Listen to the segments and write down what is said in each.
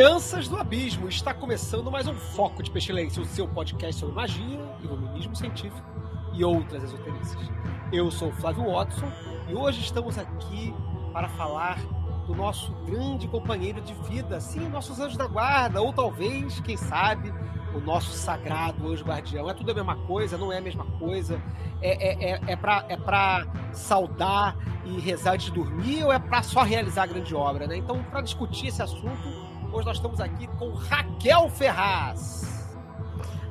Crianças do abismo! Está começando mais um Foco de Pestilência, o seu podcast sobre magia, iluminismo científico e outras esoterices. Eu sou o Flávio Watson e hoje estamos aqui para falar do nosso grande companheiro de vida, sim, nossos anjos da guarda, ou talvez, quem sabe, o nosso sagrado anjo guardião. É tudo a mesma coisa, não é a mesma coisa? É, é, é, é para é pra saudar e rezar antes de dormir ou é para só realizar a grande obra, né? Então, para discutir esse assunto, hoje nós estamos aqui com Raquel Ferraz.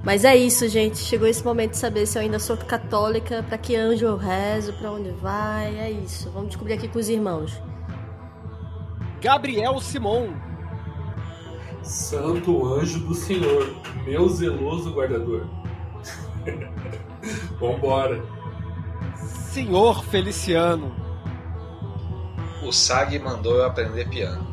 Mas é isso, gente. Chegou esse momento de saber se eu ainda sou católica, para que anjo eu rezo, para onde vai. É isso. Vamos descobrir aqui com os irmãos. Gabriel Simon. Santo anjo do Senhor, meu zeloso guardador. Vambora. Senhor Feliciano. O SAG mandou eu aprender piano.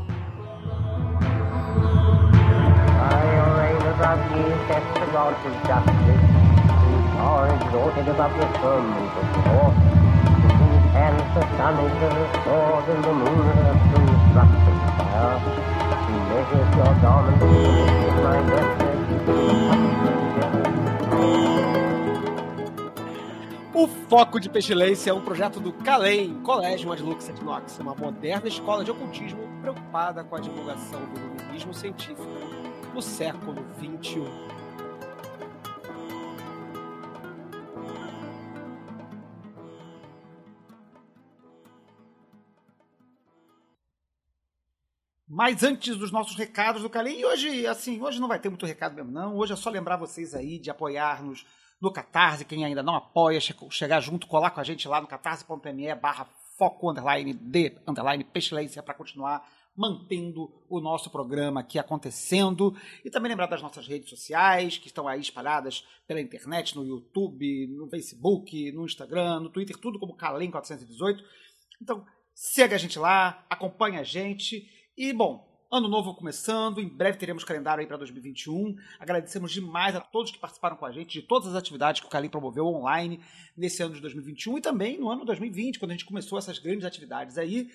O Foco de Pestilência é um projeto do CALEM, Colégio Adlux et Nox, uma moderna escola de ocultismo preocupada com a divulgação do iluminismo científico no século XXI. Mas antes dos nossos recados do Calem, e hoje, assim, hoje não vai ter muito recado mesmo, não. Hoje é só lembrar vocês aí de apoiar-nos no Catarse, quem ainda não apoia, che- chegar junto, colar com a gente lá no catarse.me barra foco underline de underline pestilência para continuar mantendo o nosso programa aqui acontecendo e também lembrar das nossas redes sociais que estão aí espalhadas pela internet, no YouTube, no Facebook, no Instagram, no Twitter, tudo como Calem 418. Então, siga a gente lá, acompanhe a gente e, bom, ano novo começando, em breve teremos calendário aí para 2021. Agradecemos demais a todos que participaram com a gente de todas as atividades que o Calim promoveu online nesse ano de 2021 e também no ano 2020, quando a gente começou essas grandes atividades aí.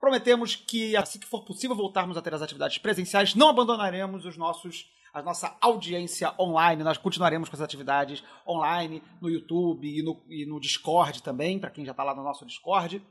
Prometemos que, assim que for possível voltarmos a ter as atividades presenciais, não abandonaremos os nossos a nossa audiência online. Nós continuaremos com as atividades online no YouTube e no, e no Discord também, para quem já está lá no nosso Discord.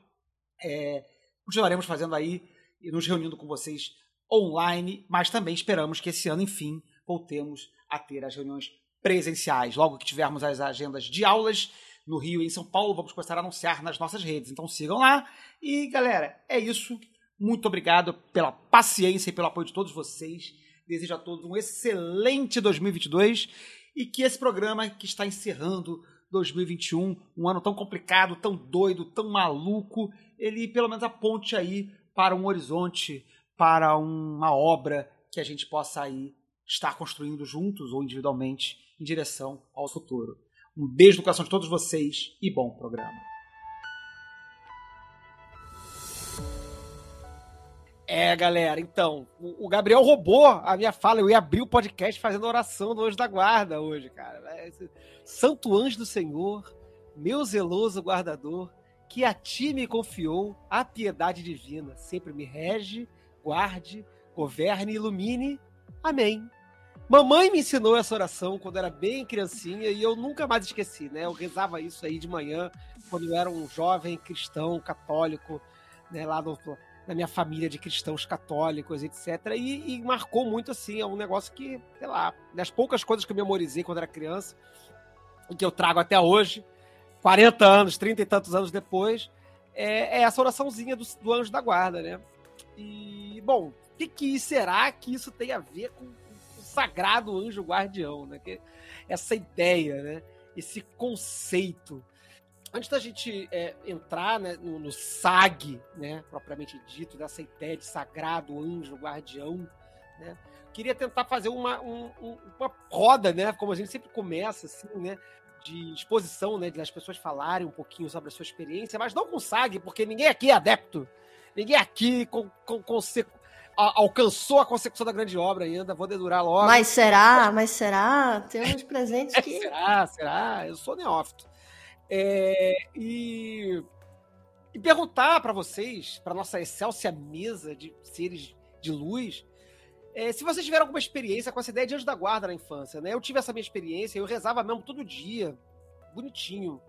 É, continuaremos fazendo aí e nos reunindo com vocês online, mas também esperamos que esse ano, enfim, voltemos a ter as reuniões presenciais. Logo que tivermos as agendas de aulas no Rio e em São Paulo, vamos começar a anunciar nas nossas redes. Então sigam lá. E, galera, é isso. Muito obrigado pela paciência e pelo apoio de todos vocês. Desejo a todos um excelente 2022 e que esse programa que está encerrando 2021, um ano tão complicado, tão doido, tão maluco, ele pelo menos aponte aí para um horizonte, para uma obra que a gente possa aí estar construindo juntos ou individualmente em direção ao futuro. Um beijo no coração de todos vocês e bom programa. É, galera, então, o Gabriel roubou a minha fala. Eu ia abrir o podcast fazendo oração do anjo da guarda hoje, cara. É Santo anjo do Senhor, meu zeloso guardador, que a ti me confiou a piedade divina, sempre me rege, guarde, governe e ilumine. Amém. Mamãe me ensinou essa oração quando era bem criancinha e eu nunca mais esqueci, né? Eu rezava isso aí de manhã, quando eu era um jovem cristão católico, né? Lá no, na minha família de cristãos católicos, etc. E, e marcou muito, assim, é um negócio que, sei lá, das poucas coisas que eu memorizei quando era criança e que eu trago até hoje, 40 anos, 30 e tantos anos depois, é, é essa oraçãozinha do, do anjo da guarda, né? E, bom, o que, que será que isso tem a ver com sagrado anjo guardião, né? Que, essa ideia, né? Esse conceito. Antes da gente é, entrar né, no, no SAG, né, propriamente dito, dessa ideia de sagrado anjo guardião, né, queria tentar fazer uma, um, uma roda, né? Como a gente sempre começa, assim, né? De exposição, né? De as pessoas falarem um pouquinho sobre a sua experiência, mas não com SAG, porque ninguém aqui é adepto. Ninguém aqui com, com, com, alcançou a consecução da grande obra ainda, vou dedurar logo. Mas será? Mas será? Tem uns presentes que. será? Será? Eu sou neófito. É, e, e perguntar para vocês, para nossa excelsa mesa de seres de luz, é, se vocês tiveram alguma experiência com essa ideia de anjo da guarda na infância, né? Eu tive essa minha experiência, eu rezava mesmo todo dia, bonitinho.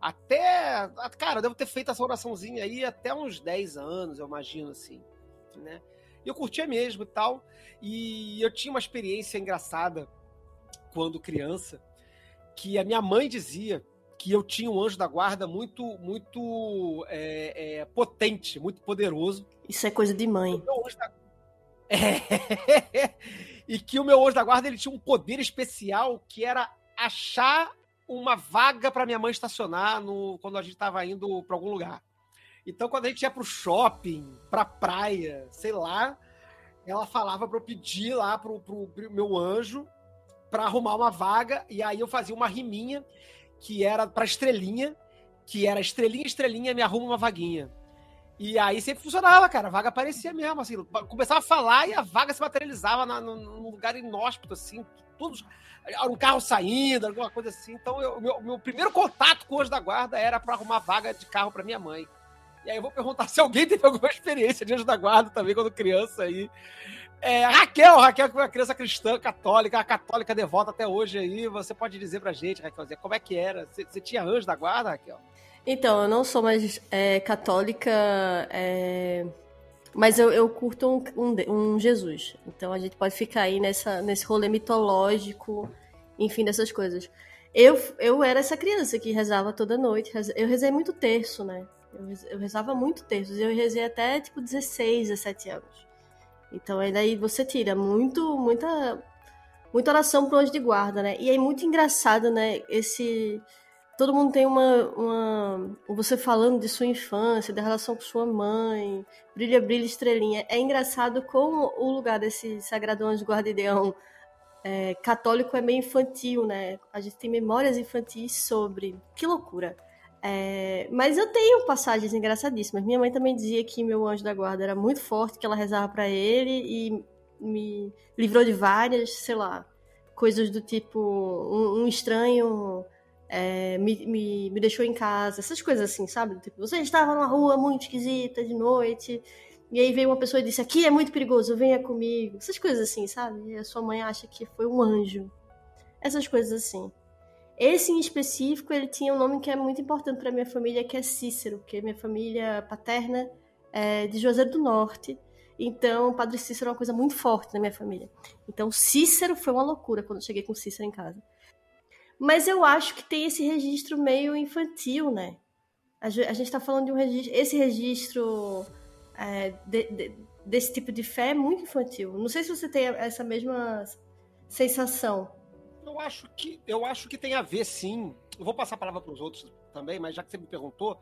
Até. Cara, eu devo ter feito essa oraçãozinha aí até uns 10 anos, eu imagino, assim. Né? E eu curtia mesmo e tal. E eu tinha uma experiência engraçada quando criança, que a minha mãe dizia que eu tinha um anjo da guarda muito, muito é, é, potente, muito poderoso. Isso é coisa de mãe. Da... É... e que o meu anjo da guarda ele tinha um poder especial que era achar uma vaga para minha mãe estacionar no, quando a gente estava indo para algum lugar. Então, quando a gente ia pro shopping, pra praia, sei lá, ela falava para eu pedir lá pro, pro, pro meu anjo para arrumar uma vaga, e aí eu fazia uma riminha que era pra estrelinha, que era estrelinha, estrelinha, me arruma uma vaguinha. E aí sempre funcionava, cara. A vaga aparecia mesmo, assim. Começava a falar e a vaga se materializava na, num lugar inóspito, assim. Tudo, um carro saindo, alguma coisa assim. Então, eu, meu, meu primeiro contato com o Anjo da Guarda era para arrumar vaga de carro para minha mãe. E aí eu vou perguntar se alguém teve alguma experiência de anjo da guarda também quando criança aí. É, Raquel, Raquel que foi uma criança cristã, católica, católica devota até hoje aí. Você pode dizer pra gente, Raquel, como é que era? Você, você tinha anjo da guarda, Raquel? Então, eu não sou mais é, católica, é, mas eu, eu curto um, um, um, Jesus. Então a gente pode ficar aí nessa, nesse rolê mitológico, enfim, dessas coisas. Eu, eu era essa criança que rezava toda noite. Eu rezei muito terço, né? Eu, rezava muito terços. Eu rezei até tipo 16, 17 anos. Então aí daí você tira muito, muita, muita oração pro anjo de guarda, né? E é muito engraçado, né? Esse todo mundo tem uma, uma você falando de sua infância, da relação com sua mãe, brilha, brilha, estrelinha. É engraçado como o lugar desse sagrado anjo guardião é, católico é meio infantil, né? A gente tem memórias infantis sobre. Que loucura! É, mas eu tenho passagens engraçadíssimas. Minha mãe também dizia que meu anjo da guarda era muito forte, que ela rezava para ele e me livrou de várias, sei lá, coisas do tipo um, um estranho é, me, me, me, deixou em casa, essas coisas assim, sabe? Tipo, você estava numa rua muito esquisita de noite e aí veio uma pessoa e disse: Aqui é muito perigoso, venha comigo. Essas coisas assim, sabe? E a sua mãe acha que foi um anjo. Essas coisas assim. Esse em específico, ele tinha um nome que é muito importante para minha família, que é Cícero, que é minha família paterna é de Juazeiro do Norte. Então, o Padre Cícero é uma coisa muito forte na minha família. Então, Cícero foi uma loucura quando eu cheguei com Cícero em casa. Mas eu acho que tem esse registro meio infantil, né? A gente está falando de um registro. Esse registro é, de, de, desse tipo de fé é muito infantil. Não sei se você tem essa mesma sensação. Eu acho que eu acho que tem a ver, sim. Eu vou passar a palavra para os outros também, mas já que você me perguntou,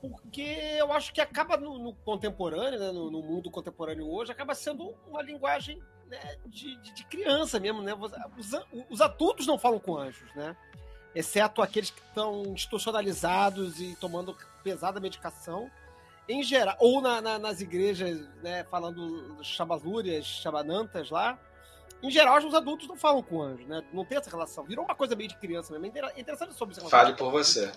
porque eu acho que acaba no, no contemporâneo, né, no, no, mundo contemporâneo hoje, acaba sendo uma linguagem né, de, de, de, criança mesmo, né? Os, os, adultos não falam com anjos, né? Exceto aqueles que estão institucionalizados e tomando pesada medicação. Em geral, ou na, na, nas igrejas, né, falando chabalúrias, chabanantas lá, em geral, os adultos não falam com anjos, né? Não tem essa relação. Virou uma coisa meio de criança mesmo. É interessante sobre isso. Fale por você.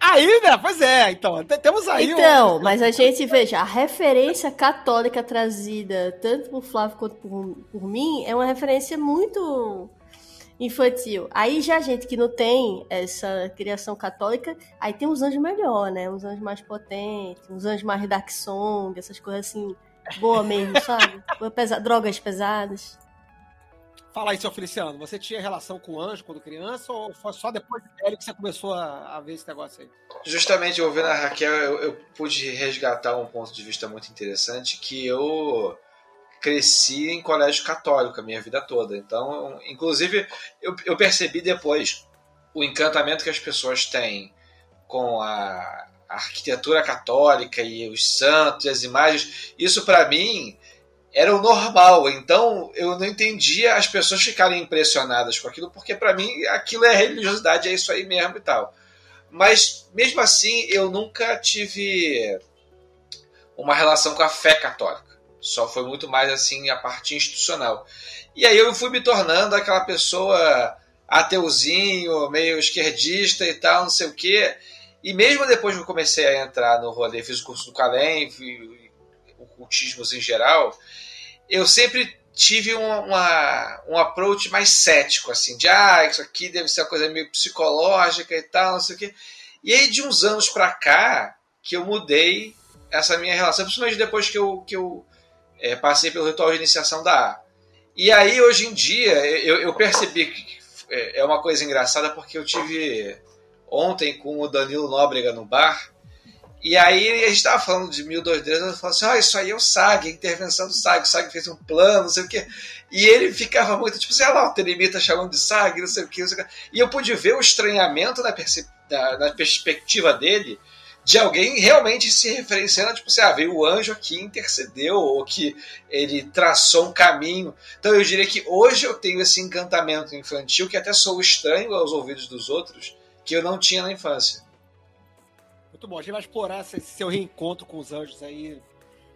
Aí, né? Pois é, então, temos aí. Então, um... mas a gente veja, a referência católica trazida tanto por Flávio quanto por, por mim é uma referência muito infantil. Aí já a gente que não tem essa criação católica, aí tem uns anjos melhor, né? Uns anjos mais potentes, uns anjos mais dark song, essas coisas assim, boa mesmo, sabe? Pesa drogas pesadas. Fala aí, seu Feliciano, você tinha relação com o anjo quando criança ou foi só depois de velho que você começou a, a ver esse negócio aí? Justamente, ouvindo a Raquel, eu, eu, pude resgatar um ponto de vista muito interessante que eu cresci em colégio católico a minha vida toda. Então, inclusive, eu, eu percebi depois o encantamento que as pessoas têm com a, a arquitetura católica e os santos e as imagens. Isso, para mim, era o normal. Então eu não entendia as pessoas ficarem impressionadas com aquilo, porque para mim aquilo é religiosidade, é isso aí mesmo e tal. Mas mesmo assim eu nunca tive uma relação com a fé católica. Só foi muito mais assim a parte institucional. E aí eu fui me tornando aquela pessoa ateuzinho, meio esquerdista e tal, não sei o quê. E mesmo depois que eu comecei a entrar no rolê, fiz o curso do Calem, ocultismos em geral, eu sempre tive uma, uma, um approach mais cético, assim, de ah, isso aqui deve ser uma coisa meio psicológica e tal, não sei o quê. E aí, de uns anos pra cá, que eu mudei essa minha relação, principalmente depois que eu, que eu é, passei pelo ritual de iniciação da A. E aí, hoje em dia, eu, eu percebi que é, é uma coisa engraçada porque eu tive ontem com o Danilo Nóbrega no bar, e aí a gente estava falando de mil doideiras, eu falava assim, ah, isso aí é o SAG, a intervenção do SAG, o SAG fez um plano, não sei o quê. E ele ficava muito, tipo, sei lá, o Telemita chamando de SAG, não sei o quê, não sei o quê. E eu pude ver o estranhamento na, na, na, perspectiva dele de alguém realmente se referenciando, tipo assim, ah, veio o anjo aqui intercedeu, ou que ele traçou um caminho. Então eu diria que hoje eu tenho esse encantamento infantil que até sou estranho aos ouvidos dos outros, que eu não tinha na infância. Muito bom. A gente vai explorar esse seu reencontro com os anjos aí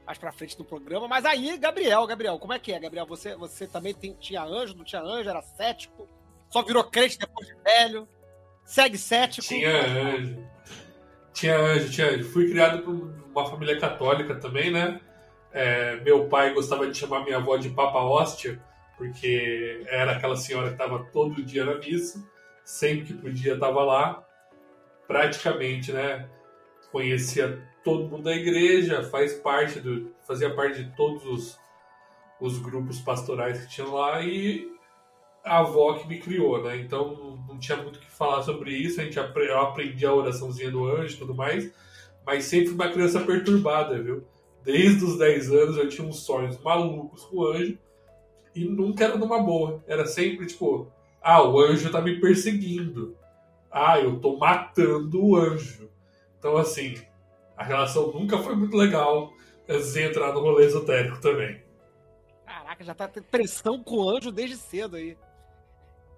mais pra frente no programa. Mas aí, Gabriel, Gabriel, como é que é, Gabriel? Você, você também tem, tinha anjo, não tinha anjo, era cético? Só virou crente depois de velho? Segue cético? Tinha anjo. Tinha anjo, tinha anjo. Fui criado por uma família católica também, né? É, meu pai gostava de chamar minha avó de Papa Hóstia, porque era aquela senhora que estava todo dia na missa, sempre que podia estava lá, praticamente, né? Conhecia todo mundo da igreja, faz parte do, fazia parte de todos os, os grupos pastorais que tinham lá e a avó que me criou, né? Então não tinha muito o que falar sobre isso. A gente eu aprendi a oraçãozinha do anjo e tudo mais, mas sempre uma criança perturbada, viu? Desde os 10 anos eu tinha uns sonhos malucos com o anjo e nunca era numa boa. Era sempre tipo, ah, o anjo tá me perseguindo. Ah, eu tô matando o anjo. Então, assim, a relação nunca foi muito legal antes de entrar no rolê esotérico também. Caraca, já tá tendo pressão com o anjo desde cedo aí.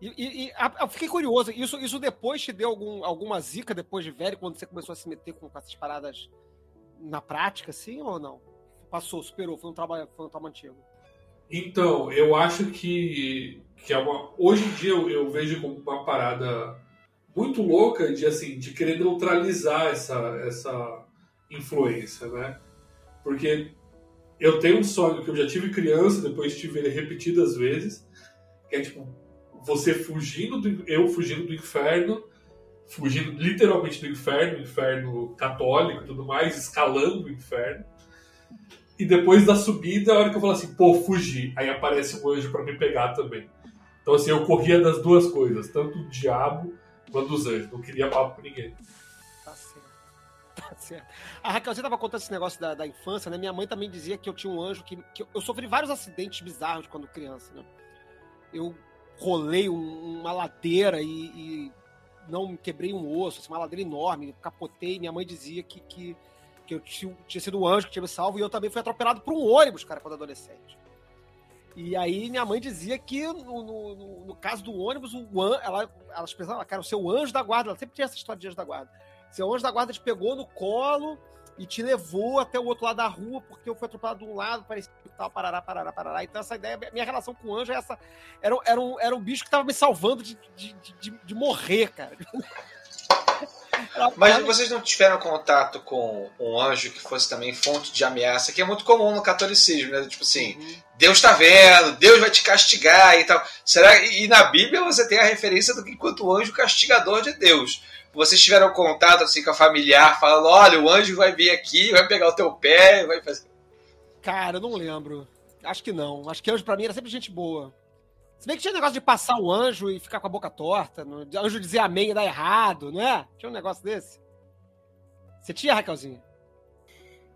E, e, e eu fiquei curioso, isso, isso depois te deu algum, alguma zica depois de velho, quando você começou a se meter com essas paradas na prática, assim, ou não? Passou, superou, foi um trabalho, foi um trabalho antigo. Então, eu acho que, que é uma. Hoje em dia eu, eu vejo como uma parada muito louca de assim de querer neutralizar essa essa influência, né? Porque eu tenho um sonho que eu já tive criança, depois tive ele repetidas vezes, que é tipo você fugindo do eu fugindo do inferno, fugindo literalmente do inferno, inferno católico e tudo mais, escalando o inferno. E depois da subida, a hora que eu falo assim, pô, fugi, aí aparece um anjo para me pegar também. Então assim, eu corria das duas coisas, tanto o diabo quando dos anjos, não queria papo com ninguém. Tá certo. Tá certo. A Raquel, você tava contando esse negócio da, da infância, né? Minha mãe também dizia que eu tinha um anjo que, que eu, sofri vários acidentes bizarros quando criança, né? Eu rolei um, uma ladeira e, e, não quebrei um osso, assim, uma ladeira enorme, capotei. Minha mãe dizia que, que, que eu tinha, tinha sido o anjo que tinha me salvo e eu também fui atropelado por um ônibus, cara, quando adolescente. E aí minha mãe dizia que no, no, no caso do ônibus, o an, ela, elas pensavam, cara, o seu anjo da guarda, ela sempre tinha essa história de anjo da guarda. Seu anjo da guarda te pegou no colo e te levou até o outro lado da rua, porque eu fui atropelado de um lado, parecia tal, parará, parará, parará. Então essa ideia, minha relação com o anjo é essa. Era, era, um, era um bicho que tava me salvando de, de, de, de morrer, cara. Mas vocês não tiveram contato com um anjo que fosse também fonte de ameaça, que é muito comum no catolicismo, né? Tipo assim, uhum. Deus tá vendo, Deus vai te castigar e tal. Será e na Bíblia você tem a referência do que enquanto anjo castigador de Deus. Vocês tiveram contato assim com a familiar, falando, olha, o anjo vai vir aqui, vai pegar o teu pé, vai fazer. Cara, eu não lembro. Acho que não. Acho que anjo pra mim era sempre gente boa. Se bem que tinha negócio de passar o anjo e ficar com a boca torta, no, anjo dizer amém e dar errado, não é? Tinha um negócio desse. Você tinha, Raquelzinha?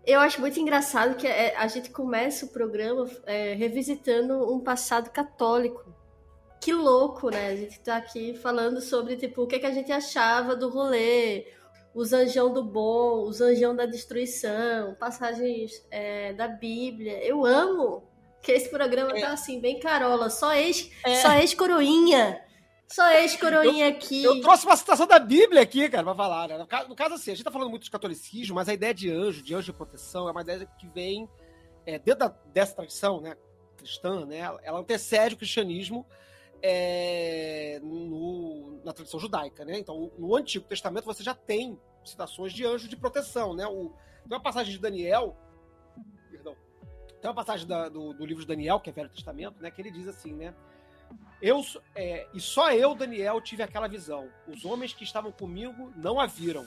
Eu acho muito engraçado que é, a gente começa o programa é, revisitando um passado católico. Que louco, né? A gente tá aqui falando sobre tipo, o que, que a gente achava do rolê, os anjão do bom, os anjão da destruição, passagens é, da Bíblia. Eu amo Que esse programa É. tá assim, bem carola. Só ex, É. só ex-coroinha. Só ex-coroinha aqui. Eu trouxe uma citação da Bíblia aqui, cara, pra falar. Né? No, caso, no caso, assim, a gente tá falando muito de catolicismo, mas a ideia de anjo, de anjo de proteção, é uma ideia que vem é, dentro da- dessa tradição né, cristã, né? Ela antecede o cristianismo é, no- na tradição judaica, né? Então, no Antigo Testamento você já tem citações de anjo de proteção, né? O, tem uma passagem de Daniel, tem uma passagem da- do, do livro de Daniel, que é Velho Testamento, né? Que ele diz assim, né? Eu, é, e só eu, Daniel, tive aquela visão. Os homens que estavam comigo não a viram.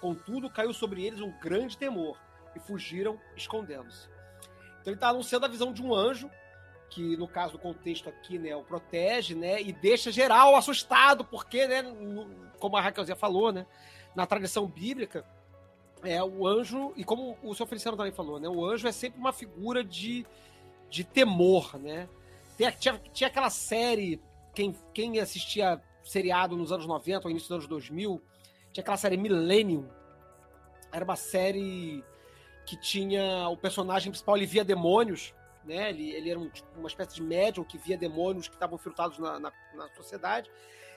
Contudo, caiu sobre eles um grande temor e fugiram escondendo-se. Então ele está anunciando a visão de um anjo, que no caso do contexto aqui, né, o protege, né, e deixa geral assustado, porque, né, como a Raquelzinha falou, né, na tradição bíblica, é o anjo, e como o senhor Feliciano também falou, né, o anjo é sempre uma figura de, de temor, né, tinha, tinha aquela série, quem, quem assistia seriado nos anos 90 ou início dos anos 2000, tinha aquela série Millennium. Era uma série que tinha o personagem principal, ele via demônios, né? Ele, ele era um, tipo, uma espécie de médium que via demônios que estavam filtrados na, na, na sociedade.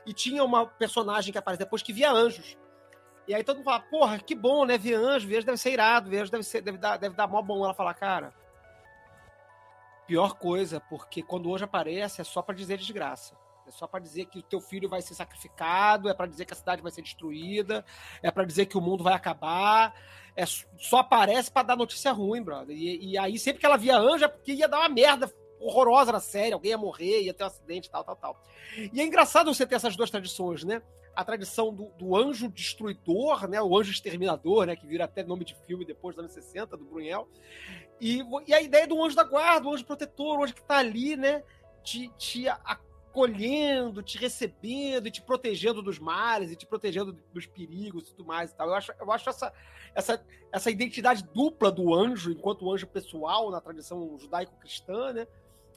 E tinha uma personagem que aparece depois que via anjos. E aí todo mundo fala, porra, que bom, né? Ver anjo, ver anjo deve ser irado, ver anjo deve, ser, deve, dar, deve dar mó bom. Ela fala, cara, pior coisa, porque quando anjo aparece é só pra dizer desgraça. É só pra dizer que o teu filho vai ser sacrificado, é pra dizer que a cidade vai ser destruída, é pra dizer que o mundo vai acabar. É, só aparece pra dar notícia ruim, brother. E, e aí, sempre que ela via anjo, é porque ia dar uma merda horrorosa na série, alguém ia morrer, ia ter um acidente, tal, tal, tal. E é engraçado você ter essas duas tradições, né? A tradição do, do anjo destruidor, né? O anjo exterminador, né? Que vira até nome de filme depois dos anos 60, do Brunel. E, e a ideia do anjo da guarda, o anjo protetor, o anjo que tá ali, né? Te, te acolhendo, te recebendo e te protegendo dos males e te protegendo dos perigos e tudo mais e tal. Eu acho, eu acho essa, essa, essa identidade dupla do anjo, enquanto anjo pessoal na tradição judaico-cristã, né?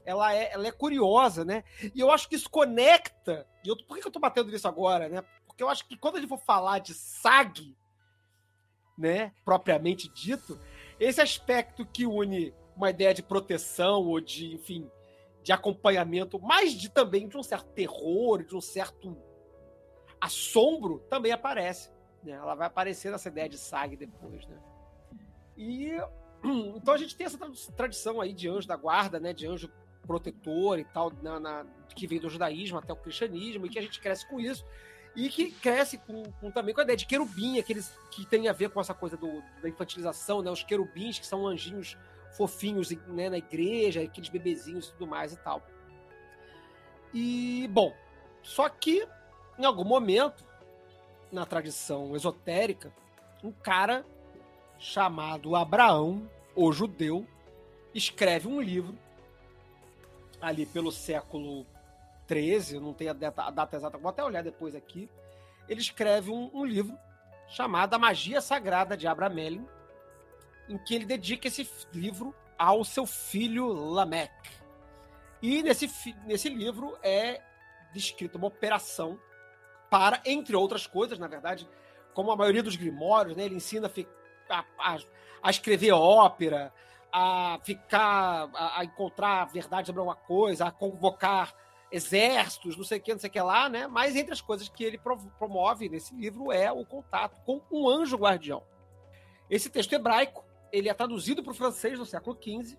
Ela é, ela é curiosa, né? E eu acho que isso conecta. E eu, por que eu tô batendo nisso agora, né? Porque eu acho que quando a gente for falar de SAG, né, propriamente dito, esse aspecto que une uma ideia de proteção ou de, enfim, de acompanhamento, mas de também de um certo terror, de um certo assombro, também aparece. Né? Ela vai aparecer nessa ideia de SAG depois, né? E então a gente tem essa tradição aí de anjo da guarda, né? De anjo protetor e tal, na, na, que vem do judaísmo até o cristianismo, e que a gente cresce com isso, e que cresce com, com também com a ideia de querubim, aqueles que tem a ver com essa coisa do, da infantilização, né? Os querubins, que são anjinhos fofinhos né, na igreja, aqueles bebezinhos e tudo mais e tal. E, bom, só que em algum momento, na tradição esotérica, um cara chamado Abraão, o judeu, escreve um livro ali pelo século 13, eu não tenho a data, a data exata, vou até olhar depois aqui. Ele escreve um, um livro chamado A Magia Sagrada de Abramelin, em que ele dedica esse livro ao seu filho Lameque. E nesse, nesse livro é descrita uma operação para, entre outras coisas, na verdade, como a maioria dos grimórios, né, ele ensina a, a, a escrever ópera, a ficar, a, a, encontrar a verdade sobre alguma coisa, a convocar exércitos, não sei o que, não sei o que lá, né? Mas entre as coisas que ele promove nesse livro é o contato com um anjo guardião. Esse texto hebraico, ele é traduzido para o francês no século XV,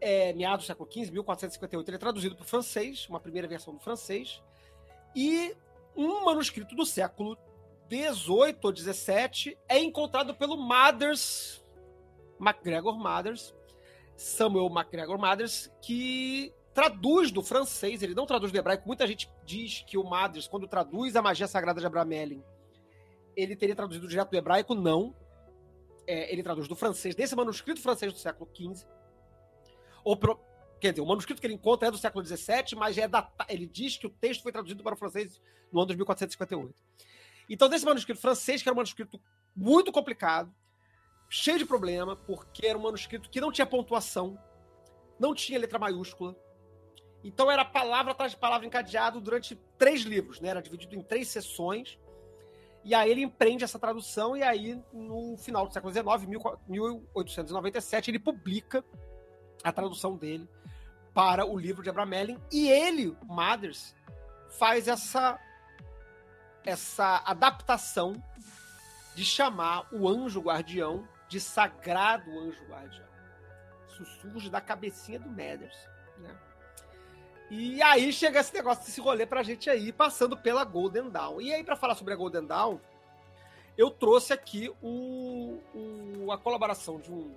é, meados do século XV, 1458, ele é traduzido para o francês, uma primeira versão do francês, e um manuscrito do século 18 ou 17 é encontrado pelo Mathers, MacGregor Mathers, Samuel MacGregor Mathers, que traduz do francês, ele não traduz do hebraico. Muita gente diz que o Mathers, quando traduz a magia sagrada de Abramelin, ele teria traduzido direto do hebraico, não. É, ele traduz do francês, desse manuscrito francês do século XV. Ou pro, quer dizer, o manuscrito que ele encontra é do século XVII, mas é data, ele diz que o texto foi traduzido para o francês no ano de 1458. Então, desse manuscrito francês, que era um manuscrito muito complicado, cheio de problema, porque era um manuscrito que não tinha pontuação, não tinha letra maiúscula. Então era palavra atrás de palavra encadeado durante três livros, né? Era dividido em três sessões. E aí ele empreende essa tradução e aí no final do século XIX, 1897, ele publica a tradução dele para o livro de Abramelin e ele, Mothers, faz essa essa adaptação de chamar o anjo guardião de sagrado anjo guardião. Isso surge da cabecinha do Mathers, né? E aí chega esse negócio desse rolê pra gente aí, passando pela Golden Dawn. E aí, para falar sobre a Golden Dawn, eu trouxe aqui o, o, a colaboração de um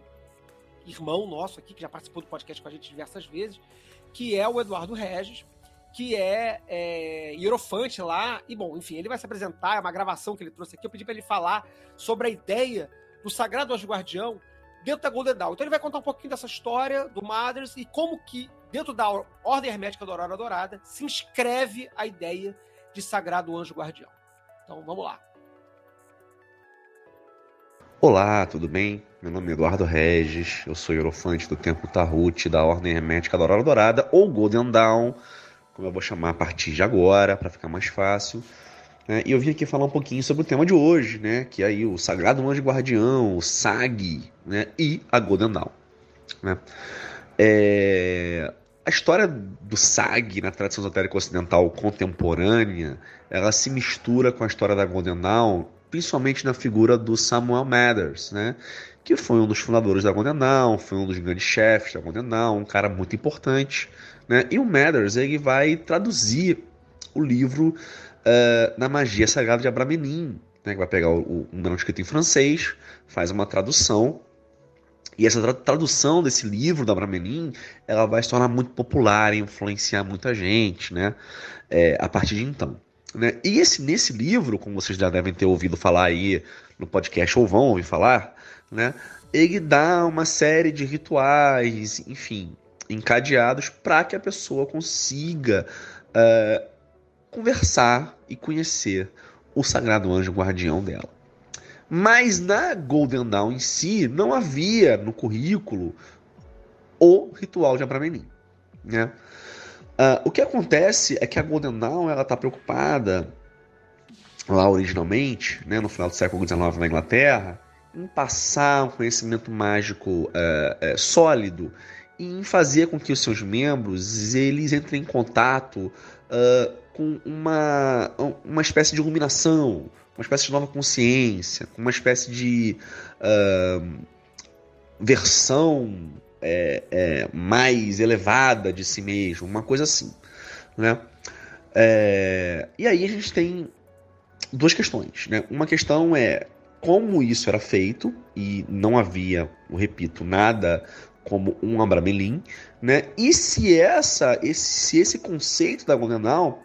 irmão nosso aqui, que já participou do podcast com a gente diversas vezes, que é o Eduardo Regis, que é, é hierofante lá. E, bom, enfim, ele vai se apresentar, é uma gravação que ele trouxe aqui. Eu pedi para ele falar sobre a ideia do Sagrado Anjo Guardião dentro da Golden Dawn. Então ele vai contar um pouquinho dessa história do Mothers e como que, dentro da Ordem Hermética da Aurora Dourada, se inscreve a ideia de Sagrado Anjo Guardião. Então, vamos lá. Olá, tudo bem? Meu nome é Eduardo Regis, eu sou Eurofante do Templo Tarut da Ordem Hermética da Aurora Dourada, ou Golden Dawn, como eu vou chamar a partir de agora, para ficar mais fácil. É, e eu vim aqui falar um pouquinho sobre o tema de hoje, né? Que é aí o Sagrado Anjo Guardião, o SAG, né? E a Golden Dawn. Né? É... A história do SAG na tradição esotérica ocidental contemporânea, ela se mistura com a história da Golden Dawn principalmente na figura do Samuel Mathers, né? que foi um dos fundadores da Golden Dawn, foi um dos grandes chefes da Golden Dawn, um cara muito importante. Né? E o Mathers ele vai traduzir o livro uh, na magia sagrada de Abramenim, né? que vai pegar o, um manuscrito em francês, faz uma tradução e essa tradução desse livro da Abramenim, ela vai se tornar muito popular e influenciar muita gente, né? É, a partir de então. Né? E esse, nesse livro, como vocês já devem ter ouvido falar aí no podcast ou vão ouvir falar, né? ele dá uma série de rituais, enfim, encadeados para que a pessoa consiga uh, conversar e conhecer o sagrado anjo guardião dela. Mas na Golden Dawn em si, não havia no currículo o ritual de Abramenim. Né? Uh, o que acontece é que a Golden Dawn está preocupada lá originalmente, né, no final do século XIX na Inglaterra, em passar um conhecimento mágico uh, uh, sólido e em fazer com que os seus membros eles entrem em contato com uma, uma espécie de iluminação, uma espécie de nova consciência, uma espécie de versão é, é, mais elevada de si mesmo, uma coisa assim. Né? É, e aí a gente tem duas questões. Né? Uma questão é como isso era feito, e não havia, repito, nada como um Abramelin, né? E se essa, esse, se esse conceito da Golden Dawn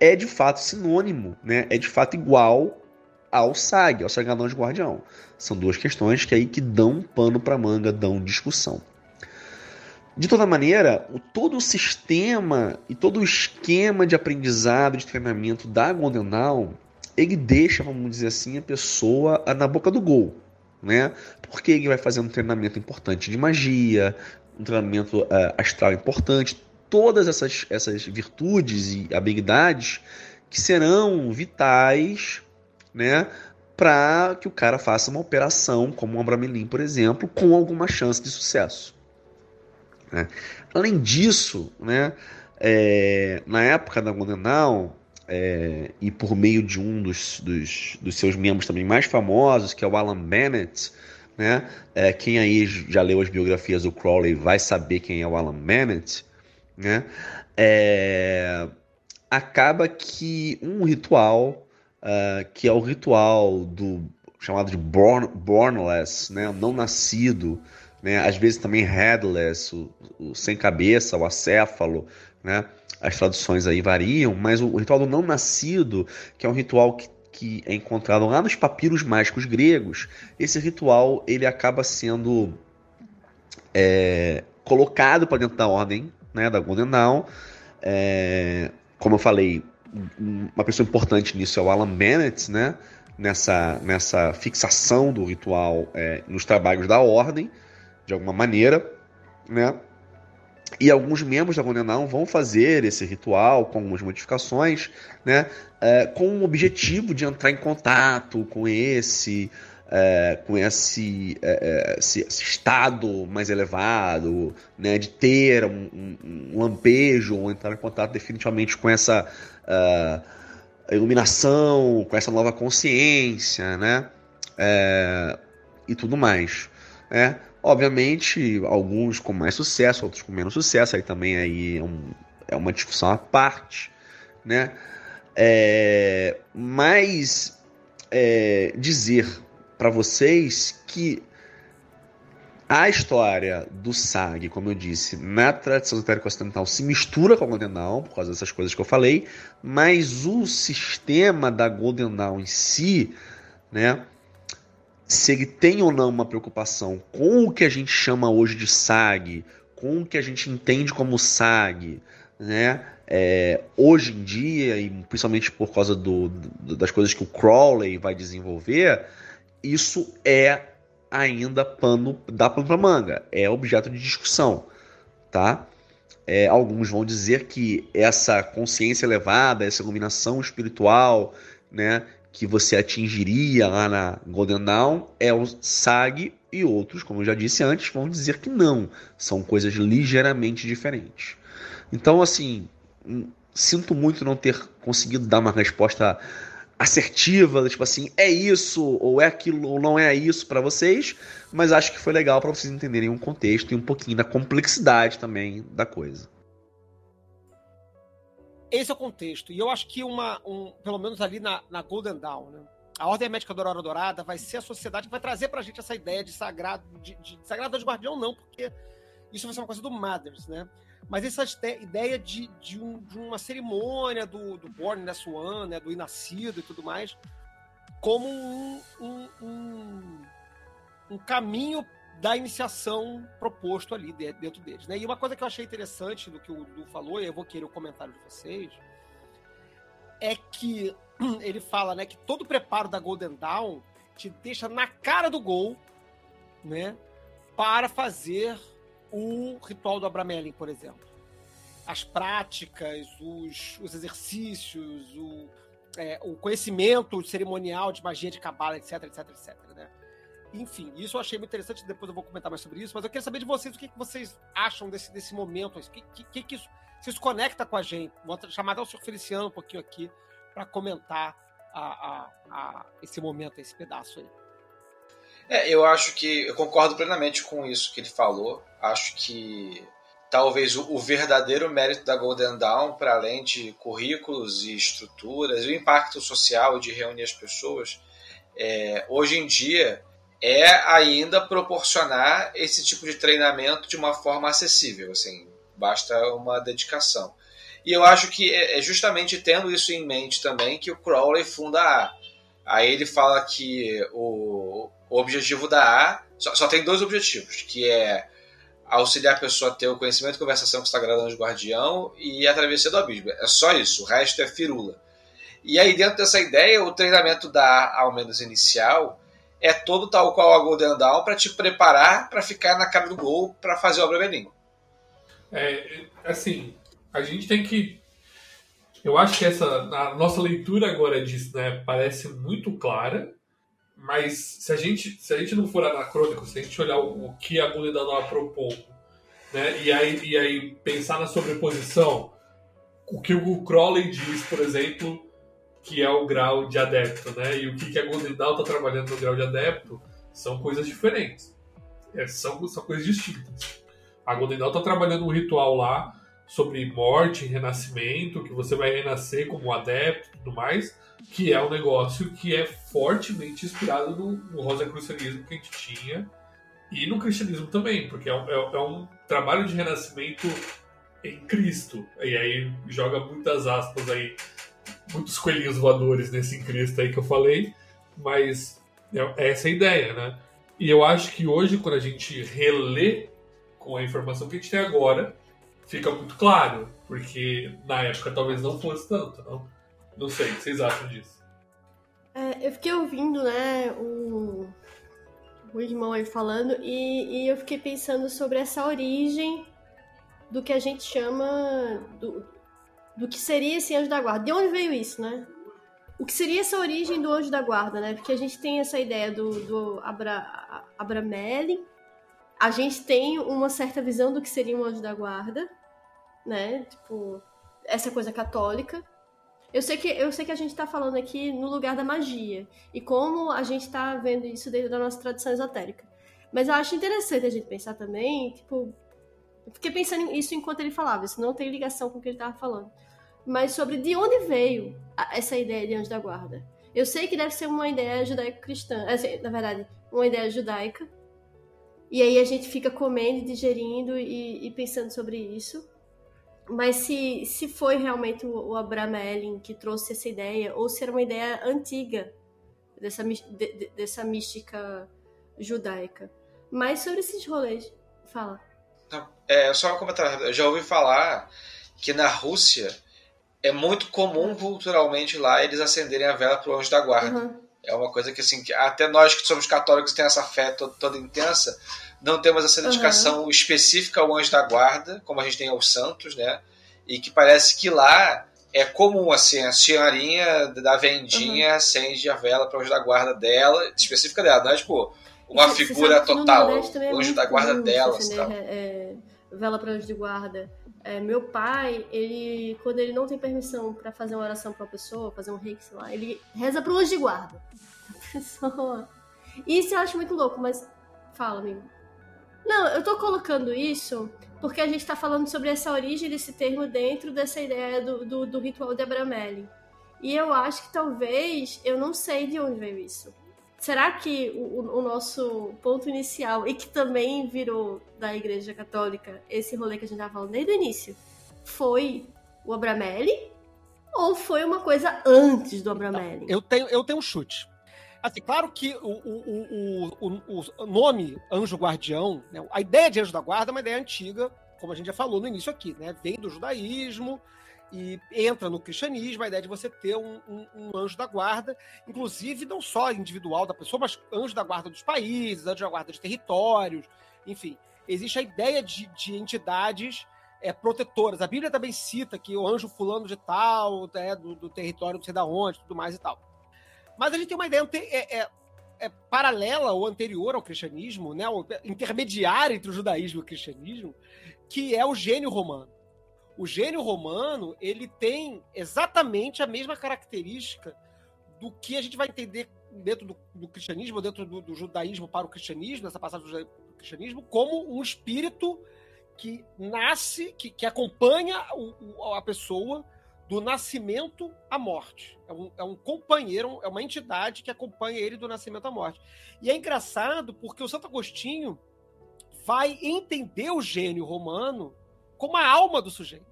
é de fato sinônimo, né? É de fato igual ao SAG, ao Sagadão de Guardião. São duas questões que aí que dão pano para manga, dão discussão. De toda maneira, o, todo o sistema e todo o esquema de aprendizado, de treinamento da Golden Dawn, ele deixa, vamos dizer assim, a pessoa na boca do gol. Né? Porque ele vai fazer um treinamento importante de magia, um treinamento uh, astral importante, todas essas, essas virtudes e habilidades que serão vitais né, para que o cara faça uma operação, como um Abramelin, por exemplo, com alguma chance de sucesso. Né? Além disso, né, é, na época da Golden é, e por meio de um dos, dos, dos, seus membros também mais famosos, que é o Alan Bennett, né? É, quem aí já leu as biografias do Crowley vai saber quem é o Alan Bennett, né? É, acaba que um ritual, uh, que é o ritual do chamado de born, bornless, né? não nascido, né? às vezes também headless, o, o, sem cabeça, o acéfalo, né? As traduções aí variam, mas o, ritual do não nascido, que é um ritual que, que é encontrado lá nos papiros mágicos gregos, esse ritual ele acaba sendo é, colocado para dentro da ordem né, da Golden Dawn. É, como eu falei, uma pessoa importante nisso é o Alan Bennett, né? Nessa, nessa fixação do ritual é, nos trabalhos da ordem de alguma maneira, né? E alguns membros da Condenação vão fazer esse ritual com algumas modificações, né? É, com o objetivo de entrar em contato com esse é, com esse, é, é, esse, esse, estado mais elevado, né, de ter um, um, um, lampejo ou entrar em contato definitivamente com essa uh, iluminação, com essa nova consciência, né, é, e tudo mais. Né? Obviamente, alguns com mais sucesso, outros com menos sucesso, aí também aí é, um, é uma discussão à parte, né? Mas dizer para vocês que a história do SAG, como eu disse, na tradição esotérica ocidental se mistura com a Golden Dawn, por causa dessas coisas que eu falei, mas o sistema da Golden Dawn em si, né, se ele tem ou não uma preocupação com o que a gente chama hoje de SAG, com o que a gente entende como SAG, né, é, hoje em dia, e principalmente por causa do, do, das coisas que o Crowley vai desenvolver, isso é ainda pano da pano manga, é objeto de discussão, tá? É, alguns vão dizer que essa consciência elevada, essa iluminação espiritual, né, que você atingiria lá na Golden Dawn é o SAG e outros, como eu já disse antes, vão dizer que não, são coisas ligeiramente diferentes. Então, assim, hum, sinto muito não ter conseguido dar uma resposta assertiva, tipo assim, é isso, ou é aquilo, ou não é isso para vocês, mas acho que foi legal para vocês entenderem um contexto e um pouquinho da complexidade também da coisa. Esse é o contexto. E eu acho que uma, um, pelo menos ali na, na Golden Dawn, né? A Ordem Médica da Aurora Dourada vai ser a sociedade que vai trazer pra gente essa ideia de sagrado, de, de, sagrado de guardião, não, porque isso vai ser uma coisa do Mothers, né? Mas essa ideia de, de, um, de uma cerimônia do, do Born Ness One, né, do Inascido e tudo mais, como um, um, um, um caminho da iniciação proposto ali dentro deles. Né? E uma coisa que eu achei interessante do que o Dudu falou, e eu vou querer o comentário de vocês, é que ele fala né, que todo o preparo da Golden Dawn te deixa na cara do gol né, para fazer o ritual do Abramelin, por exemplo. As práticas, os, os exercícios, o, é, o conhecimento cerimonial de magia de cabala, etc, etc, etc. Né? Enfim, isso eu achei muito interessante, depois eu vou comentar mais sobre isso, mas eu queria saber de vocês o que, que vocês acham desse, desse momento, o que, que, que isso, se isso conecta com a gente. Vou chamar até o senhor Feliciano um pouquinho aqui para comentar a, a, a, esse momento, esse pedaço aí. É, eu acho que eu concordo plenamente com isso que ele falou. Acho que talvez o, o verdadeiro mérito da Golden Dawn, para além de currículos e estruturas, o impacto social de reunir as pessoas, é, hoje em dia é ainda proporcionar esse tipo de treinamento de uma forma acessível. Assim, basta uma dedicação. E eu acho que é, é justamente tendo isso em mente também que o Crowley funda a A. Aí ele fala que o, o objetivo da A só, só, tem dois objetivos, que é auxiliar a pessoa a ter o conhecimento e conversação com o Sagrado Anjo Guardião e a travessia do abismo. É só isso, o resto é firula. E aí, dentro dessa ideia, o treinamento da A, ao menos inicial, é todo tal qual a Golden Dawn para te preparar para ficar na cara do gol para fazer obra benigna. É, assim, a gente tem que. Eu acho que essa a nossa leitura agora disso né, parece muito clara, mas se a gente, se a gente não for anacrônico, se a gente olhar o, o que a Dawn propõe, né, e, aí, e aí pensar na sobreposição, o que o Crowley diz, por exemplo, que é o grau de adepto, né? E o que, que a Golden Dawn está trabalhando no grau de adepto são coisas diferentes. É, são, são coisas distintas. A Golden Dawn está trabalhando um ritual lá sobre morte renascimento, que você vai renascer como adepto e tudo mais, que é um negócio que é fortemente inspirado no, no rosacrucianismo que a gente tinha e no cristianismo também, porque é um, é, é um trabalho de renascimento em Cristo. E aí joga muitas aspas aí muitos coelhinhos voadores nesse em Cristo aí que eu falei, mas é, é essa a ideia, né? E eu acho que hoje, quando a gente relê com a informação que a gente tem agora, fica muito claro, porque na época talvez não fosse tanto, não? Não sei, o que vocês acham disso? É, eu fiquei ouvindo, né, o, o irmão aí falando, e, e eu fiquei pensando sobre essa origem do que a gente chama do, do que seria esse anjo da guarda. De onde veio isso, né? o que seria essa origem do anjo da guarda, né? Porque a gente tem essa ideia do, do Abra, Abramelin, a gente tem uma certa visão do que seria um anjo da guarda, né? Tipo, essa coisa católica. Eu sei que, eu sei que a gente está falando aqui no lugar da magia e como a gente está vendo isso dentro da nossa tradição esotérica. Mas eu acho interessante a gente pensar também, tipo, eu fiquei pensando isso enquanto ele falava, isso não tem ligação com o que ele estava falando. Mas sobre de onde veio essa ideia de anjo da guarda. Eu sei que deve ser uma ideia judaico-cristã, assim, na verdade, uma ideia judaica. E aí a gente fica comendo, digerindo e, e pensando sobre isso. Mas se, se foi realmente o, o Abraham Ellen que trouxe essa ideia, ou se era uma ideia antiga dessa, de, dessa mística judaica. Mas sobre esses rolês, fala. Não, é, só um comentário. Eu já ouvi falar que na Rússia é muito comum culturalmente lá eles acenderem a vela para o anjo da guarda. Uhum. É uma coisa que, assim, que até nós que somos católicos tem essa fé toda, toda intensa, não temos essa dedicação uhum. específica ao anjo da guarda, como a gente tem aos santos, né? E que parece que lá é comum, assim, a senhorinha da vendinha uhum. acende a vela para o anjo da guarda dela, específica dela, não é tipo uma você figura total, o anjo da guarda dela. Acender, é, é, vela para anjo de guarda. É, meu pai, ele, quando ele não tem permissão para fazer uma oração para uma pessoa, fazer um reiki, sei lá, ele reza pro anjo de guarda. Pessoa. Isso eu acho muito louco, mas fala, amigo. Não, eu tô colocando isso porque a gente tá falando sobre essa origem desse termo dentro dessa ideia do, do, do ritual de Abramelli. E eu acho que talvez, eu não sei de onde veio isso. Será que o, o, nosso ponto inicial, e que também virou da Igreja Católica, esse rolê que a gente tava falando desde o início, foi o Abramelli? Ou foi uma coisa antes do Abramelli? Eu tenho, eu tenho um chute. Assim, claro que o, o, o, o, nome anjo guardião, né, a ideia de anjo da guarda é uma ideia antiga, como a gente já falou no início aqui, né? Vem do judaísmo, e entra no cristianismo a ideia de você ter um, um, um, anjo da guarda, inclusive não só individual da pessoa, mas anjo da guarda dos países, anjo da guarda de territórios, enfim. Existe a ideia de, de entidades é, protetoras. A Bíblia também cita que o anjo fulano de tal, é, do, do, território não sei da onde, tudo mais e tal. Mas a gente tem uma ideia é, é, é paralela ou anterior ao cristianismo, né, intermediária entre o judaísmo e o cristianismo, que é o gênio romano. O gênio romano ele tem exatamente a mesma característica do que a gente vai entender dentro do, do cristianismo, dentro do, do, judaísmo para o cristianismo, nessa passagem do cristianismo, como um espírito que nasce, que, que acompanha o, o, a pessoa do nascimento à morte. É um, é um companheiro, é uma entidade que acompanha ele do nascimento à morte. E é engraçado porque o Santo Agostinho vai entender o gênio romano como a alma do sujeito.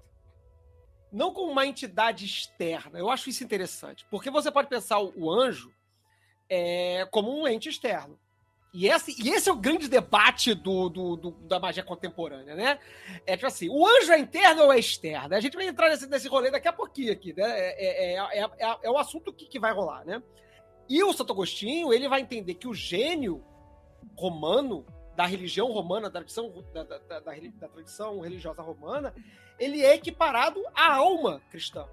Não como uma entidade externa. Eu acho isso interessante. Porque você pode pensar o anjo é, como um ente externo. E esse, e esse é o grande debate do, do, do, da magia contemporânea, né? É tipo assim, o anjo é interno ou é externo? A gente vai entrar nesse, nesse rolê daqui a pouquinho aqui, né? É, é, é, é, é o assunto que, que vai rolar, né? E o Santo Agostinho, ele vai entender que o gênio romano da religião romana, da tradição, da, da, da, da, tradição religiosa romana, ele é equiparado à alma cristã.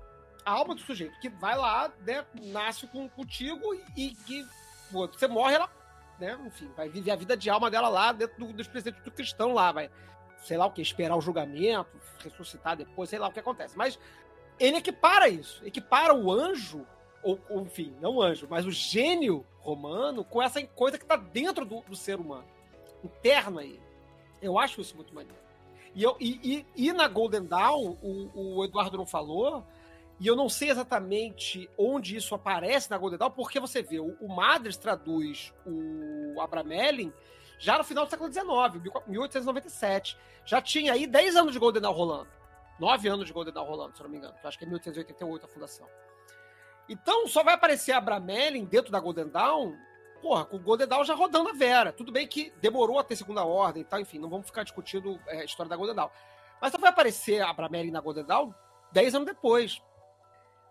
A alma do sujeito, que vai lá, né, nasce com, contigo e que você morre, ela, né, enfim, vai viver a vida de alma dela lá dentro do, dos presentes do cristão lá, vai, sei lá o que, esperar o julgamento, ressuscitar depois, sei lá o que acontece. Mas ele equipara isso, equipara o anjo, ou, ou enfim, não o anjo, mas o gênio romano com essa coisa que está dentro do, do ser humano interno aí. Eu acho isso muito maneiro. E, eu, e, e, e na Golden Dawn, o, o, Eduardo não falou, e eu não sei exatamente onde isso aparece na Golden Dawn, porque você vê, o, o Madres traduz o Abramelin já no final do século XIX, 1897. Já tinha aí 10 anos de Golden Dawn rolando. 9 anos de Golden Dawn rolando, se eu não me engano. Eu acho que é 1888 a fundação. Então, só vai aparecer Abramelin dentro da Golden Dawn porra, com o Golden Dawn já rodando a Vera. Tudo bem que demorou a ter segunda ordem e tal, enfim, não vamos ficar discutindo é, a história da Golden Dawn. Mas só vai aparecer a Brameri na Golden Dawn 10 anos depois.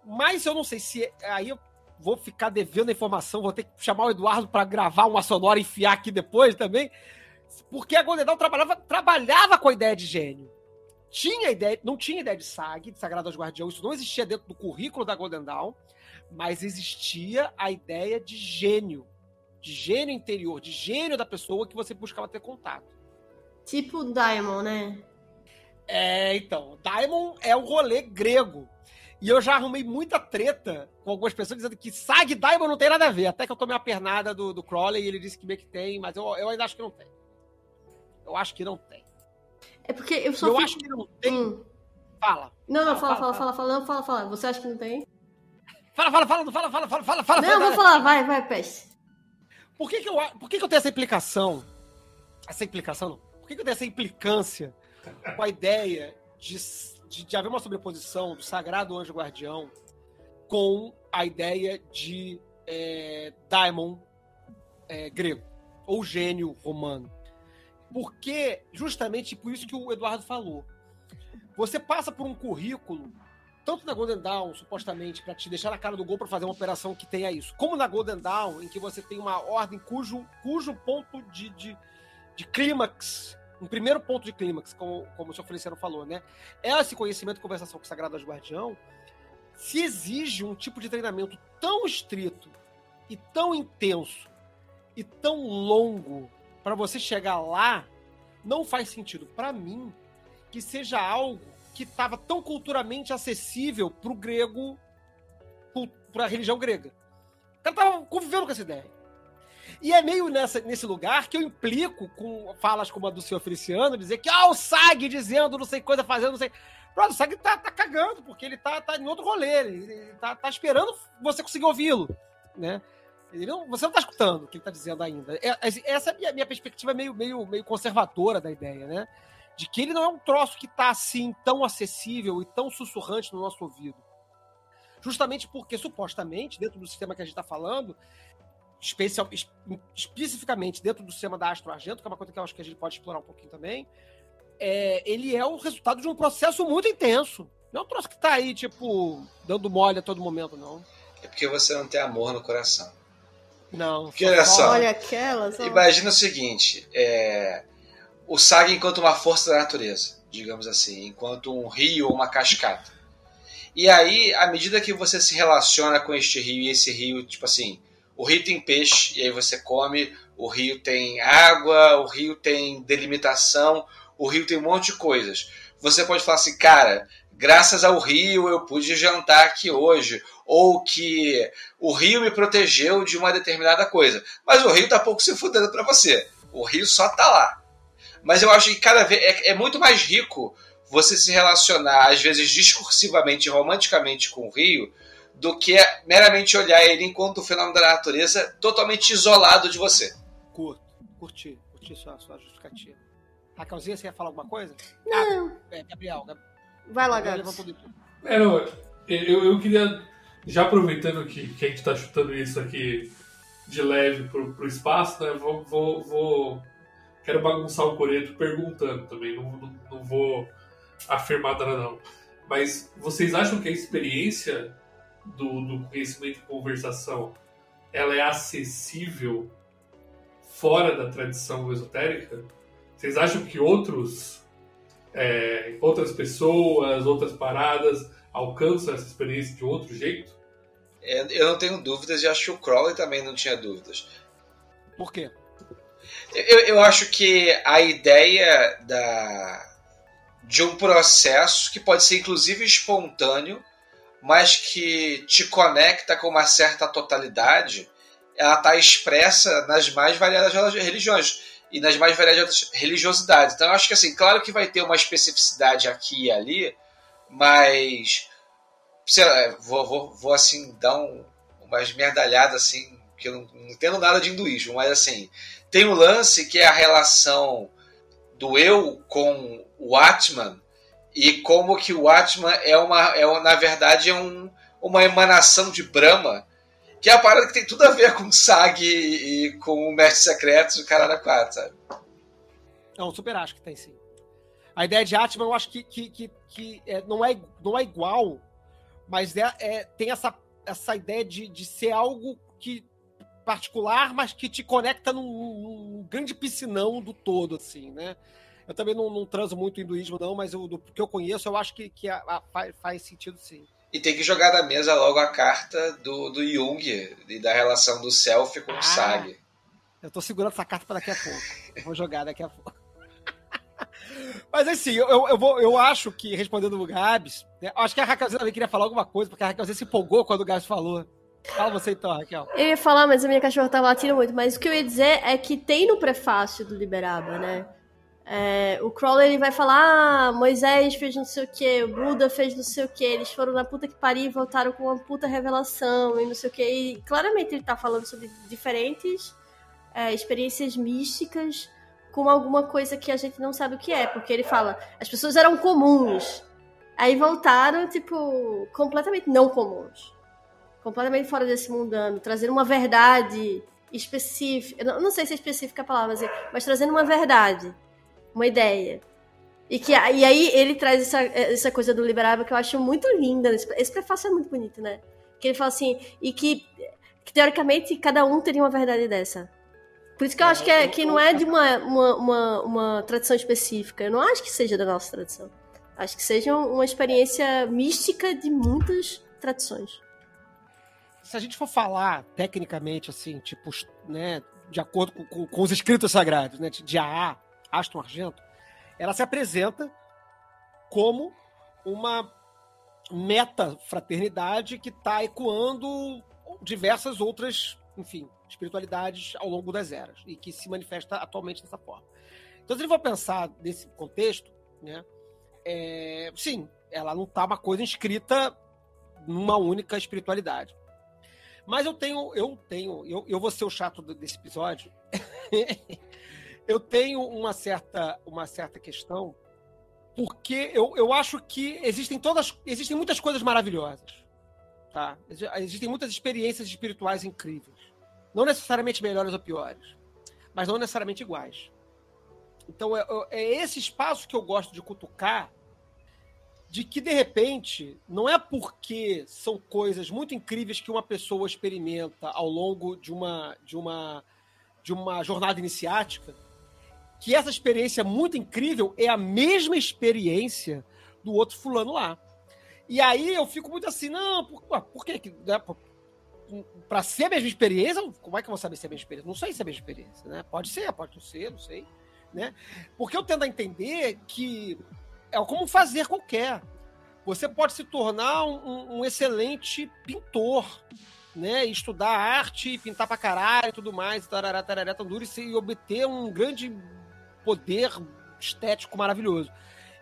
Mas eu não sei se. Aí eu vou ficar devendo a informação, vou ter que chamar o Eduardo para gravar uma sonora e enfiar aqui depois também. Porque a Golden Dawn trabalhava, trabalhava com a ideia de gênio. Tinha ideia, não tinha ideia de SAG, de Sagrado aos Guardiões, isso não existia dentro do currículo da Golden Dawn mas existia a ideia de gênio, de gênio interior, de gênio da pessoa que você buscava ter contato. Tipo Diamond, né? É, então, Daimon é o rolê grego. E eu já arrumei muita treta com algumas pessoas dizendo que Sag Daimon não tem nada a ver. Até que eu tomei uma pernada do, do Crowley e ele disse que meio que tem, mas eu, eu ainda acho que não tem. Eu acho que não tem. É porque eu só eu fico- acho que não tem. Hum. Fala. Não, não, Fala, fala, fala, fala, fala, fala, não, fala, fala. Você acha que não tem? Fala, fala, fala, fala, fala, fala, fala, fala. Não, fala. vou falar, vai, vai, peste. Por que, que, eu, a- por que, que eu tenho essa implicação? Essa implicação não. Por que, que eu tenho essa implicância com a ideia de, de, de haver uma sobreposição do sagrado anjo guardião com a ideia de é, daimon é, grego ou gênio romano? Porque, justamente por isso que o Eduardo falou, você passa por um currículo tanto na Golden Dawn, supostamente, para te deixar na cara do gol para fazer uma operação que tenha isso, como na Golden Dawn, em que você tem uma ordem cujo, cujo ponto de, de, de clímax, um primeiro ponto de clímax, como, como o senhor Feliciano falou, né? É esse conhecimento e conversação com Anjo Guardião, se exige um tipo de treinamento tão estrito e tão intenso e tão longo para você chegar lá, não faz sentido para mim que seja algo que estava tão culturalmente acessível para o grego, para a religião grega. O cara estava convivendo com essa ideia. E é meio nessa, nesse lugar que eu implico com falas como a do senhor Feliciano, dizer que, ah, o Sag dizendo não sei coisa, fazendo não sei. Pronto, o Sag tá, tá cagando, porque ele tá, tá em outro rolê, ele, ele tá, tá esperando você conseguir ouvi-lo, né? Não, você não tá escutando o que ele tá dizendo ainda. É- Essa é a minha, minha perspectiva meio, meio, meio conservadora da ideia, né? de que ele não é um troço que está assim tão acessível e tão sussurrante no nosso ouvido. Justamente porque, supostamente, dentro do sistema que a gente está falando, especial, es- especificamente dentro do sistema da Astro Argento, que é uma coisa que eu acho que a gente pode explorar um pouquinho também, é, ele é o resultado de um processo muito intenso. Não é um troço que está aí, tipo, dando mole a todo momento, não. É porque você não tem amor no coração. Não. Porque olha só, Olha aquelas. Imagina o seguinte: é, o Saga enquanto uma força da natureza, digamos assim, enquanto um rio ou uma cascata. E aí, à medida que você se relaciona com este rio, e esse rio, tipo assim, o rio tem peixe, e aí você come, o rio tem água, o rio tem delimitação, o rio tem um monte de coisas. Você pode falar assim, cara, graças ao rio eu pude jantar aqui hoje, ou que o rio me protegeu de uma determinada coisa. Mas o rio tá pouco se fudendo para você. O rio só tá lá. Mas eu acho que cada vez é, é muito mais rico você se relacionar, às vezes discursivamente, romanticamente com o rio, do que meramente olhar ele enquanto um fenômeno da natureza totalmente isolado de você. Curto, curti, curti sua, sua justificativa. Raquelzinha, você ia falar alguma coisa? Não, Ah, é, Gabriel, Gabriel. vai lá, Gabriel É, não, eu, eu queria, já aproveitando que, que a gente está chutando isso aqui de leve pro, pro espaço, né? Vou, vou, vou- Quero bagunçar o coreto perguntando também, não, não, não vou afirmar nada não. Mas vocês acham que a experiência do, do conhecimento e conversação ela é acessível fora da tradição esotérica? Vocês acham que outros é, outras pessoas, outras paradas alcançam essa experiência de outro jeito? É, Eu não tenho dúvidas e acho que o Crowley também não tinha dúvidas. Por quê? Eu, eu acho que a ideia da, de um processo que pode ser inclusive espontâneo, mas que te conecta com uma certa totalidade, ela está expressa nas mais variadas religiões e nas mais variadas religiosidades. Então eu acho que assim, claro que vai ter uma especificidade aqui e ali, mas sei lá, vou, vou, vou assim dar um, umas merdalhadas assim, que eu não, não entendo nada de hinduísmo, mas assim, tem um lance que é a relação do eu com o Atman e como que o Atman é uma, é, na verdade, é um, uma emanação de Brahma, que é a parada que tem tudo a ver com Sag e, e com o Mestre Secreto do Caralho 4, sabe? Não, super acho que tem sim. A ideia de Atman eu acho que, que, que, que é, não, é, não é igual, mas é, é- tem essa, essa ideia de, de ser algo que particular, mas que te conecta num, num grande piscinão do todo, assim, né? Eu também não, não transo muito hinduísmo, não, mas eu, do que eu conheço, eu acho que, que a- a- faz, faz sentido sim. E tem que jogar da mesa logo a carta do, do Jung e da relação do self com Ah. o Sag. Eu tô segurando essa carta pra daqui a pouco. Eu vou jogar daqui a pouco. Mas assim, eu, eu, vou, eu acho que, respondendo o Gabs, né, acho que a Raquelzinha também queria falar alguma coisa, porque a Raquelzinha se empolgou quando o Gabs falou. Fala você então, Raquel. Eu ia falar, mas a minha cachorra tá latindo muito. Mas o que eu ia dizer é que tem no prefácio do Liberaba, né? É, o Crowley ele vai falar: ah, Moisés fez não sei o que, o Buda fez não sei o que, eles foram na puta que pariu e voltaram com uma puta revelação e não sei o que. E claramente ele tá falando sobre diferentes é, experiências místicas com alguma coisa que a gente não sabe o que é, porque ele fala: as pessoas eram comuns, aí voltaram, tipo, completamente não comuns completamente fora desse mundano, trazendo uma verdade específica. Não, não sei se é específica a palavra, mas, mas trazendo uma verdade, uma ideia. E, que, e aí ele traz essa, essa coisa do liberável que eu acho muito linda. Esse, prefácio é muito bonito, né? Que ele fala assim, e que, que teoricamente cada um teria uma verdade dessa. Por isso que eu acho que, é, que não é de uma, uma, uma, uma tradição específica. Eu não acho que seja da nossa tradição. Acho que seja uma experiência mística de muitas tradições se a gente for falar tecnicamente, assim, tipo, né, de acordo com, com, com os escritos sagrados, né, de AA, Aston Argento, ela se apresenta como uma meta-fraternidade que está ecoando diversas outras, enfim, espiritualidades ao longo das eras e que se manifesta atualmente dessa forma. Então, se ele for pensar nesse contexto, né, é, sim, ela não está uma coisa inscrita numa única espiritualidade. Mas eu tenho, eu tenho, eu, eu vou ser o chato desse episódio. eu tenho uma certa, uma certa questão, porque eu, eu acho que existem todas, existem muitas coisas maravilhosas, tá? Existem muitas experiências espirituais incríveis, não necessariamente melhores ou piores, mas não necessariamente iguais. Então é, é esse espaço que eu gosto de cutucar de que de repente não é porque são coisas muito incríveis que uma pessoa experimenta ao longo de uma de uma de uma jornada iniciática que essa experiência muito incrível é a mesma experiência do outro fulano lá. E aí eu fico muito assim, não, por, por que né, para ser a mesma experiência, como é que eu vou saber se é a mesma experiência? Não sei se é a mesma experiência, né? Pode ser, pode não ser, não sei, né? Porque eu tendo a entender que é como fazer qualquer. Você pode se tornar um, um excelente pintor, né? Estudar arte, pintar pra caralho e tudo mais, tarará, tarará, tandura, e obter um grande poder estético maravilhoso.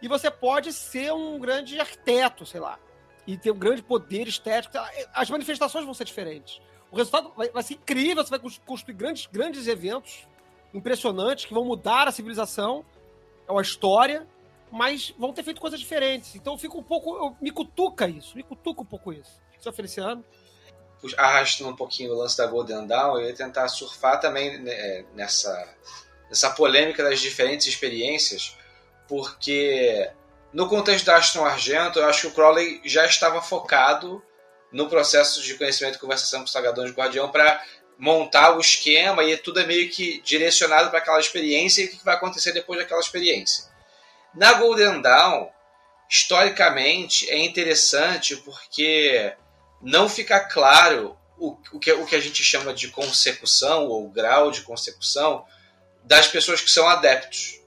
E você pode ser um grande arquiteto, sei lá, e ter um grande poder estético. As manifestações vão ser diferentes. O resultado vai, vai ser incrível, você vai construir grandes, grandes eventos impressionantes que vão mudar a civilização, a história, mas vão ter feito coisas diferentes. Então eu fico um pouco. Eu, me cutuca isso, me cutuca um pouco isso. Seu Feliciano. Arrastando um pouquinho o lance da Golden Dawn, eu ia tentar surfar também né, nessa, nessa polêmica das diferentes experiências, porque no contexto da Aston Argento, eu acho que o Crowley já estava focado no processo de conhecimento e conversação com os Sagadões de Guardião para montar o esquema e tudo é meio que direcionado para aquela experiência e o que vai acontecer depois daquela experiência. Na Golden Dawn, historicamente, é interessante porque não fica claro o, o, que, o que a gente chama de consecução ou grau de consecução das pessoas que são adeptos.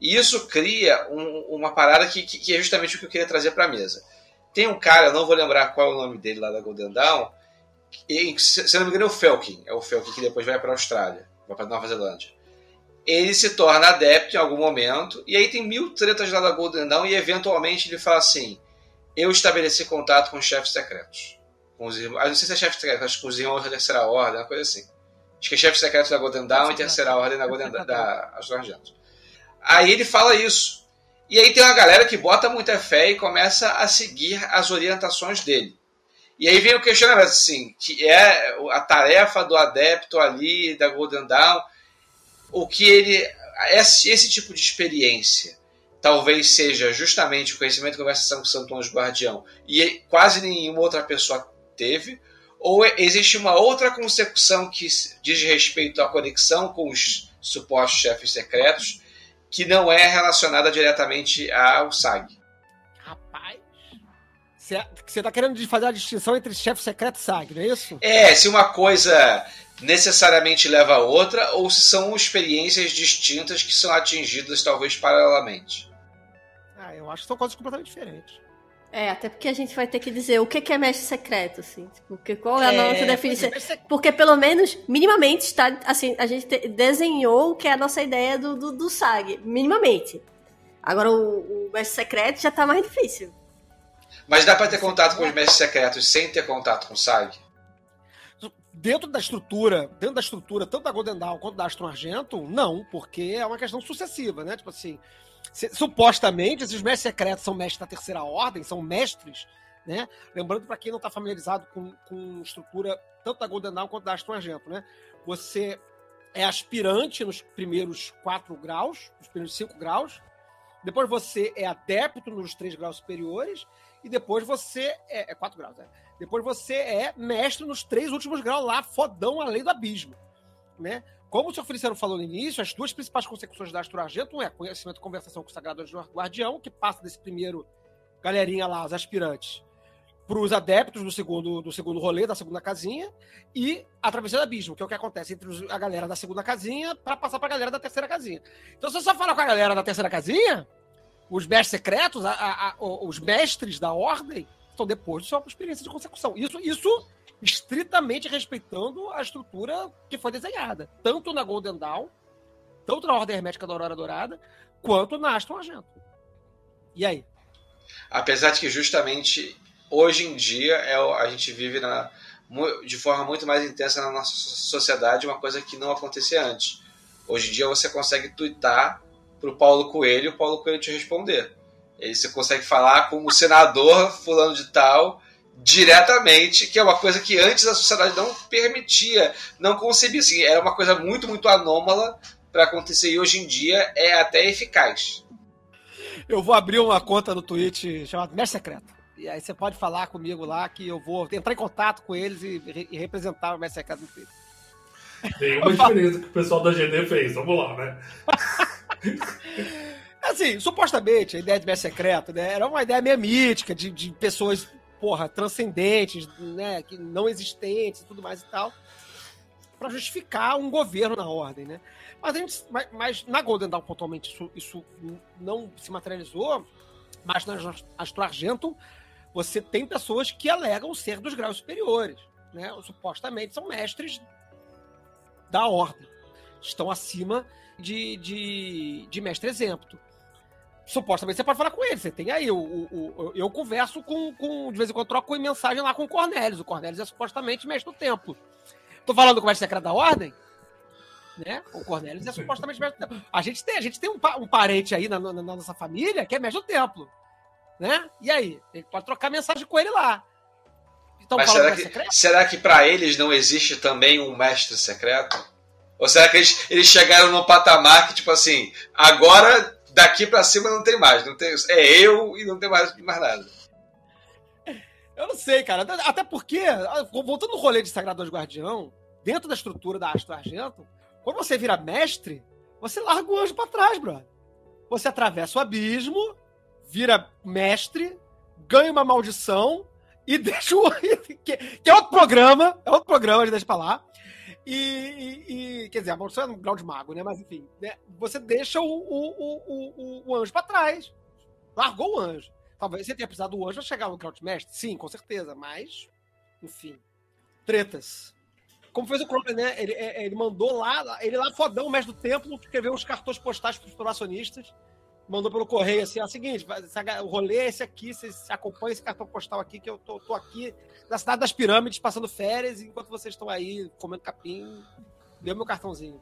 E isso cria um, uma parada que, que, é justamente o que eu queria trazer para a mesa. Tem um cara, não vou lembrar qual é o nome dele lá da Golden Dawn, e, se, se não me engano é o Felkin, é o Felkin que depois vai para a Austrália, vai para Nova Zelândia ele se torna adepto em algum momento, e aí tem mil tretas lá da Golden Dawn, e eventualmente ele fala assim: Eu estabeleci contato com os chefes secretos. Com os irmãos, não sei se é chefe secreto, acho que com os irmãos da Terceira Ordem, uma coisa assim. Acho que é chefe secreto da Golden Dawn e Terceira Ordem da Golden da Astro Argento. Aí ele fala isso. E aí tem uma galera que bota muita fé e começa a seguir as orientações dele. E aí vem o questionamento, assim, que é a tarefa do adepto ali da Golden Dawn o que ele esse, esse tipo de experiência talvez seja justamente o conhecimento e conversação com o Santo Anjo Guardião e quase nenhuma outra pessoa teve ou existe uma outra consecução que diz respeito à conexão com os supostos chefes secretos que não é relacionada diretamente ao SAG. Rapaz, Você tá querendo fazer a distinção entre chefe secreto e SAG, não é isso? É, se uma coisa necessariamente leva a outra, ou se são experiências distintas que são atingidas talvez paralelamente. Ah, eu acho que são coisas completamente diferentes. É, até porque a gente vai ter que dizer o que é mestre secreto, assim. Porque qual é a nossa É, definição? é, Porque pelo menos, minimamente, está, assim, a gente te- desenhou o que é a nossa ideia do, do, do SAG. Minimamente. Agora o, o mestre secreto já tá mais difícil. Mas dá pra ter contato com os mestres secretos sem ter contato com o SAG? Dentro da estrutura, dentro da estrutura, tanto da Golden Dawn quanto da Astro Argento, não, porque é uma questão sucessiva, né? Tipo assim, se- supostamente, esses mestres secretos são mestres da terceira ordem, são mestres, né? Lembrando para quem não está familiarizado com, com estrutura tanto da Golden Dawn quanto da Astro Argento, né? Você é aspirante nos primeiros quatro graus, nos primeiros cinco graus, depois você é adepto nos três graus superiores, e depois você é, é quatro graus, né? Depois você é mestre nos três últimos graus lá, fodão além do abismo, né? Como o senhor Feliciano falou no início, as duas principais consecuções da Astro Argento é conhecimento e conversação com o Sagrado Guardião, que passa desse primeiro galerinha lá, os aspirantes, para os adeptos do segundo, do segundo rolê, da segunda casinha, e a travessia do abismo, que é o que acontece entre os- a galera da segunda casinha para passar para a galera da terceira casinha. Então, se você só falar com a galera da terceira casinha, os mestres secretos, a- a- a- os mestres da ordem, estão depois de sua experiência de consecução. Isso, isso estritamente respeitando a estrutura que foi desenhada, tanto na Golden Dawn, tanto na Ordem Hermética da Aurora Dourada, quanto na Aston Argento. E aí? Apesar de que justamente hoje em dia é, o- a gente vive na, de forma muito mais intensa na nossa so- sociedade, uma coisa que não acontecia antes. Hoje em dia você consegue twittar pro Paulo Coelho e o Paulo Coelho te responder. Você consegue falar com o senador fulano de tal diretamente, que é uma coisa que antes a sociedade não permitia, não concebia. Assim, era uma coisa muito, muito anômala para acontecer e hoje em dia é até eficaz. Eu vou abrir uma conta no Twitch chamada Mestre Secreto. E aí você pode falar comigo lá que eu vou entrar em contato com eles e, re- e representar o Mestre Secreto no Twitter. Nenhuma diferença que o pessoal da GD fez. Vamos lá, né? Assim, supostamente, a ideia de mestre secreto, né, era uma ideia meio mítica, de, de pessoas, porra, transcendentes, né, que não existentes e tudo mais e tal, para justificar um governo na ordem, né. Mas, a gente, mas, mas na Golden Dawn, pontualmente, isso, isso não se materializou, mas na Astro Argento, você tem pessoas que alegam ser dos graus superiores, né, supostamente são mestres da ordem, estão acima de, de, de mestre exemplo supostamente você pode falar com ele. Você tem aí. O, o, o- eu converso com, com. De vez em quando troco mensagem lá com o Cornelius. O Cornelius é supostamente mestre do templo. Tô falando com o mestre secreto da ordem? Né? O Cornelius é supostamente mestre do templo. A gente tem, a gente tem um, um parente aí na, na- na nossa família que é mestre do templo. Né? E aí? Ele pode trocar mensagem com ele lá. Então, Mas será que, mestre secreto? será que para eles não existe também um mestre secreto? Ou será que eles, eles chegaram num patamar que, tipo assim, agora daqui pra cima não tem mais. Não tem, é eu e não tem mais, mais nada. Eu não sei, cara. Até- porque, voltando no rolê de Sagrado Guardião, dentro da estrutura da Astro Argento, quando você vira mestre, você larga o anjo pra trás, brother. Você atravessa o abismo, vira mestre, ganha uma maldição e deixa o. que é outro programa, é outro programa, a gente deixa pra lá. E, e- quer dizer, a é um grau de mago, né? Mas enfim, né? você deixa o, o, o, o, anjo pra trás. Largou o anjo. Talvez você tenha precisado do anjo pra chegar no grau de mestre. Sim, com certeza. Mas, enfim. Tretas. Como fez o Crowley, né? Ele, é- ele mandou lá, ele lá fodão, o mestre do templo, escreveu uns cartões postais pros probacionistas. Mandou pelo correio assim: é o seguinte, o rolê é esse aqui, vocês acompanham esse cartão postal aqui, que eu tô, tô aqui na cidade das pirâmides, passando férias, enquanto vocês estão aí comendo capim, deu meu cartãozinho.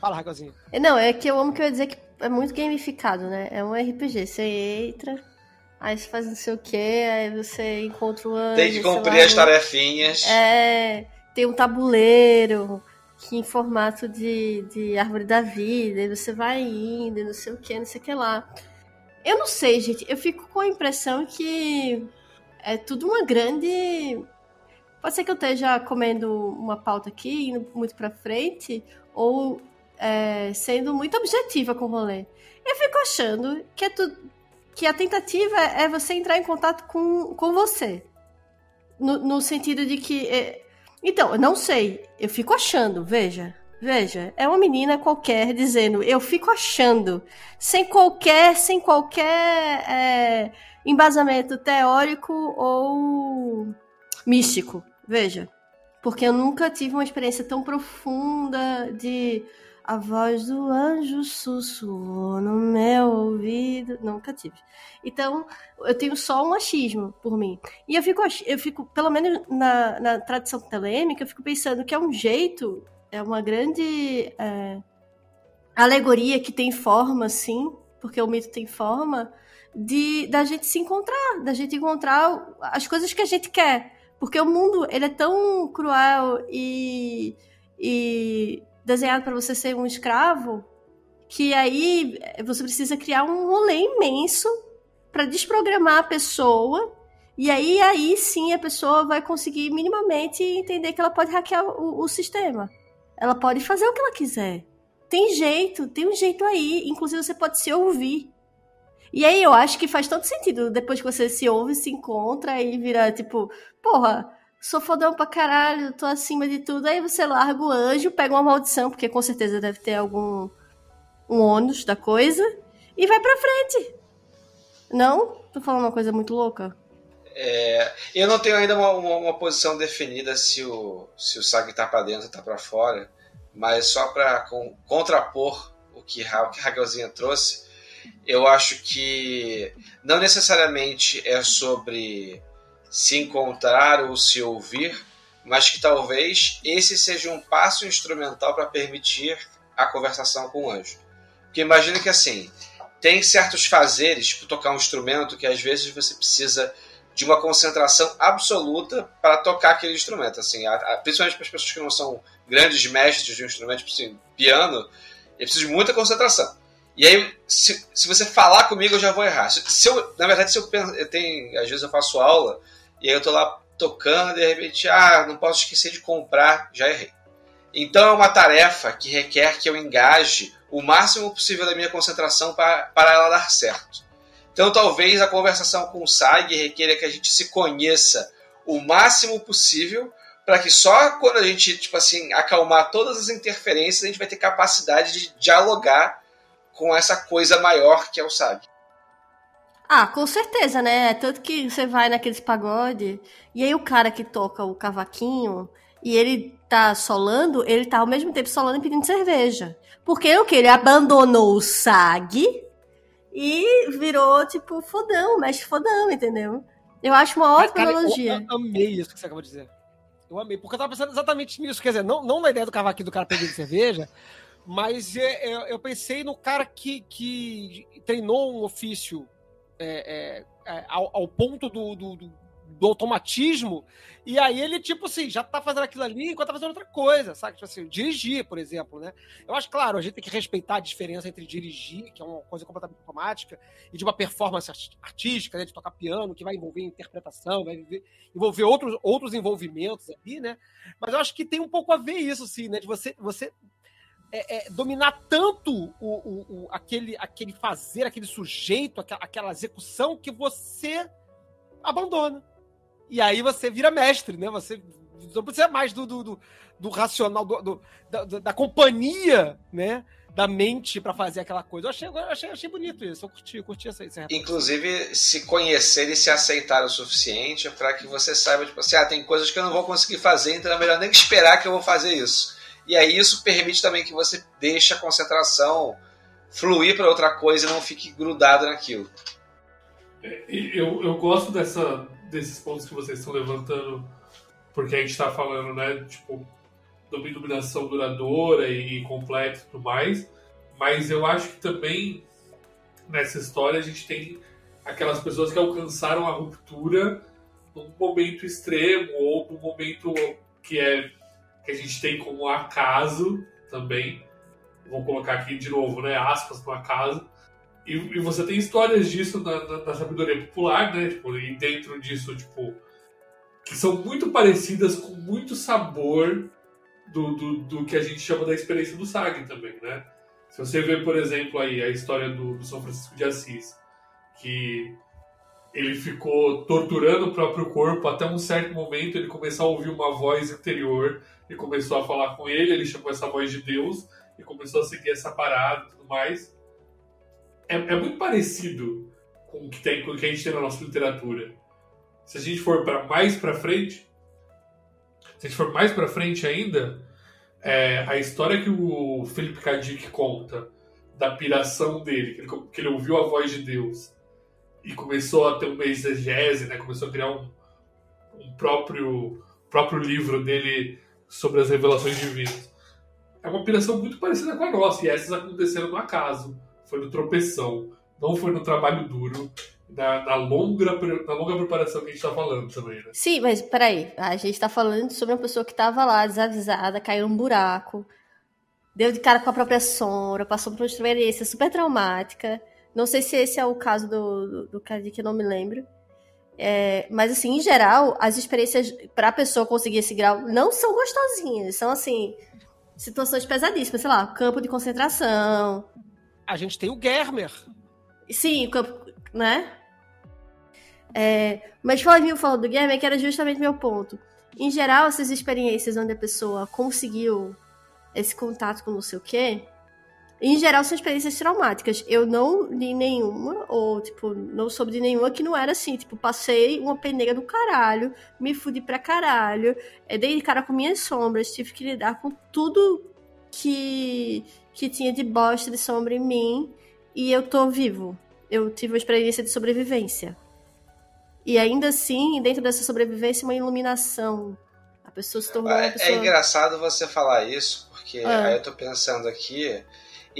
Fala, Ragozinho. Não, é que eu amo que eu ia dizer que é muito gamificado, né? É um RPG. Você entra, aí você faz não sei o que, aí você encontra o anjo. Tem que cumprir lá, as tarefinhas. É, tem um tabuleiro que em formato de, de árvore da vida, e você vai indo, não sei o que, não sei o que lá. Eu não sei, gente. Eu fico com a impressão que é tudo uma grande. Pode ser que eu esteja comendo uma pauta aqui, indo muito pra frente, ou é, sendo muito objetiva com o rolê. Eu fico achando que é tudo. que a tentativa é você entrar em contato com, com você. No, no sentido de que. É... Então, eu não sei. Eu fico achando, veja. Veja, é uma menina qualquer dizendo, eu fico achando, sem qualquer, sem qualquer é, embasamento teórico ou místico. Veja, porque eu nunca tive uma experiência tão profunda de a voz do anjo sussurrou no meu ouvido. Nunca tive. Então, eu tenho só um achismo por mim. E eu fico, eu fico pelo menos na, na tradição telêmica, eu fico pensando que é um jeito, é uma grande é, alegoria que tem forma, sim, porque o mito tem forma, de da gente se encontrar, da gente encontrar as coisas que a gente quer. Porque o mundo, ele é tão cruel e, e desenhado para você ser um escravo, que aí você precisa criar um rolê imenso para desprogramar a pessoa. E aí, aí sim a pessoa vai conseguir minimamente entender que ela pode hackear o, o sistema. Ela pode fazer o que ela quiser. Tem jeito, tem um jeito aí. Inclusive, você pode se ouvir. E aí eu acho que faz todo sentido. Depois que você se ouve, se encontra e vira tipo, porra, sou fodão pra caralho, tô acima de tudo. Aí você larga o anjo, pega uma maldição, porque com certeza deve ter algum um ônus da coisa, e vai pra frente. Não? Tô falando uma coisa muito louca? É, eu não tenho ainda uma, uma, uma, posição definida se o, se o Sag tá pra dentro ou tá pra fora, mas só pra com, contrapor o que, o que Ragelzinha trouxe, eu acho que não necessariamente é sobre se encontrar ou se ouvir, mas que talvez esse seja um passo instrumental para permitir a conversação com o anjo. Porque imagina que assim, tem certos fazeres, tipo tocar um instrumento, que às vezes você precisa de uma concentração absoluta para tocar aquele instrumento. Assim, principalmente para as pessoas que não são grandes mestres de um instrumento, tipo assim, piano, ele precisa de muita concentração. E aí, se, se você falar comigo, eu já vou errar. Se, eu, na verdade, se eu, eu tenho, às vezes eu faço aula e aí eu tô lá tocando e de repente, ah, não posso esquecer de comprar, já errei. Então é uma tarefa que requer que eu engaje o máximo possível da minha concentração para, para ela dar certo. Então talvez a conversação com o SAG requeira que a gente se conheça o máximo possível para que só quando a gente, tipo assim, acalmar todas as interferências, a gente vai ter capacidade de dialogar com essa coisa maior que é o SAG. Ah, com certeza, né? Tanto que você vai naqueles pagode e aí o cara que toca o cavaquinho e ele tá solando, ele tá ao mesmo tempo solando e pedindo cerveja. Porque o que? Ele abandonou o SAG e virou, tipo, fodão, mestre fodão, entendeu? Eu acho uma ótima cara, analogia. Eu amei isso que você acabou de dizer. Eu amei, porque eu tava pensando exatamente nisso. Quer dizer, não, não na ideia do cavaquinho do cara pedindo cerveja, mas é, é, eu pensei no cara que, que treinou um ofício é, é, é, ao, ao, ponto do, do, do, automatismo, e aí ele, tipo assim, já tá fazendo aquilo ali enquanto tá fazendo outra coisa, sabe? Tipo assim, dirigir, por exemplo, né? Eu acho, claro, a gente tem que respeitar a diferença entre dirigir, que é uma coisa completamente automática, e de uma performance artística, né? De tocar piano, que vai envolver interpretação, vai envolver outros, outros envolvimentos ali, né? Mas eu acho que tem um pouco a ver isso, assim, né? De você, você é, é, dominar tanto o, o, o, aquele, aquele fazer, aquele sujeito, aquela, execução, que você abandona. E aí você vira mestre, né? Você não precisa mais do, do, do, do racional, do, da, da, companhia, né? Da mente para fazer aquela coisa. Eu achei, eu achei, achei bonito isso. Eu curti, curti essa, essa Inclusive, se conhecer e se aceitar o suficiente para que você saiba, tipo assim, ah, tem coisas que eu não vou conseguir fazer, então é melhor nem esperar que eu vou fazer isso. E aí isso permite também que você deixe a concentração fluir para outra coisa e não fique grudado naquilo. É, eu, eu gosto dessa, desses pontos que vocês estão levantando, porque a gente está falando, né, tipo, de iluminação duradoura e completa e tudo mais, mas eu acho que também nessa história a gente tem aquelas pessoas que alcançaram a ruptura num momento extremo ou num momento que é que a gente tem como acaso também. Vou colocar aqui de novo, né? Aspas no acaso. E, e você tem histórias disso na, na, na, sabedoria popular, né? Tipo, e dentro disso, tipo, que são muito parecidas com muito sabor do, do, do que a gente chama da experiência do SAG também, né? Se você vê, por exemplo, aí a história do, do São Francisco de Assis, que ele ficou torturando o próprio corpo até um certo momento ele começou a ouvir uma voz interior e começou a falar com ele, ele chamou essa voz de Deus e começou a seguir essa parada e tudo mais. É, é muito parecido com o que, tem, com o que a gente tem na nossa literatura. Se a gente for para mais para frente, se a gente for mais para frente ainda, é, a história que o Felipe Kadik conta da piração dele, que ele, que ele ouviu a voz de Deus e começou a ter uma exegese, né? Começou a criar um, um próprio próprio livro dele sobre as revelações divinas. É uma piração muito parecida com a nossa, e essas aconteceram no acaso, foi no tropeção, não foi no trabalho duro, na, na longa, na longa preparação que a gente está falando também, né? Sim, mas peraí, a gente está falando sobre uma pessoa que estava lá, desavisada, caiu num buraco, deu de cara com a própria sombra, passou por uma experiência super traumática. Não sei se esse é o caso do, do, do que eu não me lembro. É, mas, assim, em geral, as experiências para a pessoa conseguir esse grau não são gostosinhas. São, assim, situações pesadíssimas. Sei lá, campo de concentração. A gente tem o Germer. Sim, o campo, né? É, mas Flavinho falou do Germer, que era justamente meu ponto. Em geral, essas experiências onde a pessoa conseguiu esse contato com não sei o quê, em geral, são experiências traumáticas. Eu não li nenhuma, ou, tipo, não soube de nenhuma que não era assim. Tipo, passei uma peneira do caralho, me fudi pra caralho, é, dei de cara com minhas sombras, tive que lidar com tudo que, que tinha de bosta, de sombra em mim, e eu tô vivo. Eu tive uma experiência de sobrevivência. E ainda assim, dentro dessa sobrevivência, uma iluminação. A pessoa se tornou uma é, pessoa... É engraçado você falar isso, porque Ah. aí eu tô pensando aqui,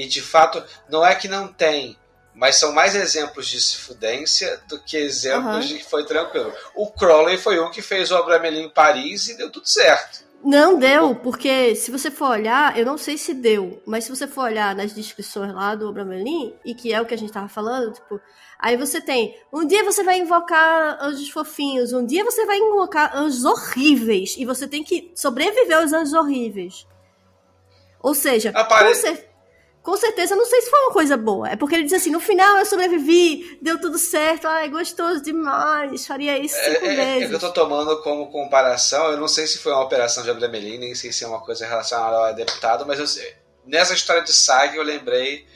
e de fato, não é que não tem, mas são mais exemplos de sifudência do que exemplos Aham. de que foi tranquilo. O Crowley foi um que fez o Abramelin em Paris e deu tudo certo. Não deu, porque se você for olhar, eu não sei se deu, mas se você for olhar nas descrições lá do Abramelin, e que é o que a gente tava falando, tipo, aí você tem, um dia você vai invocar anjos fofinhos, um dia você vai invocar anjos horríveis, e você tem que sobreviver aos anjos horríveis. Ou seja, com, cer- com certeza, não sei se foi uma coisa boa. É porque ele diz assim, no final eu sobrevivi, deu tudo certo, ai, gostoso demais, faria isso cinco É, é- é vezes. que eu tô tomando como comparação, eu não sei se foi uma operação de Abramelin, nem sei se é uma coisa relacionada ao deputado, mas eu sei. Nessa história de Sag eu lembrei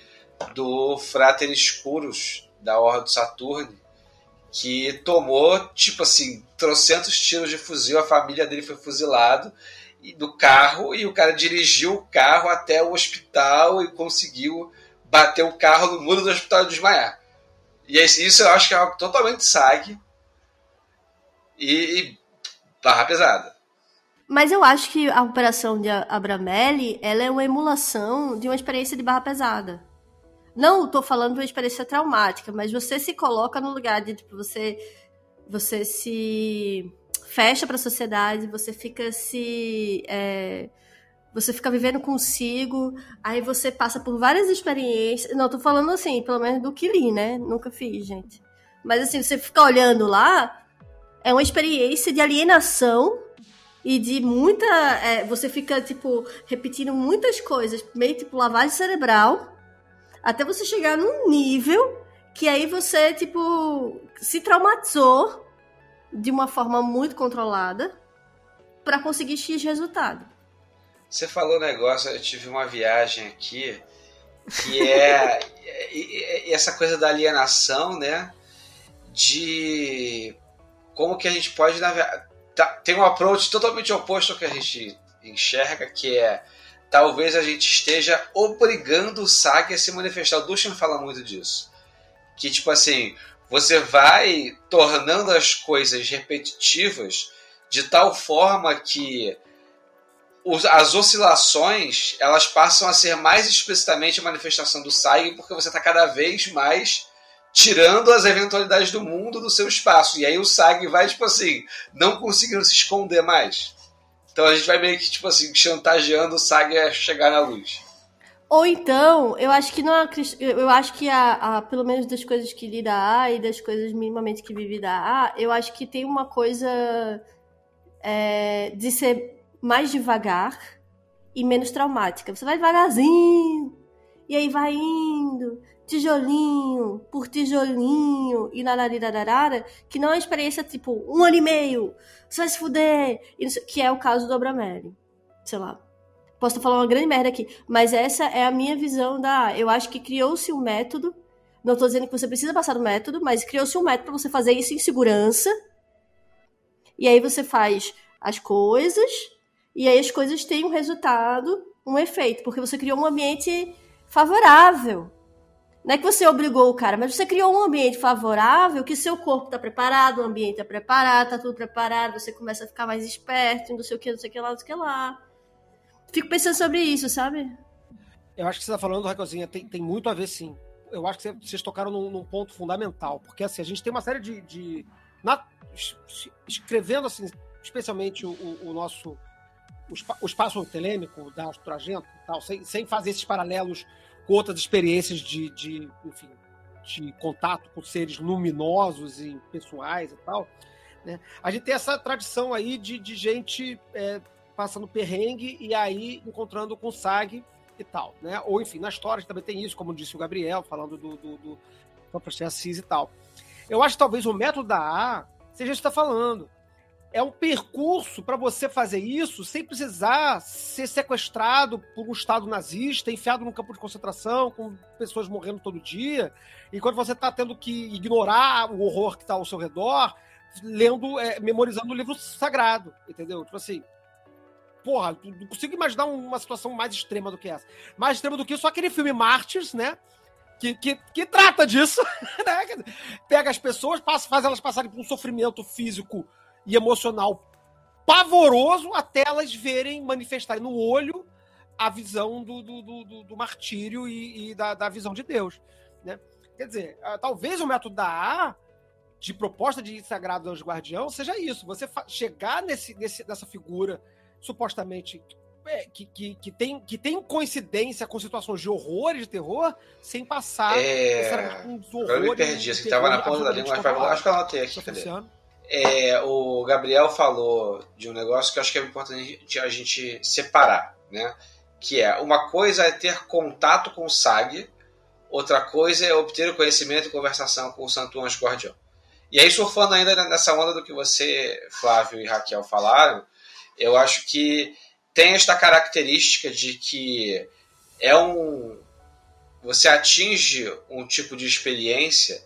do Frater Escuros, da Ordem do Saturno, que tomou, tipo assim, trocentos tiros de fuzil, a família dele foi fuzilado do carro, e o cara dirigiu o carro até o hospital e conseguiu bater o carro no muro do hospital e desmaiar. E isso eu acho que é algo totalmente SAG e, e barra pesada. Mas eu acho que a operação de Abramelli, ela é uma emulação de uma experiência de barra pesada. Não tô falando de uma experiência traumática, mas você se coloca no lugar de, tipo, você, você se fecha para a sociedade, você fica se... é, você fica vivendo consigo, aí você passa por várias experiências. Não, tô falando assim, pelo menos do que li, né? Nunca fiz, gente. Mas assim, você fica olhando lá, é uma experiência de alienação e de muita. é, você fica, tipo, repetindo muitas coisas, meio tipo lavagem cerebral, até você chegar num nível que aí você, tipo, se traumatizou de uma forma muito controlada para conseguir X resultado. Você falou um negócio, eu tive uma viagem aqui que é essa coisa da alienação, né? De como que a gente pode navegar. Tá, tem um approach totalmente oposto ao que a gente enxerga, que é talvez a gente esteja obrigando o SAG a se manifestar. O Duchan fala muito disso. Que tipo assim, você vai tornando as coisas repetitivas de tal forma que as oscilações elas passam a ser mais explicitamente a manifestação do SAG porque você está cada vez mais tirando as eventualidades do mundo do seu espaço. E aí o SAG vai, tipo assim, não conseguindo se esconder mais. Então a gente vai meio que, tipo assim, chantageando o SAG a chegar na luz. Ou então, eu acho que não é, eu acho que a, a- pelo menos das coisas que li da A e das coisas minimamente que vivi da A, eu acho que tem uma coisa é, de ser mais devagar e menos traumática. Você vai devagarzinho e aí vai indo, tijolinho por tijolinho e nararararara, que não é uma experiência tipo um ano e meio, você vai se fuder, que é o caso do Abramelli. Sei lá. Posso falando uma grande merda aqui, mas essa é a minha visão da. Eu acho que criou-se um método. Não estou dizendo que você precisa passar do método, mas criou-se um método para você fazer isso em segurança. E aí você faz as coisas, e aí as coisas têm um resultado, um efeito, porque você criou um ambiente favorável. Não é que você obrigou o cara, mas você criou um ambiente favorável que seu corpo está preparado, o ambiente está preparado, está tudo preparado, você começa a ficar mais esperto, não sei o que, não sei o que lá, não sei o que lá. Fico pensando sobre isso, sabe? Eu acho que você está falando, Raquelzinha, tem, tem muito a ver sim. Eu acho que vocês tocaram num, num ponto fundamental, porque assim, a gente tem uma série de. de na, escrevendo assim, especialmente o, o nosso o, espaço telêmico da Astrogento tal, sem, sem fazer esses paralelos com outras experiências de, de, enfim, de contato com seres luminosos e pessoais e tal, né? a gente tem essa tradição aí de, de gente é, passando perrengue e aí encontrando com SAG e tal, né? Ou enfim, na história também tem isso, como disse o Gabriel, falando do, do, do, do Assis e tal. Eu acho que talvez o método da A seja isso que está falando é um percurso para você fazer isso sem precisar ser sequestrado por um Estado nazista, enfiado num campo de concentração, com pessoas morrendo todo dia, enquanto você está tendo que ignorar o horror que está ao seu redor, lendo, é, memorizando o livro sagrado, entendeu? Tipo assim, porra, não consigo imaginar uma situação mais extrema do que essa. Mais extrema do que só aquele filme Mártires, né? Que, que, que trata disso, né? Pega as pessoas, passa, faz elas passarem por um sofrimento físico e emocional pavoroso até elas verem manifestarem no olho a visão do, do, do, do martírio e, e da, da, visão de Deus. Né? Quer dizer, ah, talvez o método da A, de proposta de sagrado anjo guardião, seja isso: você chegar nesse, nesse, nessa figura supostamente é, que, que, que, tem, que tem coincidência com situações de horror e de terror, sem passar é... com os horrores. Eu me perdi, você estava na ponta da língua, mas acho que eu anotei aqui. Cadê? É, o Gabriel falou de um negócio que eu acho que é importante a gente separar, né? Que é uma coisa é ter contato com o SAG, outra coisa é obter o conhecimento e conversação com o Santo Anjo Guardião. E aí, surfando ainda nessa onda do que você, Flávio e Raquel falaram, eu acho que tem esta característica de que é um. Você atinge um tipo de experiência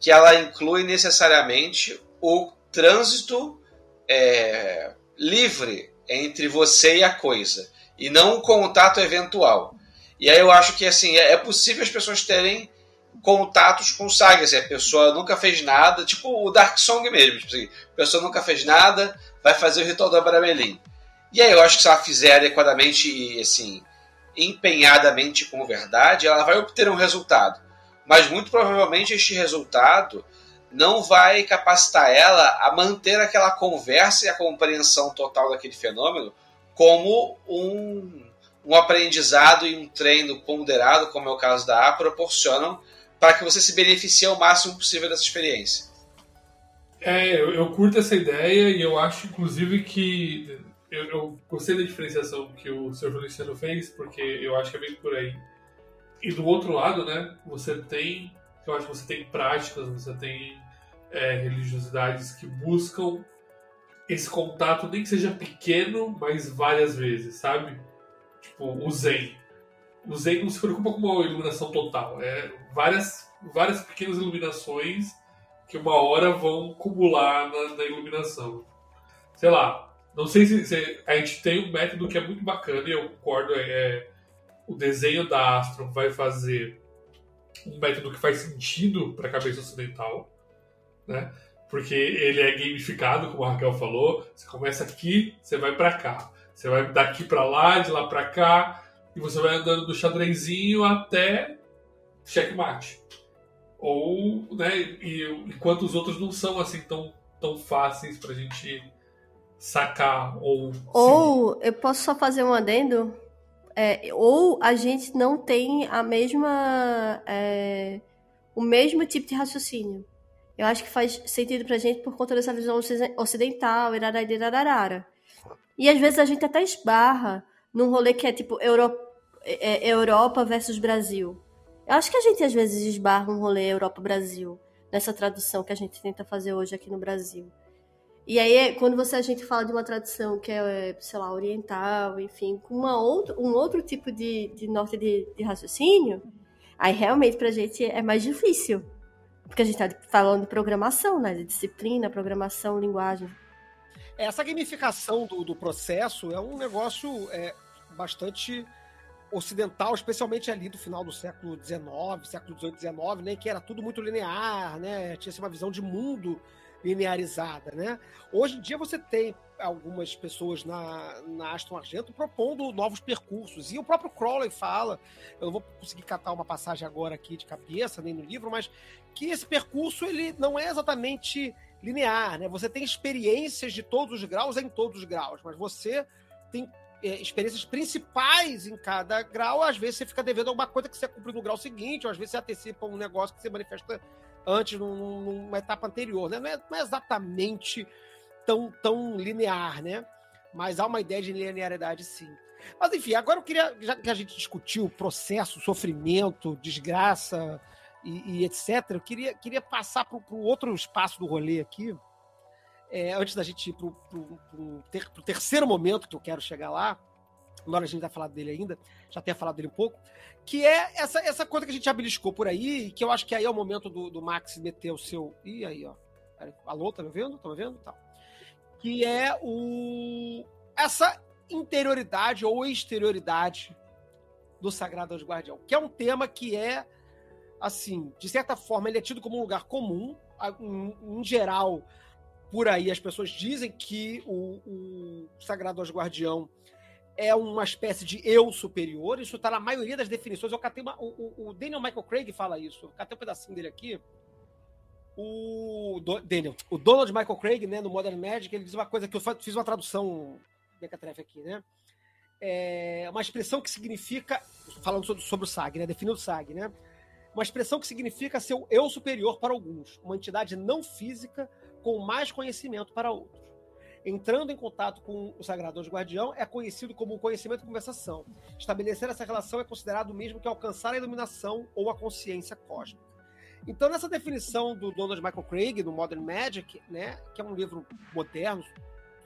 que ela inclui necessariamente o trânsito é, livre entre você e a coisa, e não um contato eventual. E aí eu acho que assim é, é possível as pessoas terem contatos com sagas. A pessoa nunca fez nada, tipo o Dark Song mesmo. Tipo assim, a pessoa nunca fez nada, vai fazer o ritual do Abramelin. E aí eu acho que se ela fizer adequadamente e assim, empenhadamente com verdade, ela vai obter um resultado. Mas muito provavelmente este resultado não vai capacitar ela a manter aquela conversa e a compreensão total daquele fenômeno como um, um aprendizado e um treino ponderado, como é o caso da A, proporcionam para que você se beneficie ao máximo possível dessa experiência. É, eu, eu curto essa ideia e eu acho, inclusive, que eu, eu gostei da diferenciação que o Sr. Feliciano fez, porque eu acho que é bem por aí. E do outro lado, né, você tem, eu acho que você tem práticas, você tem é, religiosidades que buscam esse contato, nem que seja pequeno, mas várias vezes, sabe? Tipo, o Zen. O Zen não se preocupa com uma iluminação total. É várias, várias pequenas iluminações que uma hora vão cumular na, na iluminação. Sei lá, não sei se, se, a gente tem um método que é muito bacana e eu concordo. É, é, o desenho da Astro vai fazer um método que faz sentido para a cabeça ocidental né? Porque ele é gamificado, como a Raquel falou. Você começa aqui, você vai para cá. Você vai daqui para lá, de lá para cá, e você vai andando do xadrezinho até checkmate. Ou, né, e, enquanto os outros não são assim tão, tão fáceis pra gente sacar ou Ou eu posso só fazer um adendo? É, ou a gente não tem a mesma é, o mesmo tipo de raciocínio. Eu acho que faz sentido pra gente por conta dessa visão ocidental, irararararara. E às vezes a gente até esbarra num rolê que é tipo é Europa versus Brasil. Eu acho que a gente às vezes esbarra um rolê Europa-Brasil nessa tradução que a gente tenta fazer hoje aqui no Brasil. E aí, quando você, a gente fala de uma tradução que é, sei lá, oriental, enfim, com uma outro, um outro tipo de, de norte de, de raciocínio, aí realmente pra gente é mais difícil. Porque a gente tá falando de programação, né? De disciplina, programação, linguagem. Essa gamificação do, do processo é um negócio é, bastante ocidental, especialmente ali do final do século XIX, século XVIII, XIX, né, que era tudo muito linear, né, tinha uma visão de mundo linearizada, né? Hoje em dia você tem algumas pessoas na, na Aston Argento propondo novos percursos, e o próprio Crowley fala, eu não vou conseguir catar uma passagem agora aqui de cabeça, nem no livro, mas que esse percurso ele não é exatamente linear, né? Você tem experiências de todos os graus em todos os graus, mas você tem experiências principais em cada grau, às vezes você fica devendo alguma coisa que você cumpriu no grau seguinte, ou às vezes você antecipa um negócio que você manifesta antes, num, numa etapa anterior, né? Não é, não é, exatamente tão, tão linear, né? Mas há uma ideia de linearidade, sim. Mas enfim, agora eu queria, já que a gente discutiu processo, sofrimento, desgraça e, e etc., eu queria, queria passar para o outro espaço do rolê aqui, é, antes da gente ir para o ter, terceiro momento que eu quero chegar lá, embora a gente tenha falado dele ainda, já tenha falado dele um pouco, que é essa, essa coisa que a gente já beliscou por aí, e que eu acho que aí é o momento do, do Max meter o seu. Ih, aí, ó. Alô, tá me vendo? Tá me vendo? Tá. Que é o. Essa interioridade ou exterioridade do Sagrado Guardião, que é um tema que é, assim, de certa forma, ele é tido como um lugar comum, em, em geral, por aí as pessoas dizem que o, o Sagrado Guardião é uma espécie de eu superior. Isso está na maioria das definições. Eu catei uma, o, o, Daniel Michael Craig fala isso. Eu catei um pedacinho dele aqui. O Do, Daniel, o Donald Michael Craig, né, no Modern Magic, ele diz uma coisa que eu fiz uma tradução mequetrefe aqui, né? É uma expressão que significa, falando sobre, sobre o SAG, né, definindo o SAG, né? Uma expressão que significa ser o eu superior para alguns, uma entidade não física com mais conhecimento para outros. Entrando em contato com o Sagrado Anjo Guardião é conhecido como conhecimento de conversação. Estabelecer essa relação é considerado o mesmo que alcançar a iluminação ou a consciência cósmica. Então, nessa definição do Donald Michael Craig, no Modern Magic, né, que é um livro moderno,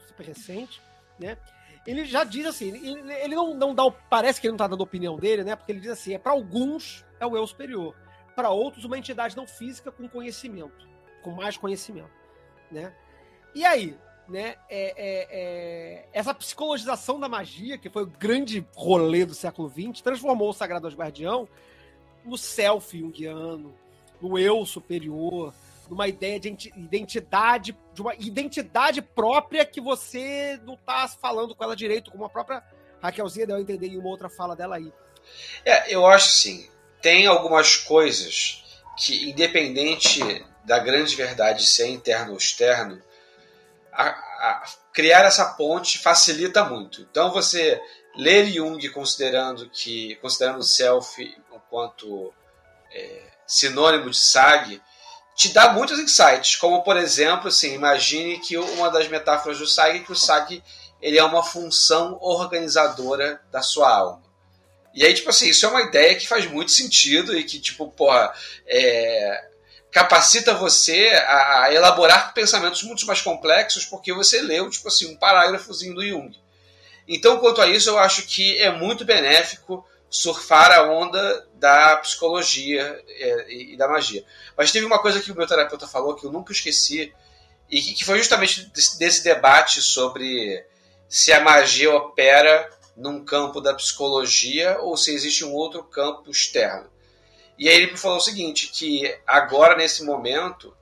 super recente, né, ele já diz assim, ele, ele não, não dá, parece que ele não está dando a opinião dele, né, porque ele diz assim, é para alguns é o eu superior, para outros uma entidade não física com conhecimento, com mais conhecimento né? E aí, né? É, é, é, essa psicologização da magia, que foi o grande rolê do século XX, transformou o Sagrado Guardião no self junguiano, no eu superior, numa ideia de identidade, de uma identidade própria que você não está falando com ela direito, como a própria Raquelzinha deu a entender em uma outra fala dela aí. É, eu acho assim, tem algumas coisas que, independente da grande verdade ser interno ou externo, a, a, criar essa ponte facilita muito. Então você ler Jung considerando que considerando o self enquanto é, sinônimo de SAG te dá muitos insights, como por exemplo, assim, imagine que uma das metáforas do SAG é que o SAG ele é uma função organizadora da sua alma. E aí, tipo assim, isso é uma ideia que faz muito sentido e que, tipo, porra, é, capacita você a elaborar pensamentos muito mais complexos porque você leu, tipo assim, um parágrafozinho do Jung. Então, quanto a isso, eu acho que é muito benéfico surfar a onda da psicologia é, e da magia. Mas teve uma coisa que o meu terapeuta falou que eu nunca esqueci e que foi justamente desse debate sobre se a magia opera num campo da psicologia ou se existe um outro campo externo. E aí ele me falou o seguinte, que agora, nesse momento,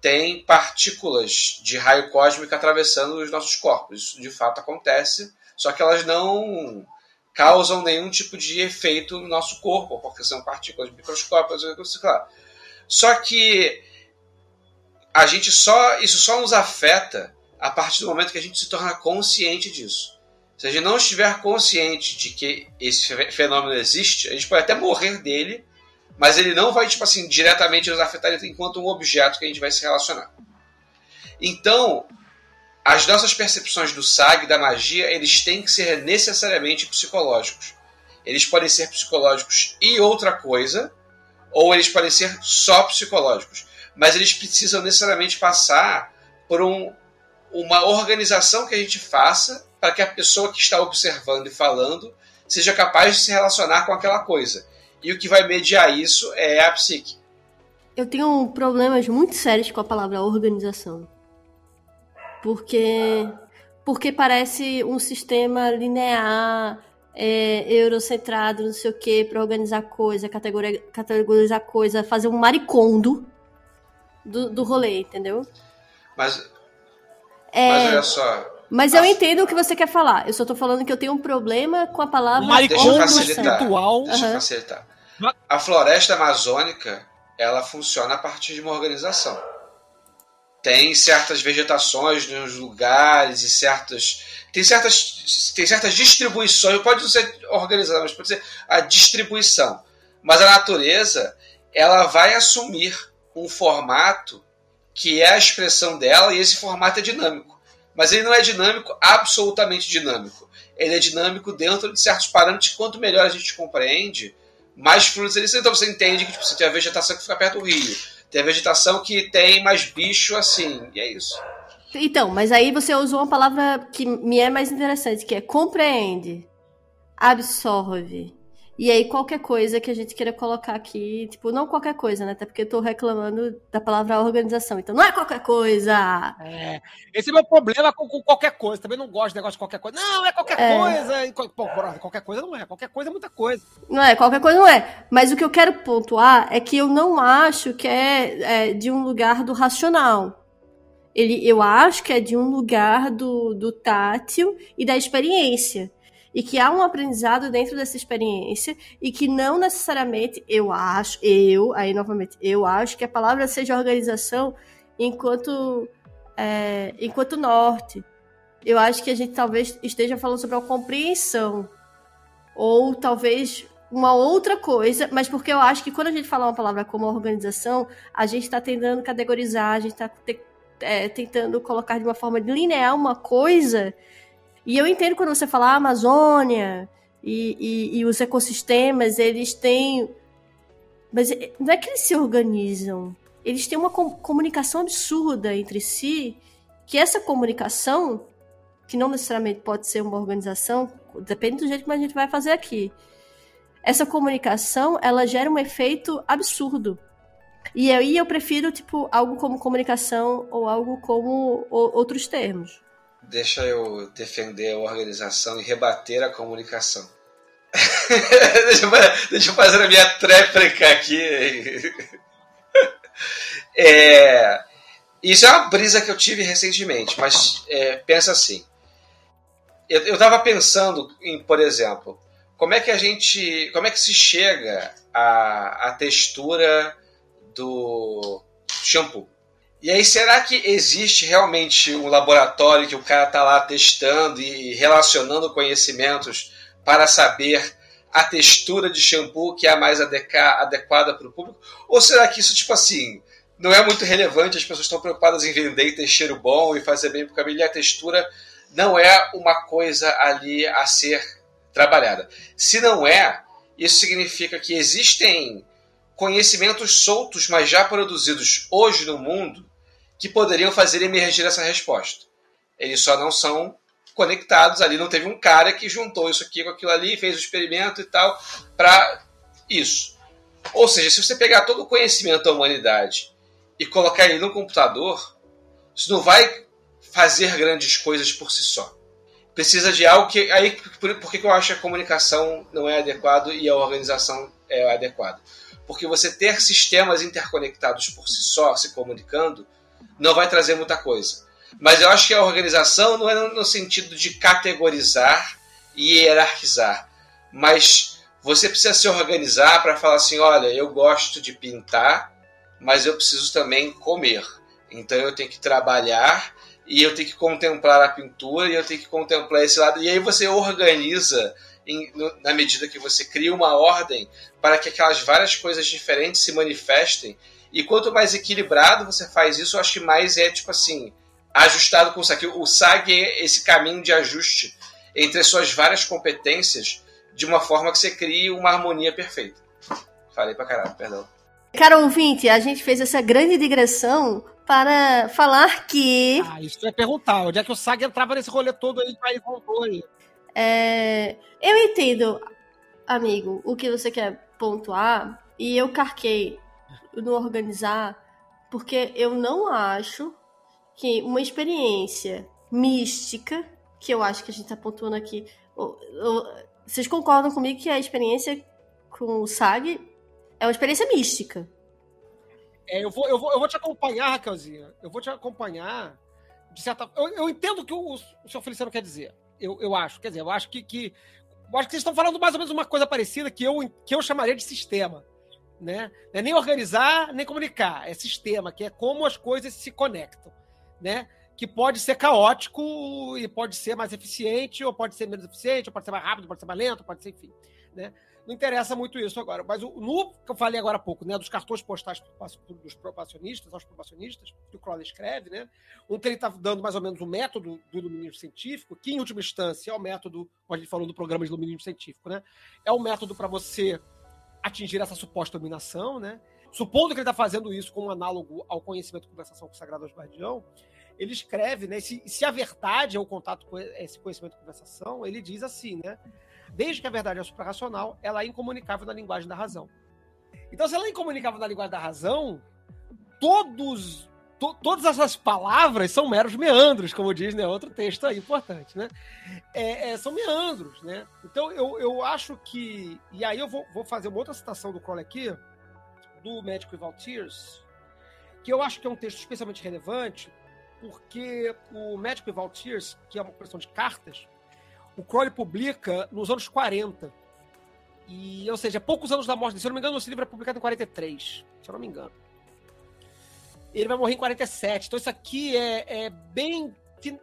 tem partículas de raio cósmico atravessando os nossos corpos. Isso de fato acontece, só que elas não causam nenhum tipo de efeito no nosso corpo, porque são partículas microscópicas, claro. Só que a gente só isso só nos afeta a partir do momento que a gente se torna consciente disso. Se a gente não estiver consciente de que esse fenômeno existe, a gente pode até morrer dele, mas ele não vai, tipo assim, diretamente nos afetar enquanto um objeto que a gente vai se relacionar. Então, as nossas percepções do SAG, da magia, eles têm que ser necessariamente psicológicos. Eles podem ser psicológicos e outra coisa, ou eles podem ser só psicológicos, mas eles precisam necessariamente passar por um, uma organização que a gente faça para que a pessoa que está observando e falando seja capaz de se relacionar com aquela coisa. E o que vai mediar isso é a psique. Eu tenho problemas muito sérios com a palavra organização. Porque porque parece um sistema linear, é, eurocentrado, não sei o que, para organizar coisa, categoria, categorizar coisa, fazer um maricondo do, do rolê, entendeu? Mas, É, mas olha só, mas eu entendo o que você quer falar. Eu só tô falando que eu tenho um problema com a palavra Deixa eu Maricondo facilitar. espiritual. Deixa eu facilitar. A floresta amazônica, ela funciona a partir de uma organização. Tem certas vegetações nos lugares e certas tem certas tem certas distribuições, pode não ser organizada, mas pode ser a distribuição. Mas a natureza, ela vai assumir um formato que é a expressão dela e esse formato é dinâmico. Mas ele não é dinâmico absolutamente dinâmico. Ele é dinâmico dentro de certos parâmetros. Quanto melhor a gente compreende, mais frutos eles. Então você entende que tipo, você tem a vegetação que fica perto do rio. Tem a vegetação que tem mais bicho assim. E é isso. Então, mas aí você usou uma palavra que me é mais interessante, que é compreende, absorve. E aí qualquer coisa que a gente queira colocar aqui, tipo, não qualquer coisa, né? Até porque eu tô reclamando da palavra organização. Então, não é qualquer coisa. É, esse é o meu problema com, com qualquer coisa. Também não gosto de negócio de qualquer coisa. Não, é qualquer É. coisa. Pô, qualquer coisa não é. Qualquer coisa é muita coisa. Não é, qualquer coisa não é. Mas o que eu quero pontuar é que eu não acho que é, é de um lugar do racional. Ele, eu acho que é de um lugar do, do tátil e da experiência. E que há um aprendizado dentro dessa experiência e que não necessariamente, eu acho, eu, aí novamente, eu acho que a palavra seja organização enquanto, é, enquanto norte. Eu acho que a gente talvez esteja falando sobre a compreensão. Ou talvez uma outra coisa, mas porque eu acho que quando a gente fala uma palavra como organização, a gente está tentando categorizar, a gente está tentando colocar de uma forma linear uma coisa. E eu entendo quando você fala ah, Amazônia e, e, e os ecossistemas, eles têm. Mas não é que eles se organizam. Eles têm uma com- comunicação absurda entre si, que essa comunicação, que não necessariamente pode ser uma organização, depende do jeito que a gente vai fazer aqui. Essa comunicação, ela gera um efeito absurdo. E aí eu prefiro, tipo, algo como comunicação ou algo como outros termos. Deixa eu defender a organização e rebater a comunicação. deixa, eu, deixa eu fazer a minha tréplica aqui. É, isso é uma brisa que eu tive recentemente, mas é, pensa assim. Eu, eu tava pensando em, por exemplo, como é que a gente. Como é que se chega à, à textura do shampoo? E aí, será que existe realmente um laboratório que o cara tá lá testando e relacionando conhecimentos para saber a textura de shampoo que é a mais adequada para o público? Ou será que isso, tipo assim, não é muito relevante, as pessoas estão preocupadas em vender e ter cheiro bom e fazer bem para o cabelo e a textura não é uma coisa ali a ser trabalhada. Se não é, isso significa que existem conhecimentos soltos, mas já produzidos hoje no mundo, que poderiam fazer emergir essa resposta. Eles só não são conectados ali. Não teve um cara que juntou isso aqui com aquilo ali, fez o experimento e tal, para isso. Ou seja, se você pegar todo o conhecimento da humanidade e colocar ele no computador, isso não vai fazer grandes coisas por si só. Precisa de algo que. Aí, por, por que eu acho que a comunicação não é adequado e a organização é adequada? Porque você ter sistemas interconectados por si só, se comunicando, não vai trazer muita coisa. Mas eu acho que a organização não é no sentido de categorizar e hierarquizar, mas você precisa se organizar para falar assim: olha, eu gosto de pintar, mas eu preciso também comer. Então eu tenho que trabalhar e eu tenho que contemplar a pintura e eu tenho que contemplar esse lado. E aí você organiza em- na medida que você cria uma ordem para que aquelas várias coisas diferentes se manifestem. E quanto mais equilibrado você faz isso, eu acho que mais é tipo assim ajustado com o SAG. O SAG é esse caminho de ajuste entre as suas várias competências de uma forma que você crie uma harmonia perfeita. Falei pra caralho, perdão. Cara ouvinte, a gente fez essa grande digressão para falar que. Ah, isso ia perguntar. Onde é que o Sag entrava nesse rolê todo aí, aí voltou aí? É, eu entendo, amigo, o que você quer pontuar, e eu carquei no organizar, porque eu não acho que uma experiência mística, que eu acho que a gente tá pontuando aqui, vocês concordam comigo que a experiência com o SAG é uma experiência mística? É, eu, vou, eu, vou, eu vou te acompanhar, Raquelzinha. Eu vou te acompanhar. De certa Eu, eu entendo o que o, o senhor Feliciano quer dizer. Eu, eu acho. Quer dizer, eu acho que, que. Eu acho que vocês estão falando mais ou menos uma coisa parecida que eu, que eu chamaria de sistema. Né? É nem organizar, nem comunicar. É sistema, que é como as coisas se conectam. Né? Que pode ser caótico e pode ser mais eficiente, ou pode ser menos eficiente, ou pode ser mais rápido, pode ser mais lento, pode ser, enfim. Né? Não interessa muito isso agora. Mas o, no que eu falei agora há pouco, né, dos cartões postais dos probacionistas, aos probacionistas, que o Crowley escreve, né, um que ele está dando mais ou menos o um método do iluminismo científico, que em última instância é o método, como a gente falou no programa de iluminismo científico, né, é o método para você atingir essa suposta dominação, né, supondo que ele está fazendo isso com um análogo ao conhecimento de conversação com o Sagrado Guardião, ele escreve, né, se, se a verdade é o contato com esse conhecimento de conversação, ele diz assim, né, desde que a verdade é suprarracional, ela é incomunicável na linguagem da razão. Então, se ela é incomunicável na linguagem da razão, todos to, todas essas palavras são meros meandros, como diz né, outro texto aí importante, né? É, é, são meandros, né? Então, eu, eu acho que... E aí eu vou, vou fazer uma outra citação do Crowley aqui, do médico Eval Tears, que eu acho que é um texto especialmente relevante, porque o médico Eval Tears, que é uma coleção de cartas, o Crowley publica nos anos 40. E, ou seja, poucos anos da morte dele. Se eu não me engano, esse livro é publicado em 43. Se eu não me engano. Ele vai morrer em 47. Então, isso aqui é, é bem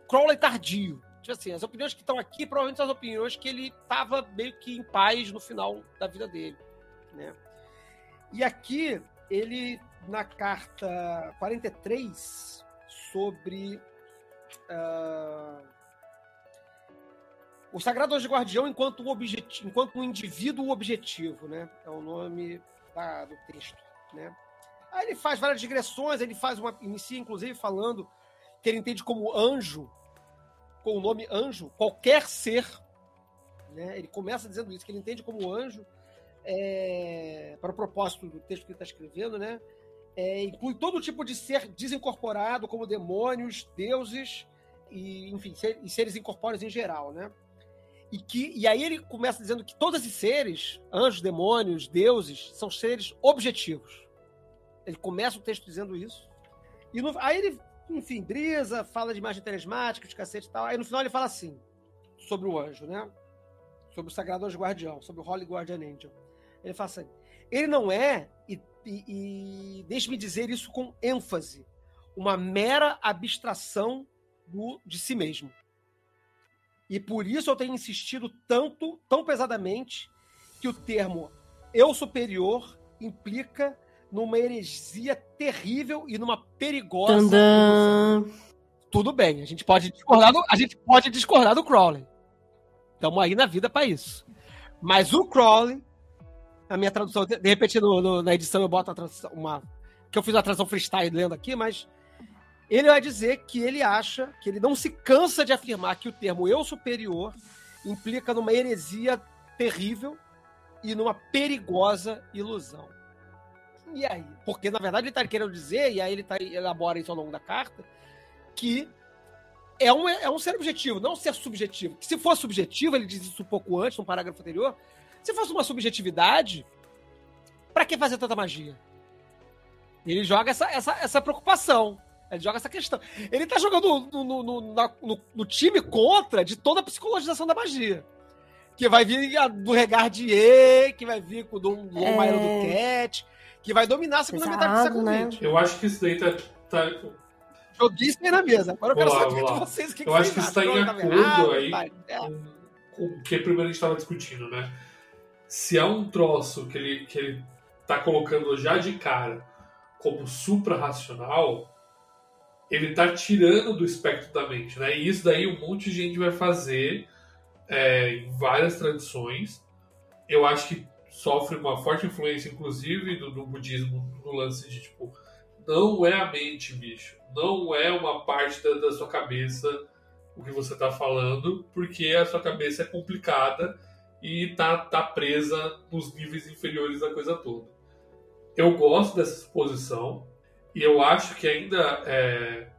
Crowley tardio. Tipo assim, as opiniões que estão aqui provavelmente são as opiniões que ele estava meio que em paz no final da vida dele. Né? E aqui, ele, na carta 43, sobre. Uh, o Sagrado Anjo Guardião enquanto, um enquanto um indivíduo objetivo, né? É o nome da, do texto, né? Aí ele faz várias digressões, ele faz uma. inicia, inclusive, falando que ele entende como anjo, com o nome anjo, qualquer ser. Né? Ele começa dizendo isso, que ele entende como anjo, é, para o propósito do texto que ele está escrevendo, né? É, inclui todo tipo de ser desincorporado, como demônios, deuses e, enfim, ser, e seres incorpóreos em geral, né? E, que, e aí ele começa dizendo que todos esses seres, anjos, demônios, deuses, são seres objetivos. Ele começa o texto dizendo isso. E no, aí ele, enfim, brisa, fala de imagem telesmática, de cacete e tal. Aí no final ele fala assim, sobre o anjo, né? Sobre o sagrado anjo guardião, sobre o Holy Guardian Angel. Ele fala assim, ele não é, e, e, e deixe-me dizer isso com ênfase, uma mera abstração do, de si mesmo. E por isso eu tenho insistido tanto, tão pesadamente, que o termo eu superior implica numa heresia terrível e numa perigosa. Tandã. Tudo bem, a gente pode discordar do, a gente pode discordar do Crowley. Estamos aí na vida para isso. Mas o Crowley, a minha tradução, de repente no, no, na edição eu boto tradução, uma. Que eu fiz uma tradução freestyle lendo aqui, mas ele vai dizer que ele acha, que ele não se cansa de afirmar que o termo eu superior implica numa heresia terrível e numa perigosa ilusão. E aí? Porque, na verdade, ele está querendo dizer, e aí ele tá, elabora isso ao longo da carta, que é um, é um ser objetivo, não um ser subjetivo. Que se fosse subjetivo, ele diz isso um pouco antes, no parágrafo anterior, se fosse uma subjetividade, para que fazer tanta magia? Ele joga essa, essa, essa preocupação. Ele joga essa questão. Ele tá jogando no, no, no, no, no time contra de toda a psicologização da magia. Que vai vir do Regardier, que vai vir com o Dom é... do Cat, que vai dominar a segunda Exato, metade do século né? XX. Eu acho que isso daí tá. tá... Joguei isso aí na mesa. Agora eu quero lá, saber de vocês o que Eu que acho que isso está em tá acordo aí tá, é. com, com o que primeiro a gente estava discutindo, né? Se há um troço que ele, que ele tá colocando já de cara como supra-racional, ele tá tirando do espectro da mente, né? E isso daí um monte de gente vai fazer é, em várias tradições. Eu acho que sofre uma forte influência, inclusive, do, do budismo, no lance de tipo, não é a mente, bicho. Não é uma parte da, da sua cabeça o que você está falando, porque a sua cabeça é complicada e tá, tá presa nos níveis inferiores da coisa toda. Eu gosto dessa exposição e eu acho que ainda é,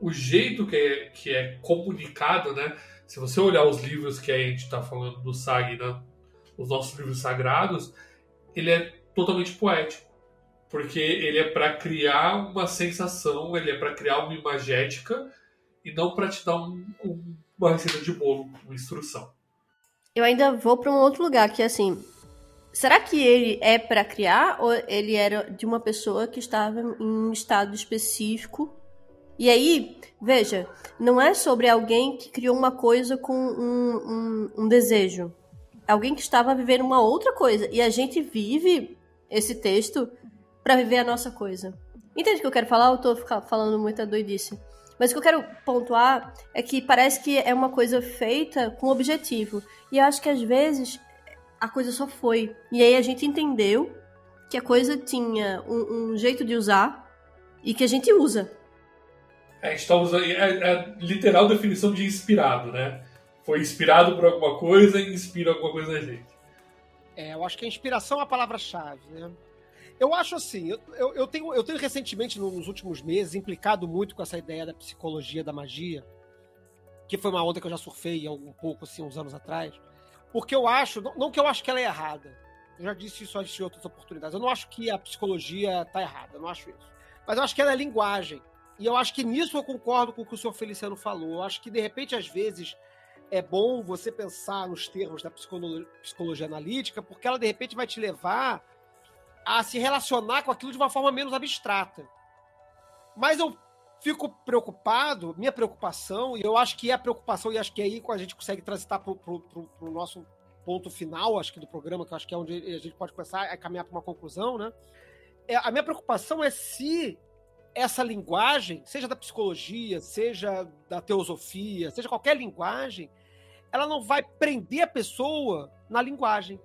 o jeito que é, que é comunicado, né? Se você olhar os livros que a gente está falando do Sag, né? Os nossos livros sagrados, ele é totalmente poético. Porque ele é para criar uma sensação, ele é para criar uma imagética e não para te dar um, um, uma receita de bolo, uma instrução. Eu ainda vou para um outro lugar que assim, será que ele é para criar ou ele era de uma pessoa que estava em um estado específico? E aí, veja, não é sobre alguém que criou uma coisa com um, um, um desejo. Alguém que estava vivendo uma outra coisa. E a gente vive esse texto para viver a nossa coisa. Entende o que eu quero falar? Eu tô falando muita doidice. Mas o que eu quero pontuar é que parece que é uma coisa feita com objetivo. E eu acho que às vezes a coisa só foi. E aí a gente entendeu que a coisa tinha um, um jeito de usar e que a gente usa. É, a gente está usando. É, é a literal definição de inspirado, né? Foi inspirado por alguma coisa e inspira alguma coisa na gente. É, eu acho que a inspiração é a palavra-chave, né? Eu acho assim, eu, eu, tenho, eu tenho recentemente, nos últimos meses, implicado muito com essa ideia da psicologia da magia, que foi uma onda que eu já surfei um pouco, assim, uns anos atrás, porque eu acho, não, não que eu acho que ela é errada, eu já disse isso em outras oportunidades, eu não acho que a psicologia está errada, eu não acho isso, mas eu acho que ela é linguagem, e eu acho que nisso eu concordo com o que o senhor Feliciano falou, eu acho que, de repente, às vezes, é bom você pensar nos termos da psicologia, psicologia analítica, porque ela, de repente, vai te levar a se relacionar com aquilo de uma forma menos abstrata. Mas eu fico preocupado, minha preocupação, e eu acho que é a preocupação, e acho que é aí a gente consegue transitar para o nosso ponto final, acho que do programa, que acho que é onde a gente pode começar a caminhar para uma conclusão, né? É, a minha preocupação é se essa linguagem, seja da psicologia, seja da teosofia, seja qualquer linguagem, ela não vai prender a pessoa na linguagem.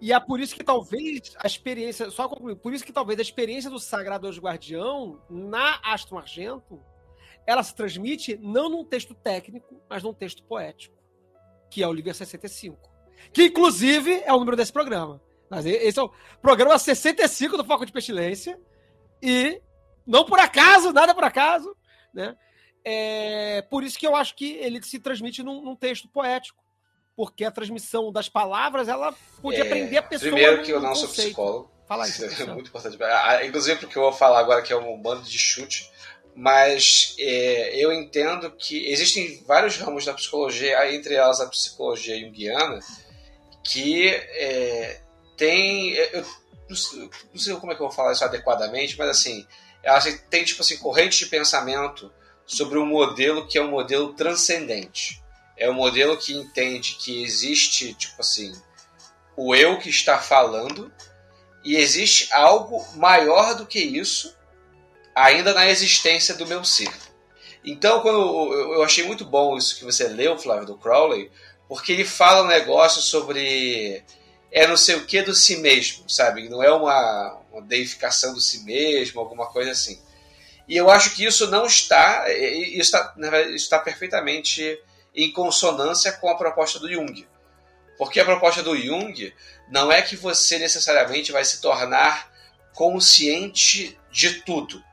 E é por isso que talvez a experiência, só concluir, por isso que talvez a experiência do Sagrado Anjo Guardião na Astro Argento, ela se transmite não num texto técnico, mas num texto poético, que é o livro 65. Que inclusive é o número desse programa. Mas esse é o programa 65 do Foco de Pestilência. E não por acaso, nada por acaso, né? É por isso que eu acho que ele se transmite num, num texto poético porque a transmissão das palavras ela podia é, prender a pessoa. Primeiro que eu não sou psicólogo. Fala isso. É muito importante. Ah, ah, inclusive porque eu vou falar agora que é um bando de chute, mas é, eu entendo que existem vários ramos da psicologia, entre elas a psicologia junguiana, que é, tem. Eu, não sei como é que eu vou falar isso adequadamente, mas assim, ela tem tipo assim, corrente de pensamento sobre um modelo que é um modelo transcendente é um modelo que entende que existe, tipo assim, o eu que está falando e existe algo maior do que isso ainda na existência do meu ser. Então, quando eu achei muito bom isso que você leu, Flávio, do Crowley, porque ele fala um negócio sobre é não sei o que do si mesmo, sabe? Não é uma, uma deificação do si mesmo, alguma coisa assim. E eu acho que isso não está, isso está, está perfeitamente em consonância com a proposta do Jung. Porque a proposta do Jung não é que você necessariamente vai se tornar consciente de tudo.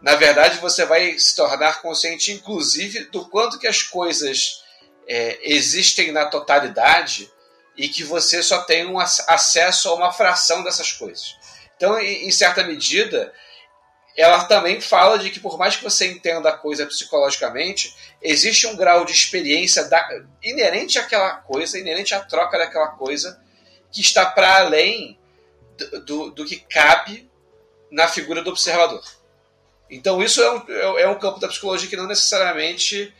Na verdade, você vai se tornar consciente, inclusive, do quanto que as coisas é, existem na totalidade e que você só tem um acesso a uma fração dessas coisas. Então, em certa medida, ela também fala de que por mais que você entenda a coisa psicologicamente, existe um grau de experiência da, inerente àquela coisa, inerente à troca daquela coisa, que está para além do, do, do, que cabe na figura do observador. Então isso é um, é um campo da psicologia que não necessariamente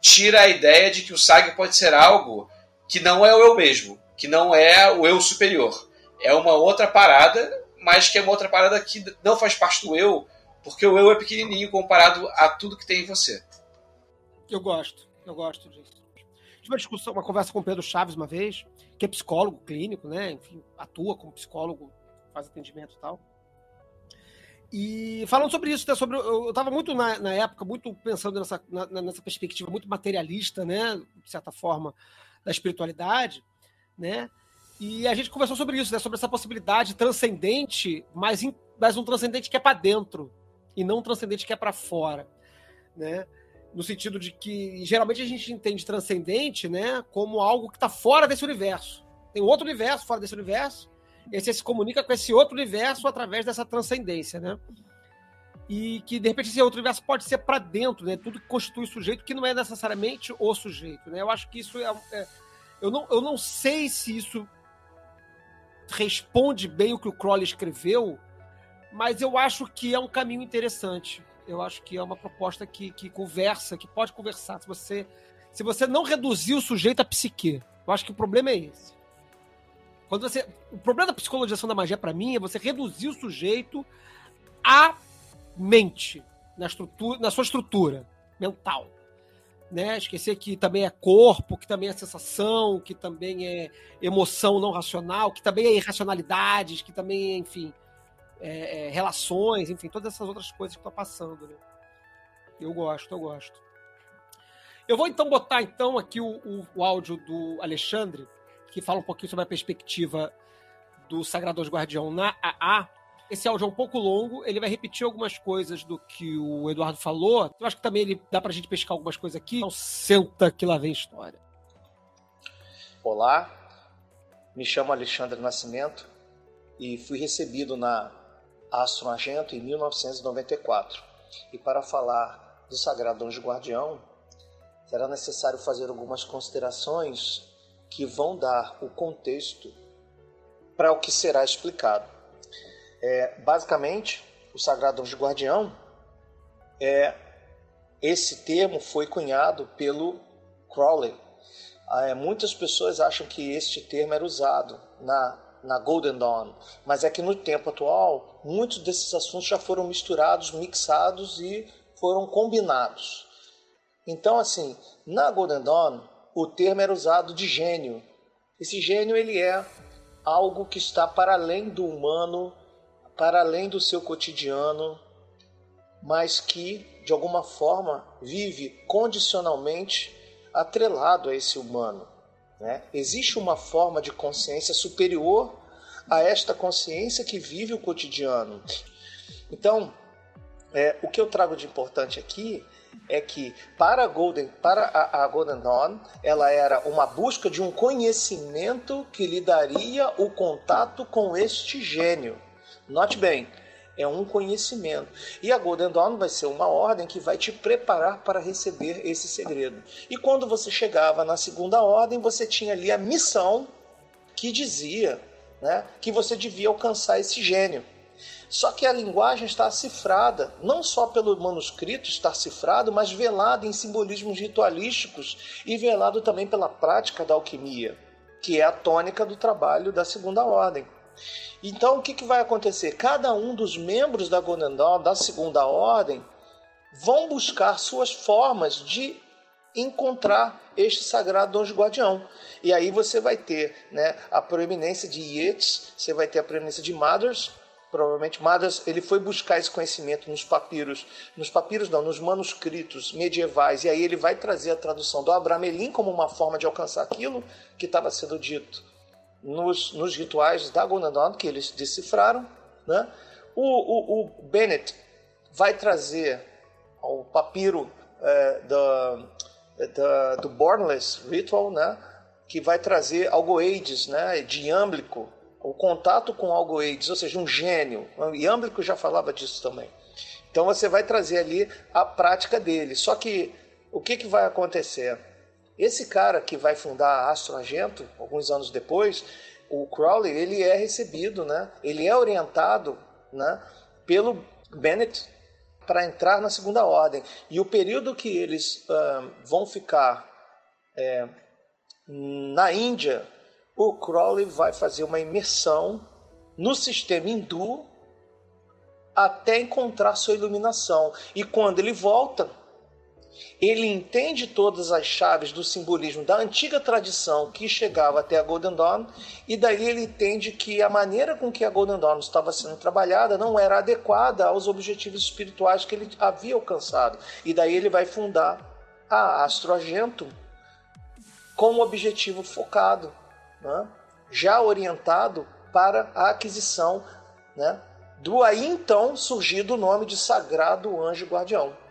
tira a ideia de que o SAG pode ser algo que não é o eu mesmo, que não é o eu superior. É uma outra parada, mas que é uma outra parada que não faz parte do eu, porque o eu é pequenininho comparado a tudo que tem em você. Eu gosto, eu gosto disso. tive uma discussão, uma conversa com o Pedro Chaves uma vez, que é psicólogo clínico, né? Enfim, atua como psicólogo, faz atendimento e tal. E falando sobre isso, né, sobre, eu estava muito na, na, época, muito pensando nessa, na, nessa perspectiva muito materialista, né, de certa forma, da espiritualidade, né? E a gente conversou sobre isso, né, sobre essa possibilidade transcendente, mas, in, mas um transcendente que é para dentro e não transcendente que é para fora, né? No sentido de que geralmente a gente entende transcendente, né, como algo que está fora desse universo. Tem outro universo fora desse universo e você se comunica com esse outro universo através dessa transcendência, né? E que, de repente, esse outro universo pode ser para dentro, né? Tudo que constitui o sujeito, que não é necessariamente o sujeito, né? Eu acho que isso é... é eu, não, eu não sei se isso responde bem o que o Crowley escreveu, mas eu acho que é um caminho interessante. Eu acho que é uma proposta que, que conversa, que pode conversar. Se você, se você não reduzir o sujeito à psique, eu acho que o problema é esse. Quando você, o problema da psicologização da magia para mim é você reduzir o sujeito à mente, na estrutura, na sua estrutura mental. Né? Esquecer que também é corpo, que também é sensação, que também é emoção não racional, que também é irracionalidades, que também é, enfim, é, é, relações, enfim, todas essas outras coisas que estão passando. Né? Eu gosto, eu gosto. Eu vou então botar então aqui o, o, o áudio do Alexandre que fala um pouquinho sobre a perspectiva do Sagrador Guardião na AA. Esse áudio é um pouco longo, ele vai repetir algumas coisas do que o Eduardo falou. Eu acho que também ele dá pra gente pescar algumas coisas aqui. Então senta que lá vem história. Olá, me chamo Alexandre Nascimento e fui recebido na Astro Argento em 1994. E para falar do Sagrado Anjo Guardião, será necessário fazer algumas considerações que vão dar o contexto para o que será explicado. É, basicamente, o Sagrado Anjo Guardião é esse termo foi cunhado pelo Crowley. É, muitas pessoas acham que este termo era usado na, na Golden Dawn, mas é que no tempo atual muitos desses assuntos já foram misturados, mixados e foram combinados. Então, assim, na Golden Dawn o termo era usado de gênio. Esse gênio ele é algo que está para além do humano, para além do seu cotidiano, mas que de alguma forma vive condicionalmente atrelado a esse humano. Né? Existe uma forma de consciência superior a esta consciência que vive o cotidiano. Então, é, o que eu trago de importante aqui é que para a Golden, para a, a, Golden Dawn, ela era uma busca de um conhecimento que lhe daria o contato com este gênio. Note bem, é um conhecimento. E a Golden Dawn vai ser uma ordem que vai te preparar para receber esse segredo. E quando você chegava na segunda ordem, você tinha ali a missão que dizia né, que você devia alcançar esse gênio. Só que a linguagem está cifrada, não só pelo manuscrito estar cifrado, mas velado em simbolismos ritualísticos e velado também pela prática da alquimia, que é a tônica do trabalho da segunda ordem. Então, o que, que vai acontecer? Cada um dos membros da Golden Dawn, da segunda ordem, vão buscar suas formas de encontrar este sagrado anjo guardião. E aí você vai ter né, a proeminência de Yeats, você vai ter a proeminência de Mothers, provavelmente Madas ele foi buscar esse conhecimento nos papiros, nos papiros não, nos manuscritos medievais, e aí ele vai trazer a tradução do Abramelin como uma forma de alcançar aquilo que estava sendo dito nos, nos rituais da Gonadon, que eles decifraram. Né? O, o, o Bennett vai trazer o papiro é, da, da, do Bornless Ritual, né? que vai trazer algoides né? de o contato com algo AIDS, ou seja, um gênio. O Iâmblico já falava disso também. Então você vai trazer ali a prática dele. Só que o que, que vai acontecer? Esse cara que vai fundar a Astro Argento, alguns anos depois, o Crowley, ele é recebido, né? ele é orientado né? pelo Bennett para entrar na segunda ordem. E o período que eles uh, vão ficar é, na Índia o Crowley vai fazer uma imersão no sistema hindu até encontrar sua iluminação. E quando ele volta, ele entende todas as chaves do simbolismo da antiga tradição que chegava até a Golden Dawn, e daí ele entende que a maneira com que a Golden Dawn estava sendo trabalhada não era adequada aos objetivos espirituais que ele havia alcançado. E daí ele vai fundar a Astro Argento com um objetivo focado, né? já orientado para a aquisição né? do aí então surgido o nome de Sagrado Anjo Guardião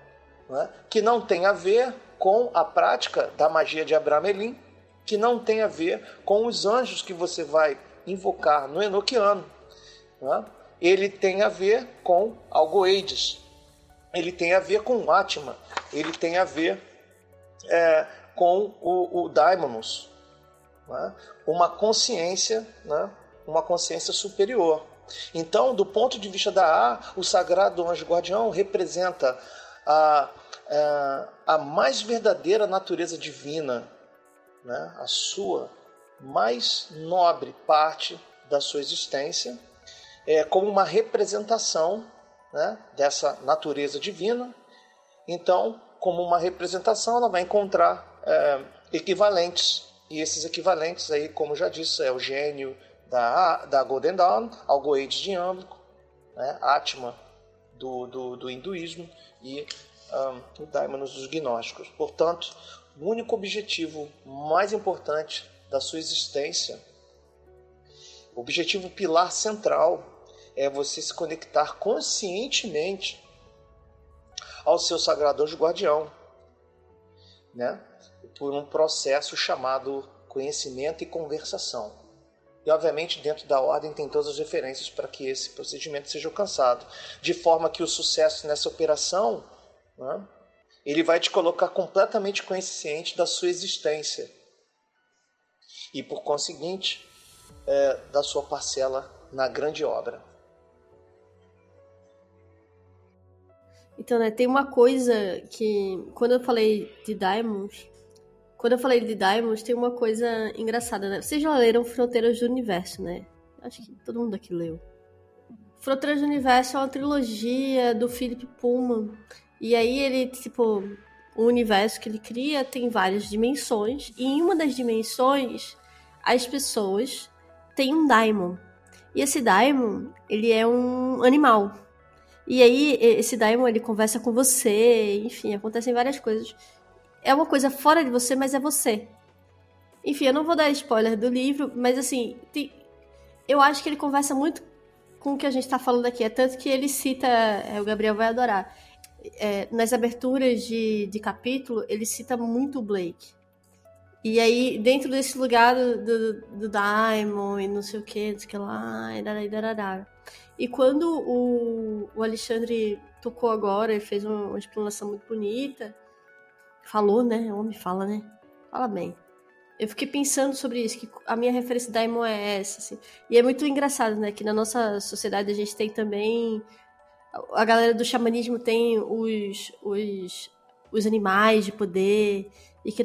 né, que não tem a ver com a prática da magia de Abramelin, que não tem a ver com os anjos que você vai invocar no Enoquiano. Né? Ele tem a ver com Algoides, ele tem a ver com Atma, ele tem a ver é, com o, o Daimonos, né? uma consciência, né? uma consciência superior. Então, do ponto de vista da A, o sagrado anjo guardião representa a, a, a mais verdadeira natureza divina, né? a sua mais nobre parte da sua existência, é, como uma representação né, dessa natureza divina. Então, como uma representação, ela vai encontrar é, equivalentes. E esses equivalentes aí, como já disse, é o gênio da, da Golden Dawn, Algoides de Âmbico, né, Atma do, do, do hinduísmo e um, o Daimonos dos gnósticos. Portanto, o único objetivo mais importante da sua existência, o objetivo pilar central, é você se conectar conscientemente ao seu sagrado anjo guardião, né? por um processo chamado conhecimento e conversação. E, obviamente, dentro da ordem tem todas as referências para que esse procedimento seja alcançado. De forma que o sucesso nessa operação né? ele vai te colocar completamente consciente da sua existência e, por conseguinte, é, da sua parcela na grande obra. Então, né, tem uma coisa que, quando eu falei de Diamonds, quando eu falei de Diamonds, tem uma coisa engraçada, né? Vocês já leram Fronteiras do Universo, né? Acho que todo mundo aqui leu. Fronteiras do Universo é uma trilogia do Philip Pullman, e aí ele, tipo, o universo que ele cria tem várias dimensões. E em uma das dimensões, as pessoas têm um daimon. E esse daimon, ele é um animal. E aí esse daimon, ele conversa com você, enfim, acontecem várias coisas. É uma coisa fora de você, mas é você. Enfim, eu não vou dar spoiler do livro, mas assim, tem... eu acho que ele conversa muito com o que a gente tá falando aqui. É tanto que ele cita, é, o Gabriel vai adorar é, nas aberturas de, de capítulo, ele cita muito o Blake. E aí, dentro desse lugar do, do, do Daimon e não sei o que, não sei o que lá, e darará. E quando o, o Alexandre tocou agora e fez uma, uma explanação muito bonita, falou, né? O homem fala, né? Fala bem. Eu fiquei pensando sobre isso, que a minha referência Daimon é essa, assim. E é muito engraçado, né? Que na nossa sociedade a gente tem também a galera do xamanismo tem os, os, os animais de poder e que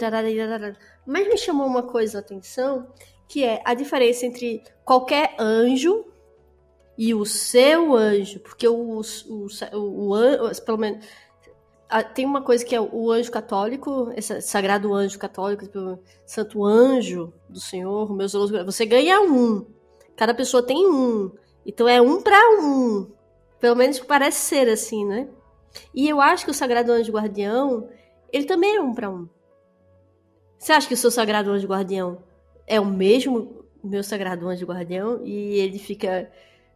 mas me chamou uma coisa a atenção que é a diferença entre qualquer anjo e o seu anjo, porque o, o, o, o pelo menos tem uma coisa que é o anjo católico, esse sagrado anjo católico, tipo, santo anjo do Senhor, meus você ganha um. Cada pessoa tem um. Então é um para um. Pelo menos parece ser assim, né? E eu acho que o Sagrado Anjo Guardião, ele também é um para um. Você acha que o seu Sagrado Anjo Guardião é o mesmo meu Sagrado Anjo Guardião e ele fica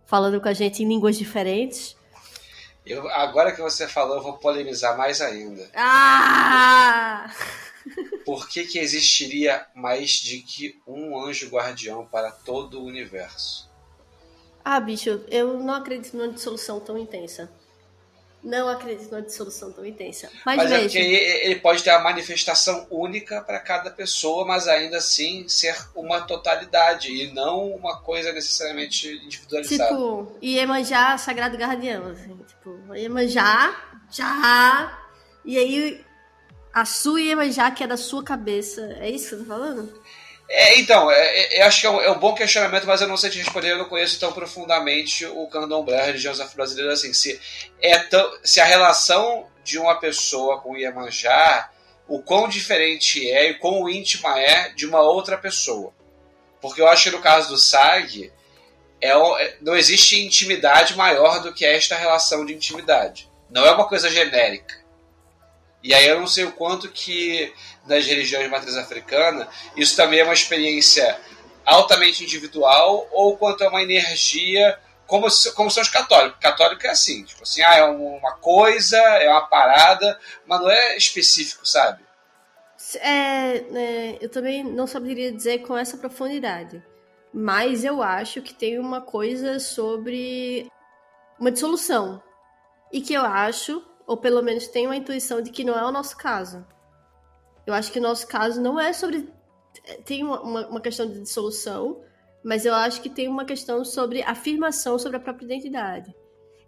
falando com a gente em línguas diferentes? Eu, agora que você falou, eu vou polemizar mais ainda. Ah! Por que, que existiria mais de que um anjo guardião para todo o universo? Ah, bicho, eu não acredito numa dissolução tão intensa. Não acredito numa dissolução tão intensa. Mas, mas veja. É ele pode ter a manifestação única para cada pessoa, mas ainda assim ser uma totalidade e não uma coisa necessariamente individualizada. Tipo, Iemanjá, Sagrado Guardião. Assim, tipo, Iemanjá, já. E aí, a sua Iemanjá, que é da sua cabeça. É isso que você tá falando? É, então, é, é, acho que é um, é um, bom questionamento, mas eu não sei te responder, eu não conheço tão profundamente o candomblé, a religião afro-brasileira, assim, se, é tão, se a relação de uma pessoa com Iemanjá, o quão diferente é e quão íntima é de uma outra pessoa. Porque eu acho que no caso do SAG, é, é, não existe intimidade maior do que esta relação de intimidade. Não é uma coisa genérica. E aí eu não sei o quanto que nas religiões de matriz africana isso também é uma experiência altamente individual ou quanto é uma energia como, como são os católicos. Católico é assim, tipo assim, ah, é uma coisa, é uma parada, mas não é específico, sabe? É, é, eu também não saberia dizer com essa profundidade. Mas eu acho que tem uma coisa sobre uma dissolução. E que eu acho, ou pelo menos tenho uma intuição de que não é o nosso caso. Eu acho que o nosso caso não é sobre. Tem uma, uma questão de dissolução, mas eu acho que tem uma questão sobre afirmação sobre a própria identidade.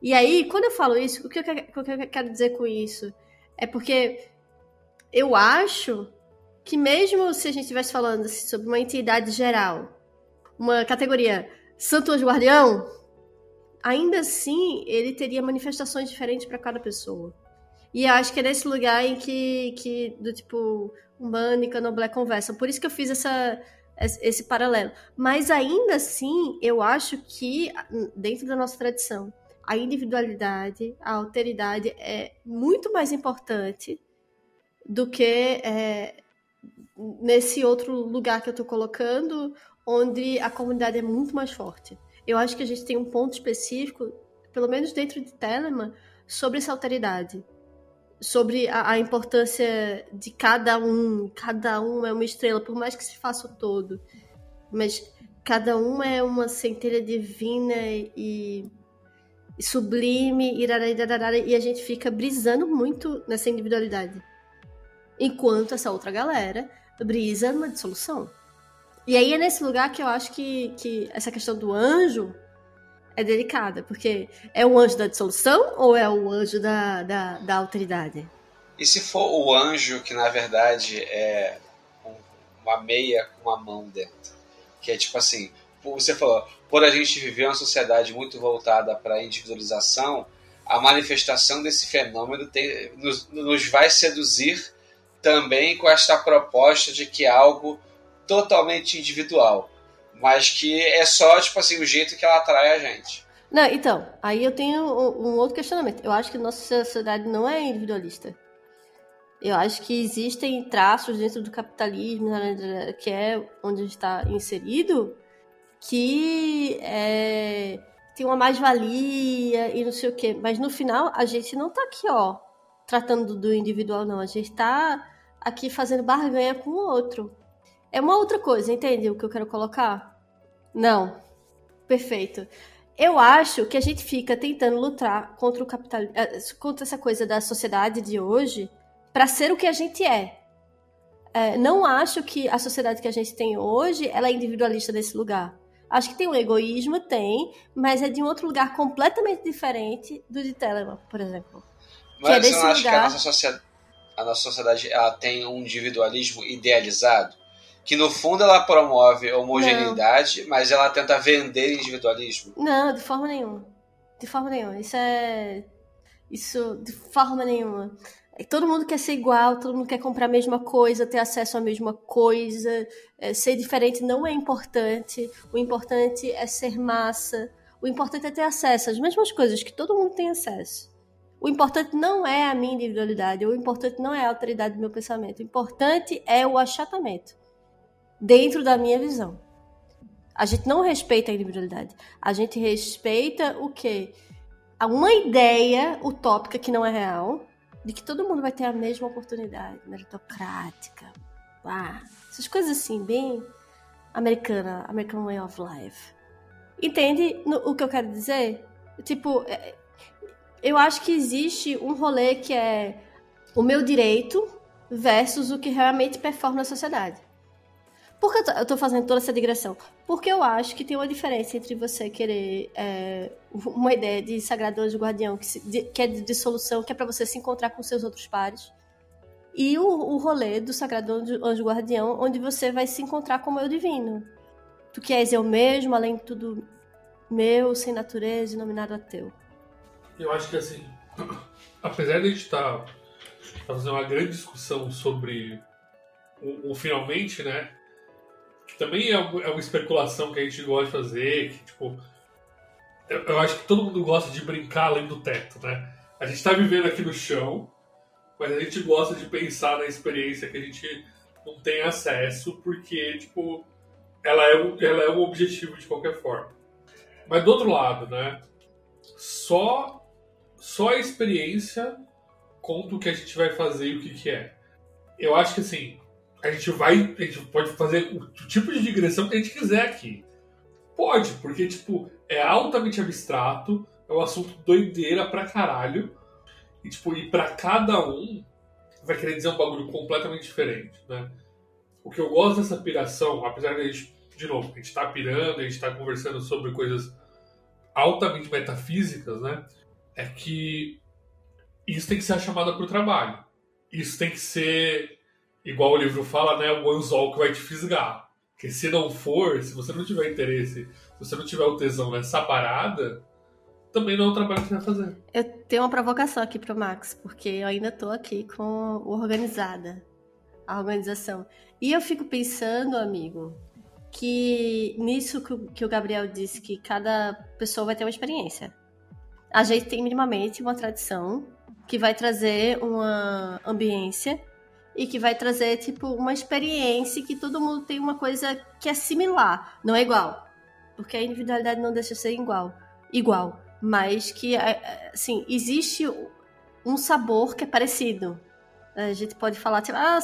E aí, quando eu falo isso, o que eu, o que eu quero dizer com isso? É porque eu acho que mesmo se a gente estivesse falando assim, sobre uma entidade geral, uma categoria Santo Anjo Guardião, ainda assim ele teria manifestações diferentes para cada pessoa. E acho que é nesse lugar em que, que do tipo, humano e candomblé conversam. Por isso que eu fiz essa, esse paralelo. Mas ainda assim, eu acho que, dentro da nossa tradição, a individualidade, a alteridade é muito mais importante do que é, nesse outro lugar que eu estou colocando, onde a comunidade é muito mais forte. Eu acho que a gente tem um ponto específico, pelo menos dentro de Telemann, sobre essa alteridade. Sobre a, a, importância de cada um. Cada um é uma estrela, por mais que se faça o todo. Mas cada um é uma centelha divina e, e sublime, e a gente fica brisando muito nessa individualidade. Enquanto essa outra galera brisa numa dissolução. E aí é nesse lugar que eu acho que, que essa questão do anjo é delicada, porque é o anjo da dissolução ou é o anjo da, da, da alteridade? E se for o anjo que na verdade é uma meia com uma mão dentro? Que é tipo assim, você falou, por a gente viver uma sociedade muito voltada para a individualização, a manifestação desse fenômeno tem, nos, nos vai seduzir também com esta proposta de que é algo totalmente individual, mas que é só, tipo assim, o jeito que ela atrai a gente. Não, então, aí eu tenho um, outro questionamento. Eu acho que nossa sociedade não é individualista. Eu acho que existem traços dentro do capitalismo, né, que é onde está inserido, que é, tem uma mais-valia e não sei o quê. Mas no final, a gente não está aqui, ó, tratando do individual, não. A gente está aqui fazendo barganha com o outro. É uma outra coisa, entende o que eu quero colocar? Não. Perfeito. Eu acho que a gente fica tentando lutar contra o capitalismo, eh, contra essa coisa da sociedade de hoje para ser o que a gente é. é. Não acho que a sociedade que a gente tem hoje ela é individualista nesse lugar. Acho que tem um egoísmo, tem, mas é de um outro lugar completamente diferente do de Telemann, por exemplo. Mas que é desse você não acha lugar... que a nossa, sociedade, a nossa sociedade ela tem um individualismo idealizado? Que no fundo ela promove homogeneidade, não. mas ela tenta vender individualismo. Não, de forma nenhuma. De forma nenhuma. Isso é. Isso, de forma nenhuma. Todo mundo quer ser igual, todo mundo quer comprar a mesma coisa, ter acesso à mesma coisa. É, ser diferente não é importante. O importante é ser massa. O importante é ter acesso às mesmas coisas que todo mundo tem acesso. O importante não é a minha individualidade, o importante não é a autoridade do meu pensamento. O importante é o achatamento dentro da minha visão. A gente não respeita a individualidade. A gente respeita o quê? Uma ideia utópica que não é real, de que todo mundo vai ter a mesma oportunidade, meritocrática. Ah, essas coisas assim, bem americana, American Way of Life. Entende o que eu quero dizer? Tipo, é, eu acho que existe um rolê que é o meu direito versus o que realmente performa na sociedade. Por que eu tô fazendo toda essa digressão? Porque eu acho que tem uma diferença entre você querer é, uma ideia de sagrado anjo guardião, que, se, de, que é de dissolução, que é para você se encontrar com seus outros pares, e o, o rolê do sagrado anjo, anjo guardião, onde você vai se encontrar com o meu divino. Tu que és eu mesmo, além de tudo meu, sem natureza, e nominado a teu. Eu acho que assim, apesar de a gente estar tá, tá fazendo uma grande discussão sobre o, o, finalmente, né? Que também é, é uma especulação que a gente gosta de fazer, que tipo. Eu, acho que todo mundo gosta de brincar além do teto, né? A gente está vivendo aqui no chão, mas a gente gosta de pensar na experiência que a gente não tem acesso, porque, tipo, ela é um, ela é um objetivo de qualquer forma. Mas do outro lado, né? Só, só a experiência conta o que a gente vai fazer e o que, que é. Eu acho que assim, a gente vai. A gente pode fazer o, tipo de digressão que a gente quiser aqui. Pode, porque, tipo, é altamente abstrato, é um assunto doideira pra caralho. E, tipo, e pra cada um vai querer dizer um bagulho completamente diferente, né? O que eu gosto dessa piração, apesar de a gente, de novo, a gente tá pirando, a gente tá conversando sobre coisas altamente metafísicas, né? É que isso tem que ser a chamada pro trabalho. Isso tem que ser, igual o livro fala, né? O anzol que vai te fisgar. Porque se não for, se você não tiver interesse, se você não tiver o tesão nessa parada, também não é o trabalho que você vai fazer. Eu tenho uma provocação aqui pro Max, porque eu ainda tô aqui com o Organizada, a organização. E eu fico pensando, amigo, que nisso que o Gabriel disse, que cada pessoa vai ter uma experiência. A gente tem minimamente uma tradição que vai trazer uma ambiência e que vai trazer, tipo, uma experiência que todo mundo tem uma coisa que é similar, não é igual. Porque a individualidade não deixa de ser igual. Igual mas que, é, é, assim, existe um sabor que é parecido. A gente pode falar, tipo, ah,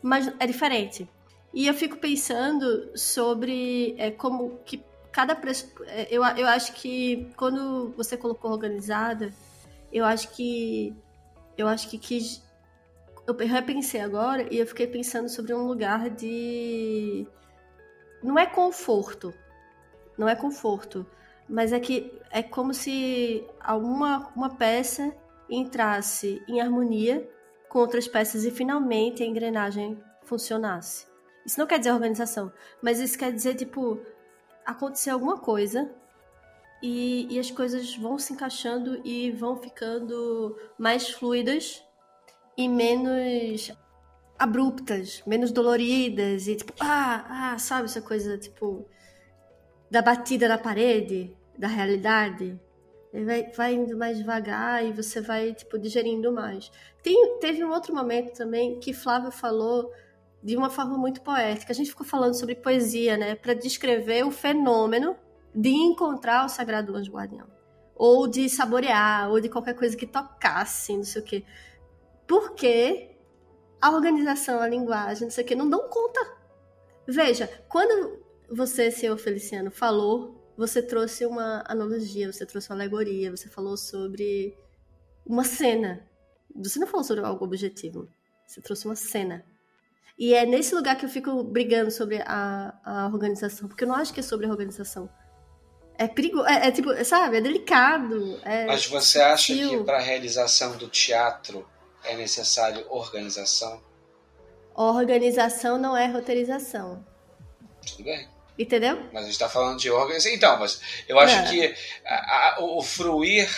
mas é diferente. E eu fico pensando sobre é, como que cada... É, eu, eu acho que quando você colocou organizada, eu acho que... Eu acho que. Eu repensei agora e eu fiquei pensando sobre um lugar de... Não é conforto. Não é conforto mas é que é como se alguma uma peça entrasse em harmonia com outras peças e finalmente a engrenagem funcionasse. Isso não quer dizer organização, mas isso quer dizer, tipo, acontecer alguma coisa e, e as coisas vão se encaixando e vão ficando mais fluidas e menos abruptas, menos doloridas e tipo, ah, ah, sabe essa coisa, tipo, da batida na parede, da realidade. Vai, vai indo mais devagar e você vai, tipo, digerindo mais. Tem, teve um outro momento também que Flávio falou de uma forma muito poética. A gente ficou falando sobre poesia, né? Para descrever o fenômeno de encontrar o Sagrado Anjo Guardião. Ou de saborear, ou de qualquer coisa que tocasse, não sei o quê. Porque a organização, a linguagem, não sei o quê, não dão conta. Veja, quando você, senhor Feliciano, falou você trouxe uma analogia, você trouxe uma alegoria, você falou sobre uma cena. Você não falou sobre algo objetivo, você trouxe uma cena. E é nesse lugar que eu fico brigando sobre a, a organização, porque eu não acho que é sobre a organização. É perigo, é, é tipo, sabe, é delicado. É Mas você acha que para a realização do teatro é necessário organização? Organização não é roteirização. Tudo bem. Entendeu? Mas a gente está falando de órgãos. Então, mas eu acho é. que a, a, o fruir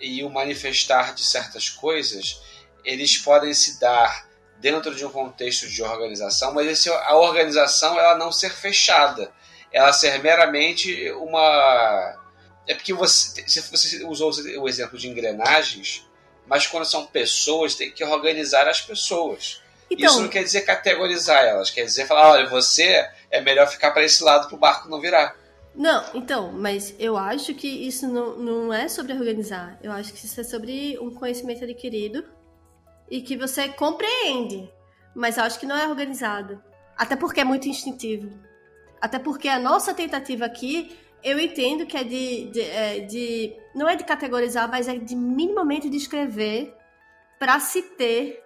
e o manifestar de certas coisas, eles podem se dar dentro de um contexto de organização, mas esse, a organização ela não ser fechada, ela ser meramente uma é porque você, você usou o exemplo de engrenagens, mas quando são pessoas tem que organizar as pessoas. Então, Isso não quer dizer categorizar elas, quer dizer falar, olha, você é melhor ficar para esse lado para o barco não virar. Não, então, mas eu acho que isso não, não é sobre organizar. Eu acho que isso é sobre um conhecimento adquirido e que você compreende. Mas eu acho que não é organizado. Até porque é muito instintivo. Até porque a nossa tentativa aqui, eu entendo que é de. de, é, de não é de categorizar, mas é de minimamente descrever para se ter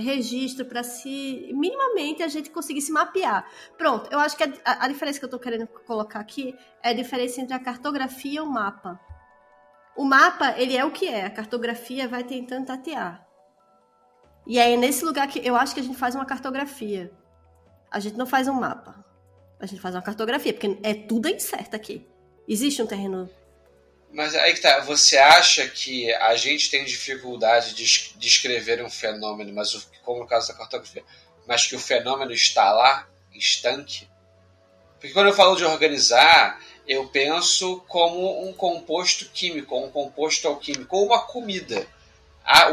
registro para se minimamente a gente conseguir se mapear. Pronto, eu acho que a, a diferença que eu estou querendo colocar aqui é a diferença entre a cartografia e o mapa. O mapa, ele é o que é, a cartografia vai tentando tatear. E é nesse lugar que eu acho que a gente faz uma cartografia. A gente não faz um mapa. A gente faz uma cartografia, porque é tudo incerto aqui. Existe um terreno Mas aí que tá, você acha que a gente tem dificuldade de descrever um fenômeno, mas o, como no caso da cartografia, mas que o fenômeno está lá, estanque? Porque quando eu falo de organizar, eu penso como um composto químico, um composto alquímico, ou uma comida.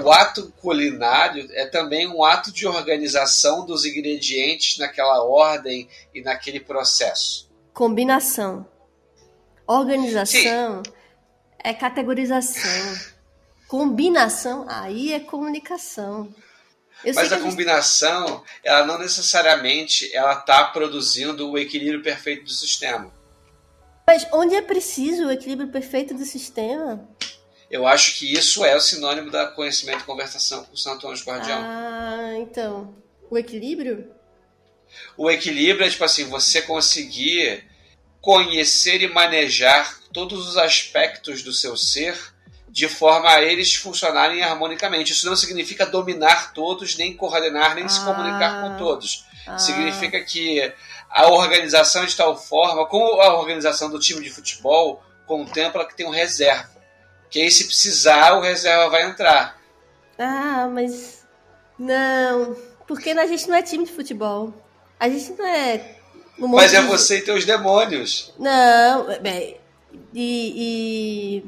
O ato culinário é também um ato de organização dos ingredientes naquela ordem e naquele processo. Combinação. Organização. Sim é categorização. Combinação, aí é comunicação. Eu Mas a, a gente... combinação, ela não necessariamente ela está produzindo o equilíbrio perfeito do sistema. Mas onde é preciso o equilíbrio perfeito do sistema? Eu acho que isso é o sinônimo da conhecimento e conversação com o Santo Anjo Guardião. Ah, então. O equilíbrio? O equilíbrio é tipo assim, você conseguir conhecer e manejar todos os aspectos do seu ser de forma a eles funcionarem harmonicamente. Isso não significa dominar todos, nem coordenar, nem ah, se comunicar com todos. Ah. Significa que a organização de tal forma, como a organização do time de futebol, contempla que tem um reserva. Que aí, se precisar, o reserva vai entrar. Ah, mas. Não. Porque a gente não é time de futebol. A gente não é mas é de... você e teus demônios. Não, bem, e, e,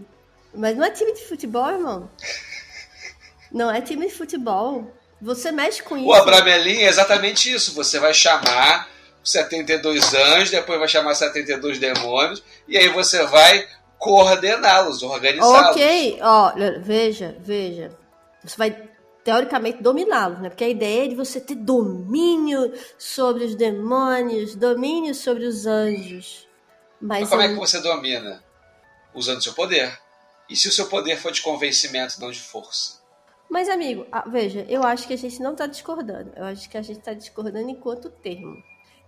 Mas não é time de futebol, irmão. Não é time de futebol. Você mexe com isso. O Abramelin é exatamente isso. Você vai chamar 72 anjos, depois vai chamar 72 demônios, e aí você vai coordená-los, organizá-los. Ok, ó, veja, veja. Você vai teoricamente dominá-los, né? Porque a ideia é de você ter domínio sobre os demônios, domínio sobre os anjos. Mas, Mas como é que você domina? Usando seu poder. E se o seu poder for de convencimento, não de força? Mas, amigo, veja, eu acho que a gente não está discordando. Eu acho que a gente está discordando enquanto termo.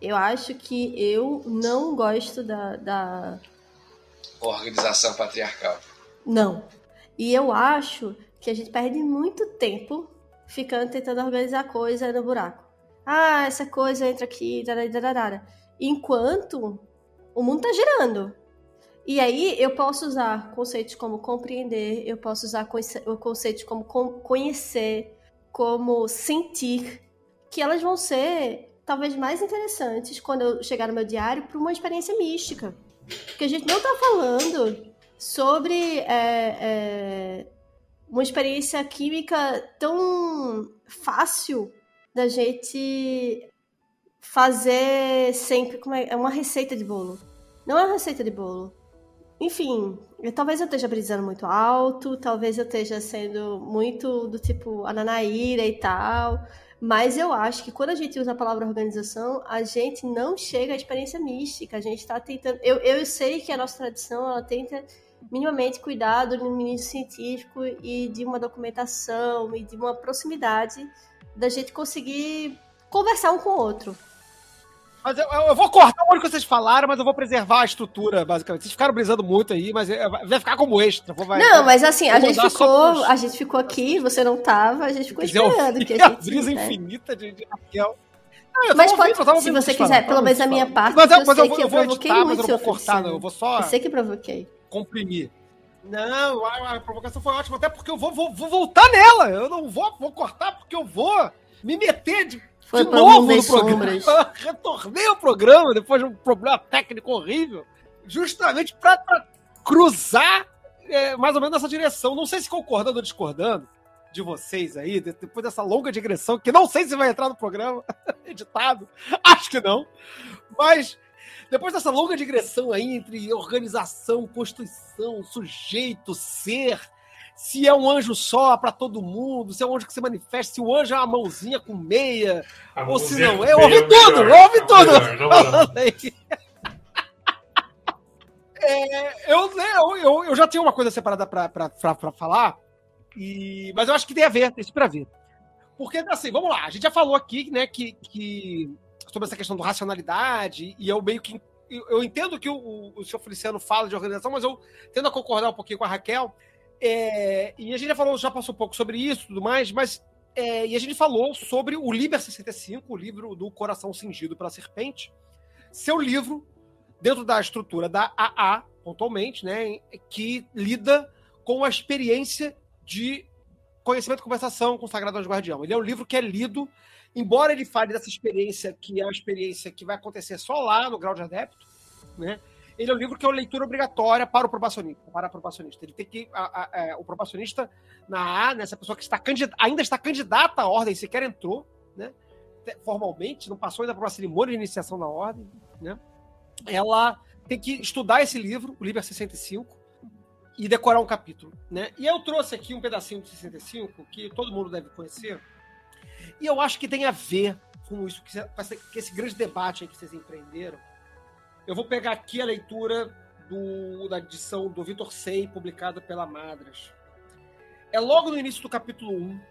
Eu acho que eu não gosto da, da... Organização patriarcal. Não. E eu acho que a gente perde muito tempo ficando tentando organizar coisa no buraco. Ah, essa coisa entra aqui, dararara. enquanto o mundo está girando. E aí eu posso usar conceitos como compreender, eu posso usar conceitos como conhecer, como sentir, que elas vão ser talvez mais interessantes quando eu chegar no meu diário para uma experiência mística. Porque a gente não está falando sobre é, é, uma experiência química tão fácil da gente fazer sempre. Como é, é uma receita de bolo. Não é uma receita de bolo. Enfim, eu, talvez eu esteja brisando muito alto, talvez eu esteja sendo muito do tipo ananaíra e tal. Mas eu acho que quando a gente usa a palavra organização, a gente não chega à experiência mística. A gente está tentando. Eu, eu sei que a nossa tradição ela tenta minimamente cuidado no ministro científico e de uma documentação e de uma proximidade da gente conseguir conversar um com o outro. Mas eu, eu vou cortar o que vocês falaram, mas eu vou preservar a estrutura, basicamente. Vocês ficaram brisando muito aí, mas é, vai ficar como extra. Vai, não, mas assim, a gente, ficou, a gente ficou aqui, você não tava, a gente ficou esperando. Que a, gente, brisa né? infinita de, de Raquel. Ah, mas pode, ouvindo, se você quiser, pelo menos a minha parte, mas, eu, mas eu, eu, eu, eu vou editar, mas eu vou cortar, não. Eu vou só... Eu sei que provoquei comprimir. Não, a, a, provocação foi ótima, até porque eu vou, vou, vou, voltar nela. Eu não vou, vou cortar porque eu vou me meter de, foi de novo no programa. Retornei ao programa depois de um problema técnico horrível, justamente para cruzar é, mais ou menos nessa direção. Não sei se concordando ou discordando de vocês aí, depois dessa longa digressão, que não sei se vai entrar no programa editado, acho que não, mas depois dessa longa digressão aí entre organização, constituição, sujeito, ser, se é um anjo só para todo mundo, se é um anjo que se manifesta, se o anjo é uma mãozinha com meia, a ou se não é. Eu ouvi tudo, eu ouvi tudo! É, eu, eu, eu, eu, já tenho uma coisa separada para falar, e, mas eu acho que tem a ver, tem super a ver. Porque, assim, vamos lá, a gente já falou aqui, né, que, que sobre essa questão da racionalidade, e eu meio que. Eu, entendo que o, o senhor Feliciano fala de organização, mas eu tendo a concordar um pouquinho com a Raquel. É, e a gente já falou, já passou um pouco sobre isso e tudo mais, mas. É, e a gente falou sobre o Liber 65, o livro do Coração Cingido pela Serpente. Seu livro, dentro da estrutura da AA, pontualmente, né, que lida com a experiência de conhecimento e conversação com o Sagrado Anjo Guardião. Ele é um livro que é lido, embora ele fale dessa experiência que é uma experiência que vai acontecer só lá no grau de adepto, né? Ele é um livro que é uma leitura obrigatória para o probacionista. Para o probacionista. Ele tem que. A, a, é, o probacionista, na A, nessa né, pessoa que está ainda está candidata à ordem, sequer entrou, né? Formalmente, não passou ainda por uma cerimônia de iniciação da ordem, né? Ela tem que estudar esse livro, o Liber 65, e decorar um capítulo, né? E eu trouxe aqui um pedacinho do 65 que todo mundo deve conhecer. E eu acho que tem a ver com isso, que, esse grande debate aí que vocês empreenderam eu vou pegar aqui a leitura do, da edição do Vitor Sei, publicada pela Madras. É logo no início do capítulo 1.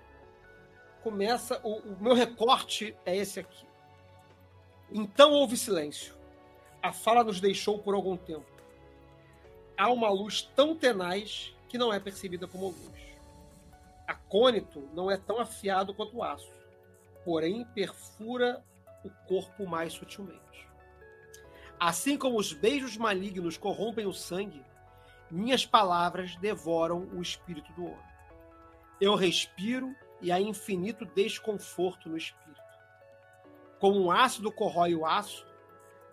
Começa. O, o meu recorte é esse aqui. Então houve silêncio. A fala nos deixou por algum tempo. Há uma luz tão tenaz que não é percebida como luz. Acônito não é tão afiado quanto o aço, porém perfura o corpo mais sutilmente. Assim como os beijos malignos corrompem o sangue, minhas palavras devoram o espírito do homem. Eu respiro e há infinito desconforto no espírito. Como um ácido corrói o aço,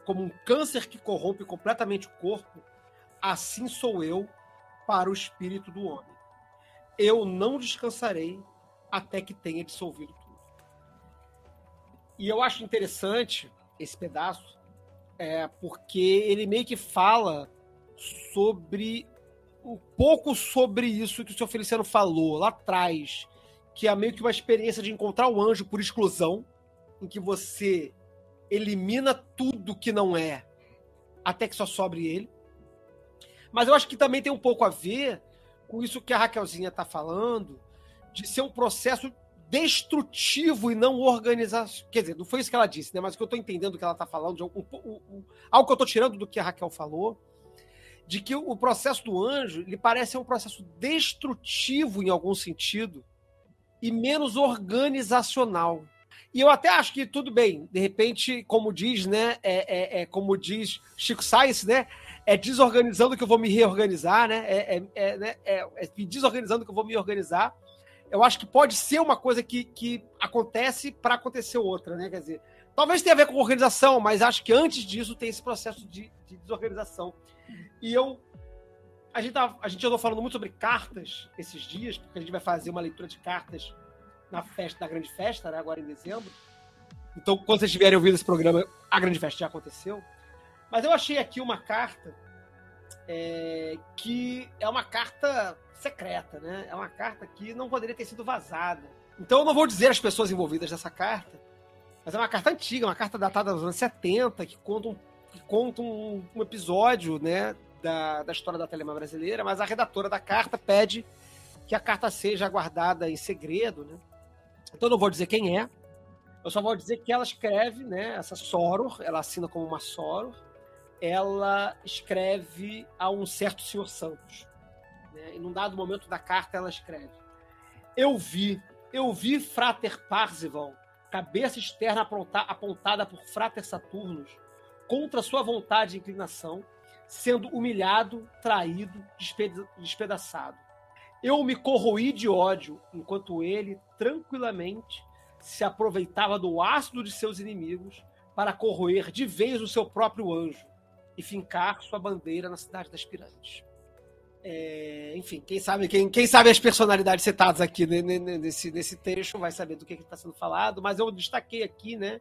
como um câncer que corrompe completamente o corpo, assim sou eu para o espírito do homem. Eu não descansarei até que tenha dissolvido tudo. E eu acho interessante esse pedaço, é, porque ele meio que fala sobre um pouco sobre isso que o senhor Feliciano falou lá atrás, que é meio que uma experiência de encontrar o anjo por exclusão, em que você elimina tudo que não é, até que só sobre ele. Mas eu acho que também tem um pouco a ver com isso que a Raquelzinha está falando, de ser um processo destrutivo e não organização. Quer dizer, não foi isso que ela disse, né? Mas o que eu estou entendendo que ela está falando, de um, um, algo que eu estou tirando do que a Raquel falou, de que o processo do anjo ele parece um processo destrutivo em algum sentido e menos organizacional. E eu até acho que tudo bem, de repente, como diz, né? É, é, é como diz Chico Sainz, né? É desorganizando que eu vou me reorganizar, né? É, é, é, né? é, é desorganizando que eu vou me organizar eu acho que pode ser uma coisa que, que acontece para acontecer outra, né? Quer dizer, talvez tenha a ver com organização, mas acho que antes disso tem esse processo de, de desorganização. E eu. A gente, a gente andou falando muito sobre cartas esses dias, porque a gente vai fazer uma leitura de cartas na festa, da grande festa, né, agora em dezembro. Então, quando vocês estiverem ouvindo esse programa, a grande festa já aconteceu. Mas eu achei aqui uma carta é, que é uma carta secreta, né? É uma carta que não poderia ter sido vazada. Então eu não vou dizer as pessoas envolvidas nessa carta, mas é uma carta antiga, uma carta datada dos anos 70, que conta um, que conta um, um episódio, né, da, da história da Telema brasileira, mas a redatora da carta pede que a carta seja guardada em segredo, né? Então eu não vou dizer quem é, eu só vou dizer que ela escreve, né, essa Soror, ela assina como uma Soror, ela escreve a um certo senhor Santos. Né? E num dado momento da carta ela escreve: Eu vi, eu vi Frater Parzival, cabeça externa apontada por Frater Saturnus, contra sua vontade e inclinação, sendo humilhado, traído, despedaçado. Eu me corroí de ódio, enquanto ele, tranquilamente, se aproveitava do ácido de seus inimigos para corroer de vez o seu próprio anjo e fincar sua bandeira na cidade das pirâmides. É, enfim, quem sabe, quem, quem sabe as personalidades citadas aqui nesse, nesse trecho vai saber do que está sendo falado, mas eu destaquei aqui, né?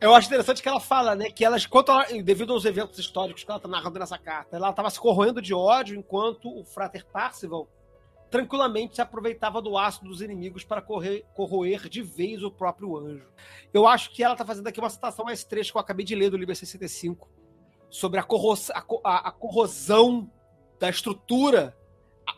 Eu acho interessante que ela fala, né, que elas, quanto ela, devido aos eventos históricos que ela está narrando nessa carta, ela estava se corroendo de ódio enquanto o Frater Parcival tranquilamente se aproveitava do ácido dos inimigos para correr, corroer de vez o próprio anjo. Eu acho que ela está fazendo aqui uma citação a esse trecho que eu acabei de ler do livro 65, sobre a, corros, a, a, a corrosão da estrutura,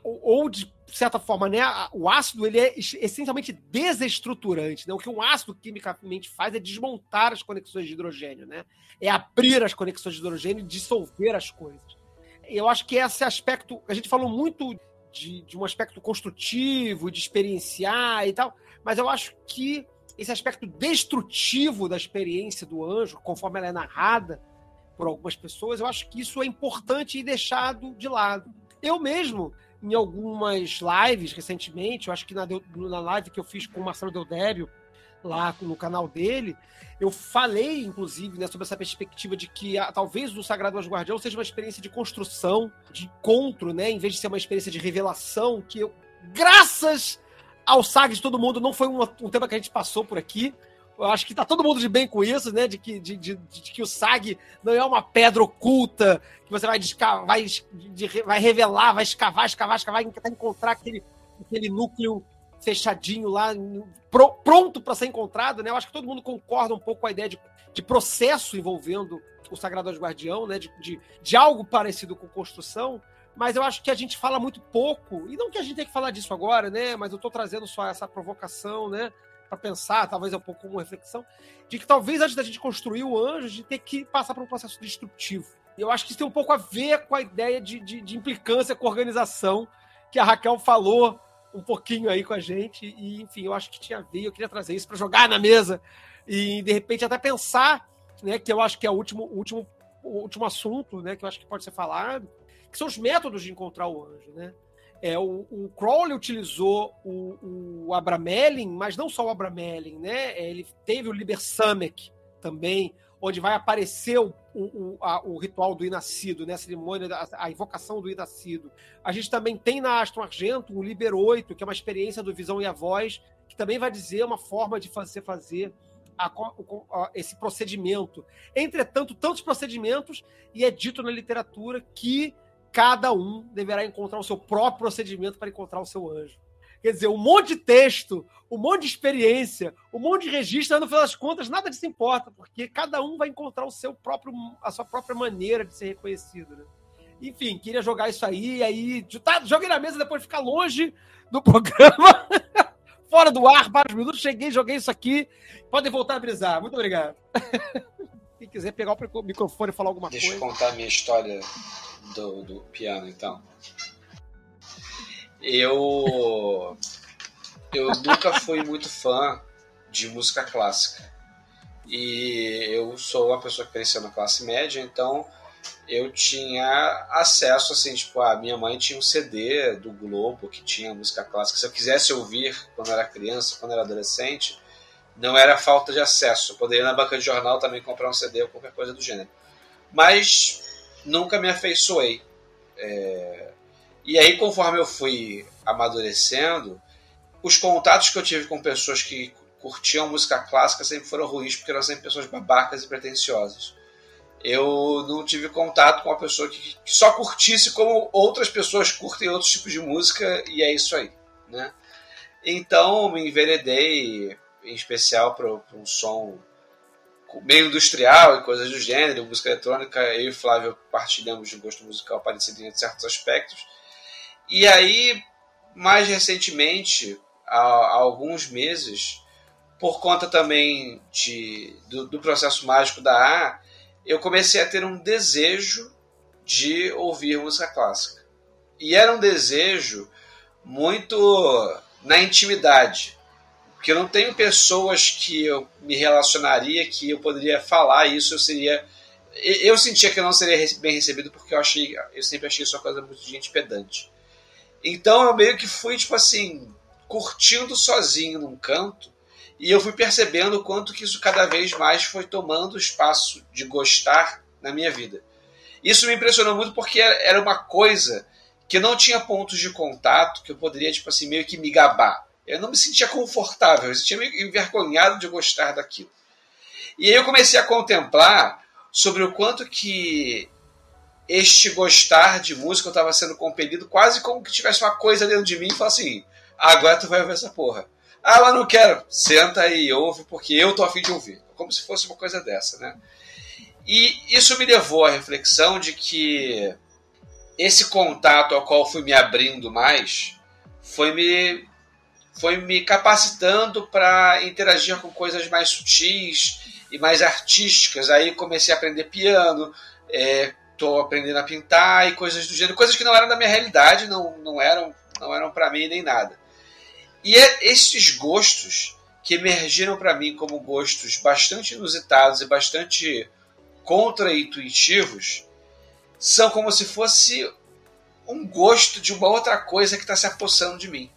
ou de certa forma, né, o ácido ele é essencialmente desestruturante. Né? O que um ácido quimicamente faz é desmontar as conexões de hidrogênio, né? é abrir as conexões de hidrogênio e dissolver as coisas. Eu acho que esse aspecto, a gente falou muito de, de um aspecto construtivo, de experienciar e tal, mas eu acho que esse aspecto destrutivo da experiência do anjo, conforme ela é narrada, por algumas pessoas, eu acho que isso é importante e deixado de lado. Eu mesmo, em algumas lives recentemente, eu acho que na, na live que eu fiz com o Marcelo Deldério, lá no canal dele, eu falei, inclusive, né, sobre essa perspectiva de que a, talvez o Sagrado Anjo Guardião seja uma experiência de construção, de encontro, né, em vez de ser uma experiência de revelação, que eu, graças ao SAG de todo mundo, não foi um, um tema que a gente passou por aqui, eu acho que tá todo mundo de bem com isso, né? De que, de, de, de que o SAG não é uma pedra oculta que você vai, vai, de, vai revelar, vai escavar, escavar, escavar, vai encontrar aquele, aquele núcleo fechadinho lá, pro, pronto para ser encontrado, né? Eu acho que todo mundo concorda um pouco com a ideia de, de processo envolvendo o Sagrado Guardião, né? De, de, de algo parecido com construção, mas eu acho que a gente fala muito pouco, e não que a gente tenha que falar disso agora, né? Mas eu estou trazendo só essa provocação, né? Para pensar, talvez é um pouco como reflexão, de que talvez antes da gente construir o anjo, a gente tem que passar por um processo destrutivo. Eu acho que isso tem um pouco a ver com a ideia de, de, de implicância com a organização que a Raquel falou um pouquinho aí com a gente. E, enfim, eu acho que tinha a ver, eu queria trazer isso para jogar na mesa e, de repente, até pensar, né, que eu acho que é o último, o último, o último assunto, né, que eu acho que pode ser falado, que são os métodos de encontrar o anjo, né? É, o, o Crowley utilizou o, o Abramelin, mas não só o Abramelin, né? É, ele teve o Liber Samek também, onde vai aparecer o, o, a, o ritual do Inascido, né? a cerimônia, a, a, invocação do Inascido. A gente também tem na Astro Argento o Liber 8, que é uma experiência do Visão e a Voz, que também vai dizer uma forma de fazer, fazer a, esse procedimento. Entretanto, tantos procedimentos, e é dito na literatura que cada um deverá encontrar o seu próprio procedimento para encontrar o seu anjo. Quer dizer, um monte de texto, um monte de experiência, um monte de registro, no final das contas, nada disso importa, porque cada um vai encontrar o seu próprio, a sua própria maneira de ser reconhecido. Né? Enfim, queria jogar isso aí, aí tá, joguei na mesa, depois ficar longe do programa, fora do ar, vários minutos, cheguei, joguei isso aqui. Podem voltar a brisar. Muito obrigado. Quem quiser pegar o microfone e falar alguma Deixa coisa. Deixa eu contar a minha história do, do piano, então. Eu. Eu nunca fui muito fã de música clássica. E eu sou uma pessoa que cresceu na classe média, então eu tinha acesso, assim, tipo, a minha mãe tinha um CD do Globo que tinha música clássica. Se eu quisesse ouvir quando era criança, quando era adolescente, não era falta de acesso. Eu poderia ir na banca de jornal também comprar um CD ou qualquer coisa do gênero. Mas nunca me afeiçoei. É... E aí, conforme eu fui amadurecendo, os contatos que eu tive com pessoas que curtiam música clássica sempre foram ruins, porque eram sempre pessoas babacas e pretensiosas. Eu não tive contato com uma pessoa que, só curtisse como outras pessoas curtem outros tipos de música, e é isso aí. Né? Então, me enveredei, em especial para um som meio industrial e coisas do gênero, música eletrônica, eu e Flávio partilhamos de um gosto musical parecido em certos aspectos. E aí, mais recentemente, há, há alguns meses, por conta também de, do, do, processo mágico da A, eu comecei a ter um desejo de ouvir música clássica. E era um desejo muito na intimidade. Porque eu não tenho pessoas que eu me relacionaria que eu poderia falar isso, eu seria. Eu sentia que eu não seria bem recebido porque eu achei. Eu sempre achei isso uma coisa muito de gente pedante. Então eu meio que fui, tipo assim, curtindo sozinho num canto. E eu fui percebendo o quanto que isso cada vez mais foi tomando espaço de gostar na minha vida. Isso me impressionou muito porque era uma coisa que não tinha pontos de contato que eu poderia, tipo assim, meio que me gabar eu não me sentia confortável, eu sentia meio envergonhado de gostar daquilo. E aí eu comecei a contemplar sobre o quanto que este gostar de música eu estava sendo compelido quase como que tivesse uma coisa dentro de mim e falar assim, agora tu vai ouvir essa porra. Ah, mas não quero. Senta e ouve, porque eu tô afim de ouvir. Como se fosse uma coisa dessa, né? E isso me levou à reflexão de que esse contato ao qual fui me abrindo mais foi me foi me capacitando para interagir com coisas mais sutis e mais artísticas. Aí comecei a aprender piano, estou é, aprendendo a pintar e coisas do gênero, coisas que não eram da minha realidade, não, não eram, não eram para mim nem nada. E é esses gostos que emergiram para mim como gostos bastante inusitados e bastante contra-intuitivos são como se fosse um gosto de uma outra coisa que está se apossando de mim.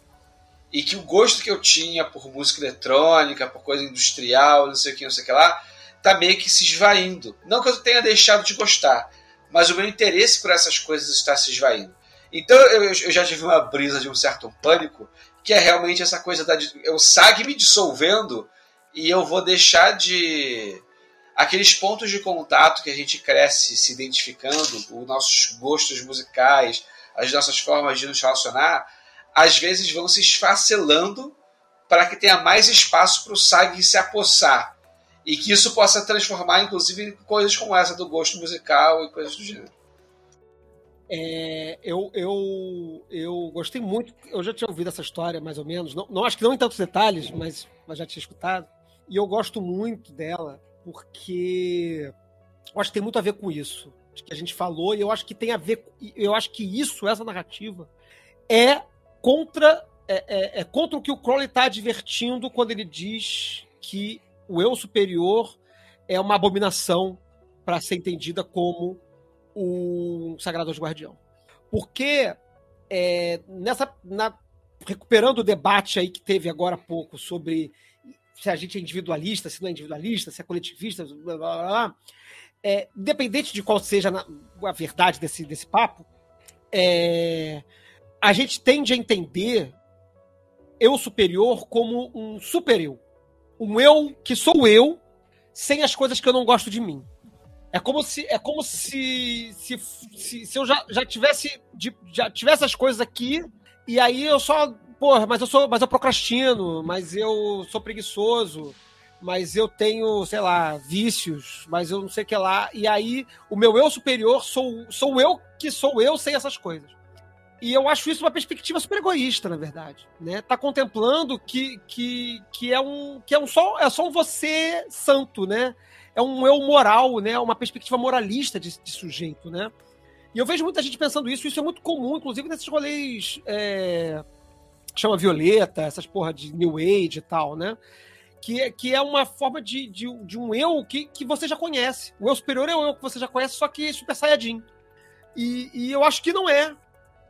E que o gosto que eu tinha por música eletrônica, por coisa industrial, não sei o que, não sei o que lá, tá meio que se esvaindo. Não que eu tenha deixado de gostar, mas o meu interesse por essas coisas está se esvaindo. Então eu, eu já tive uma brisa de um certo pânico, que é realmente essa coisa da o SAG me dissolvendo e eu vou deixar de aqueles pontos de contato que a gente cresce se identificando, os nossos gostos musicais, as nossas formas de nos relacionar, às vezes vão se esfacelando para que tenha mais espaço para o SAG se apossar. E que isso possa transformar, inclusive, em coisas como essa do gosto musical e coisas do gênero. É, eu, eu, eu gostei muito, eu já tinha ouvido essa história, mais ou menos. Não, não acho que não em tantos detalhes, mas, mas já tinha escutado. E eu gosto muito dela, porque eu acho que tem muito a ver com isso que a gente falou, e eu acho que tem a ver. Eu acho que isso, essa narrativa, é contra. É, é, é contra o que o Crowley está advertindo quando ele diz que o eu superior é uma abominação para ser entendida como o Sagrado Guardião. Porque é, nessa. Na, recuperando o debate aí que teve agora há pouco sobre se a gente é individualista, se não é individualista, se é coletivista, blá, blá, blá, é, independente de qual seja a verdade desse, desse papo, é, a gente tende a entender eu superior como um super eu. Um eu que sou eu, sem as coisas que eu não gosto de mim. É como se é como se se, se, se eu já, já tivesse já tivesse as coisas aqui e aí eu só porra, mas eu sou mas eu procrastino, mas eu sou preguiçoso, mas eu tenho, sei lá, vícios, mas eu não sei o que lá. E aí, o meu eu superior sou, sou eu que sou eu sem essas coisas. E eu acho isso uma perspectiva super egoísta, na verdade. Né? Tá contemplando que, que, que é um que é um só é só um você santo, né? É um eu moral, né? Uma perspectiva moralista de, de sujeito, né? E eu vejo muita gente pensando isso, isso é muito comum, inclusive nesses rolês é, chama Violeta, essas porra de New Age e tal, né? que, é, que é uma forma de, de, de, um eu que, que você já conhece. O eu superior é o eu que você já conhece, só que super saiyajin. E, e eu acho que não é.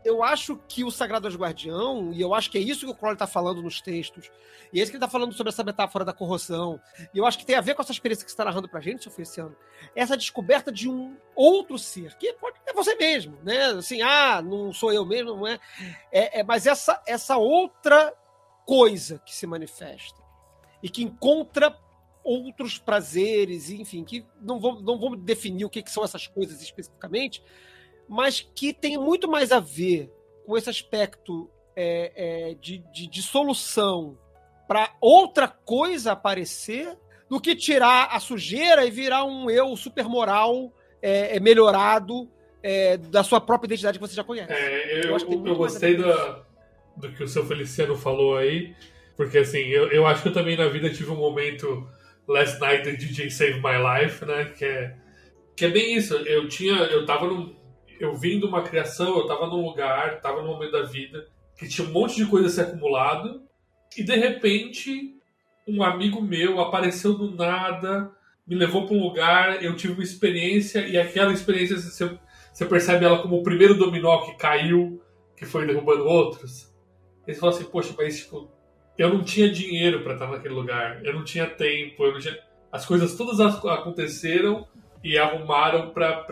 Eu acho que o Sagrado Guardião, e eu acho que é isso que o Crowley está falando nos textos, e é isso que ele está falando sobre essa metáfora da corrosão, e eu acho que tem a ver com essa experiência que você está narrando para a gente, Sofia. Essa descoberta de um outro ser, que pode é você mesmo, né? Assim, ah, não sou eu mesmo, não é? é, é mas essa, essa outra coisa que se manifesta e que encontra outros prazeres, enfim, que não vou, não vou definir o que, que são essas coisas especificamente, mas que tem muito mais a ver com esse aspecto é, é, de, de, de solução para outra coisa aparecer do que tirar a sujeira e virar um eu super moral é, é melhorado é, da sua própria identidade que você já conhece. É, eu, eu, eu gostei do, do que o seu Feliciano falou aí. Porque assim, eu, eu acho que eu também na vida tive um momento Last Night the DJ Save My Life, né? Que é, que é bem isso. Eu tinha. Eu tava num. Eu vim de uma criação, eu tava num lugar, tava num momento da vida que tinha um monte de coisa se acumulado, e de repente um amigo meu apareceu do nada, me levou para um lugar, eu tive uma experiência, e aquela experiência você, você percebe ela como o primeiro dominó que caiu, que foi derrubando outros. E você fala assim, poxa, mas tipo, eu não tinha dinheiro para estar naquele lugar, eu não tinha tempo, eu não tinha... as coisas todas aconteceram e arrumaram para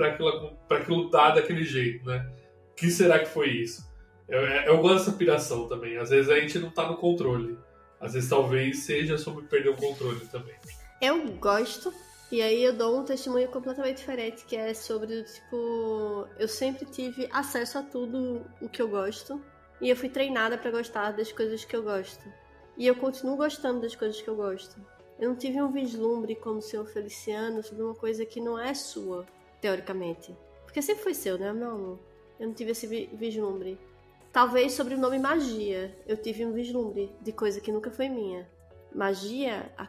aquilo, dar daquele jeito, né? Que será que foi isso? Eu, eu gosto dessa piração também. Às vezes a gente não tá no controle. Às vezes talvez seja sobre perder o controle também. Eu gosto, e aí eu dou um testemunho completamente diferente, que é sobre, tipo, eu sempre tive acesso a tudo o que eu gosto, e eu fui treinada para gostar das coisas que eu gosto. E eu continuo gostando das coisas que eu gosto. Eu não tive um vislumbre como o senhor Feliciano sobre uma coisa que não é sua, teoricamente. Porque sempre foi seu, né? Não, eu não tive esse vislumbre. Talvez sobre o nome magia. Eu tive um vislumbre de coisa que nunca foi minha. Magia, a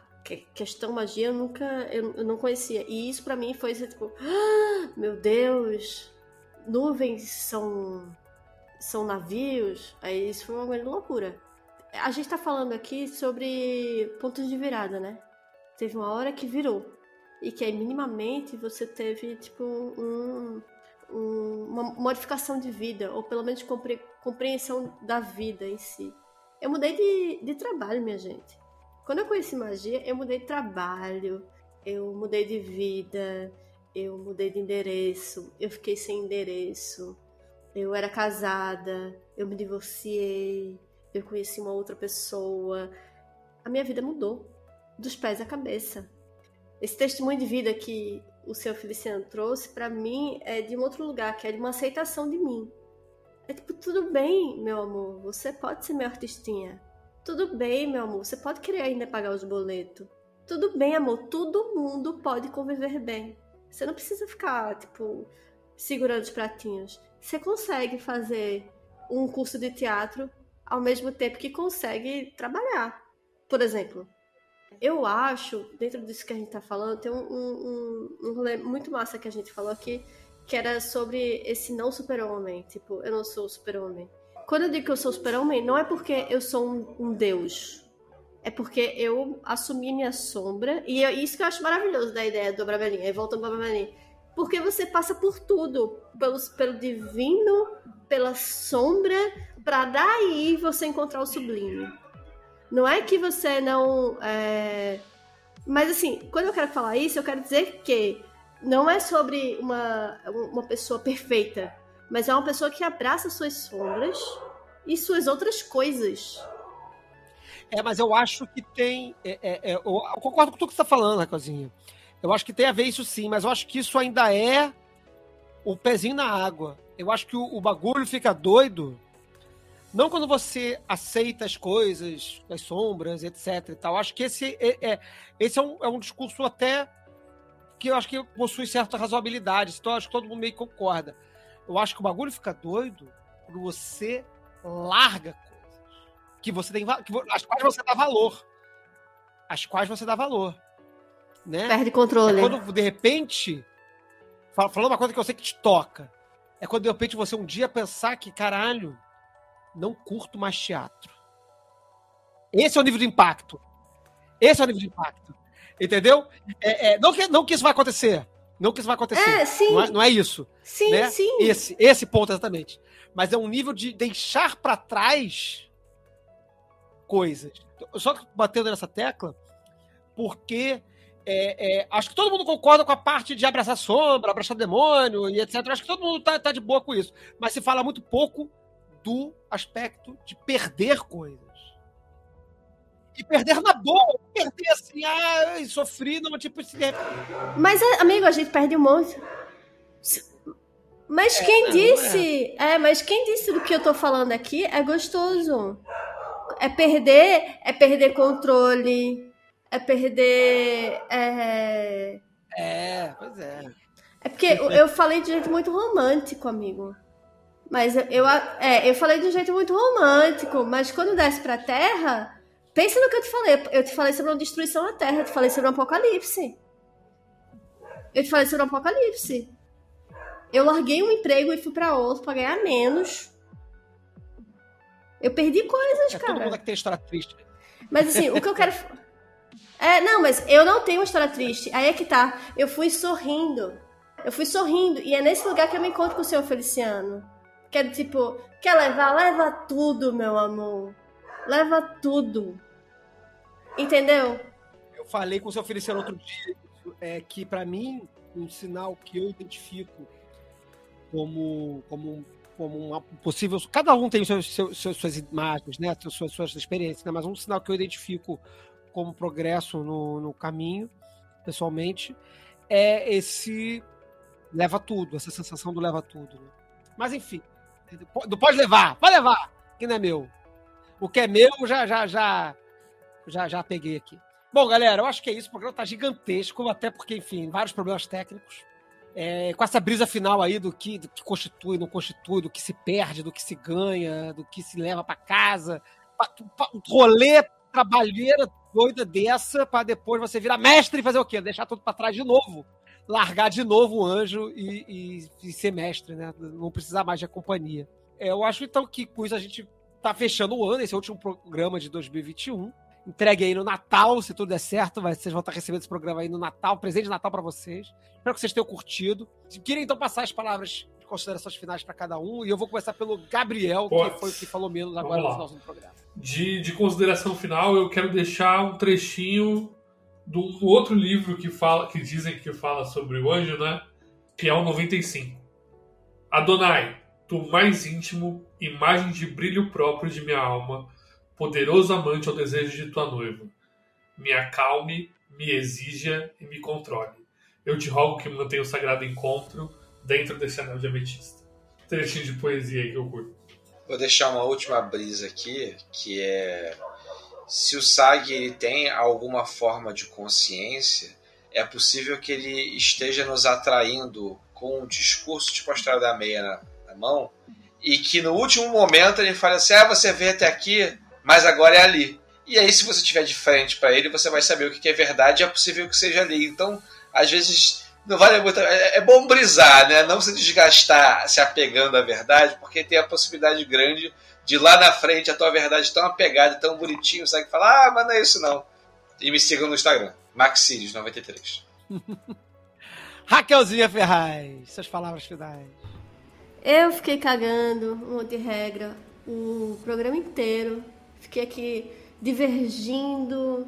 questão magia eu nunca eu, eu não conhecia. E isso para mim foi tipo, ah, meu Deus, nuvens são são navios. Aí isso foi uma grande loucura a gente tá falando aqui sobre pontos de virada, né? Teve uma hora que virou. e que aí minimamente você teve tipo um, um, uma modificação de vida, ou pelo menos compre, compreensão da vida em si. Eu mudei de, de trabalho, minha gente. Quando eu conheci magia, eu mudei de trabalho, eu mudei de vida, eu mudei de endereço, eu fiquei sem endereço, eu era casada, eu me divorciei, eu conheci uma outra pessoa. A minha vida mudou, dos pés à cabeça. Esse testemunho de vida que o seu Feliciano trouxe, para mim, é de um outro lugar, que é de uma aceitação de mim. É tipo, tudo bem, meu amor, você pode ser meu artistinha. Tudo bem, meu amor, você pode querer ainda pagar os boletos. Tudo bem, amor, todo mundo pode conviver bem. Você não precisa ficar, tipo, segurando os pratinhos. Você consegue fazer um curso de teatro ao mesmo tempo que consegue trabalhar. Por exemplo, eu acho, dentro disso que a gente tá falando, tem um, um, um rolê muito massa que a gente falou aqui, que era sobre esse não super-homem. Tipo, eu não sou super-homem. Quando eu digo que eu sou super-homem, não é porque eu sou um, um, deus. É porque eu assumi minha sombra. E é isso que eu acho maravilhoso da ideia do Bravelinha. Aí voltando para Bravelinha. Porque você passa por tudo. Pelos, pelo divino, pela sombra, para daí você encontrar o sublime. Não é que você não. É... Mas assim, quando eu quero falar isso, eu quero dizer que não é sobre uma, uma pessoa perfeita, mas é uma pessoa que abraça suas sombras e suas outras coisas. É, mas eu acho que tem. É, é, é, eu, concordo com tudo que você está falando, Racozinho. Eu acho que tem a ver isso sim, mas eu acho que isso ainda é o pezinho na água. Eu acho que o, o bagulho fica doido não quando você aceita as coisas, as sombras, etc e tal. Acho que esse é, é esse é um, é um, discurso até que eu acho que possui certa razoabilidade. Então, acho que todo mundo meio concorda. Eu acho que o bagulho fica doido quando você larga coisas que você tem, que, as quais você dá valor. As quais você dá valor. Né? Perde controle. É quando, de repente, falando uma coisa que eu sei que te toca, é quando de repente você um dia pensar que, caralho, não curto mais teatro. Esse é o nível de impacto. Esse é o nível de impacto. Entendeu? É, é, não, que, não que isso vai acontecer. Não que isso vai acontecer. É, sim. Não, é, não é isso. Sim, né? sim. Esse, esse ponto exatamente. Mas é um nível de deixar para trás coisas. Só batendo nessa tecla, porque é, é, acho que todo mundo concorda com a parte de abraçar sombra, abraçar demônio e etc. Acho que todo mundo tá, tá de boa com isso. Mas se fala muito pouco do aspecto de perder coisas. E perder na boa, perder assim, ah, sofri, não, tipo, se... Mas, amigo, a gente perde um monte. Mas é, quem não, disse. Não é. é. mas quem disse do que eu tô falando aqui é gostoso. É perder, é perder controle, é perder. É, é pois é. É porque eu falei de jeito muito romântico, amigo. Mas eu, é, eu falei de um jeito muito romântico, mas quando desce pra Terra, pensa no que eu te falei. Eu te falei sobre uma destruição da Terra, eu te falei sobre um apocalipse. Eu te falei sobre um apocalipse. Eu larguei um emprego e fui para outro para ganhar menos. Eu perdi coisas, é, cara. Todo mundo que tem história triste. Mas assim, o que eu quero. É, não, mas eu não tenho uma história triste. Aí é que tá. Eu fui sorrindo. Eu fui sorrindo. E é nesse lugar que eu me encontro com o senhor Feliciano. Que é tipo, quer levar? Leva tudo, meu amor. Leva tudo. Entendeu? Eu falei com o seu Feliciano outro dia é, que, para mim, um sinal que eu identifico como, como, como uma possível. Cada um tem seus, seus, suas imagens, né? suas, suas experiências, né? mas um sinal que eu identifico como progresso no, no caminho, pessoalmente, é esse leva tudo, essa sensação do leva tudo. Né? Mas enfim, pode levar, pode levar, que não é meu. O que é meu, já, já, já, já, já peguei aqui. Bom, galera, eu acho que é isso. O programa tá gigantesco, até porque, enfim, vários problemas técnicos. É, com essa brisa final aí do que, do que constitui, não constitui, do que se perde, do que se ganha, do que se leva para casa. Um rolê, trabalheira doida dessa, para depois você virar mestre e fazer o quê? Deixar tudo para trás de novo largar de novo o anjo e, e, e, ser mestre, né? Não precisar mais de companhia. É, eu acho então que com isso a gente tá fechando o ano, esse é o último programa de 2021. entregue aí no Natal, se tudo der certo. Vocês vão estar recebendo esse programa aí no Natal, presente de Natal para vocês. Espero que vocês tenham curtido. Se querem então passar as palavras de considerações finais para cada um, e eu vou começar pelo Gabriel, que foi o que falou menos agora no lá. final do programa. De, de consideração final, eu quero deixar um trechinho do outro livro que fala, que dizem que fala sobre o anjo, né? Que é o 95. Adonai, tu mais íntimo, imagem de brilho próprio de minha alma, poderoso amante ao desejo de tua noiva. Me acalme, me exija e me controle. Eu te rogo que mantenha o sagrado encontro dentro desse anel de ametista. Trechinho de poesia aí que eu curto. Vou deixar uma última brisa aqui, que é se o SAG ele tem alguma forma de consciência, é possível que ele esteja nos atraindo com um discurso tipo a história da meia na, na mão, e que no último momento ele fale assim: ah, você veio até aqui, mas agora é ali. E aí, se você estiver de frente para ele, você vai saber o que é verdade e é possível que seja ali. Então, às vezes, não vale muito. É, é bom brisar, né? Não se desgastar se apegando à verdade, porque tem a possibilidade grande de lá na frente a tua verdade tão apegada, tão bonitinho, sabe? Que fala, ah, mas não é isso não. E me sigam no Instagram, Maxírios93. Raquelzinha Ferraz, suas palavras finais. Eu fiquei cagando um monte de regra o programa inteiro. Fiquei aqui divergindo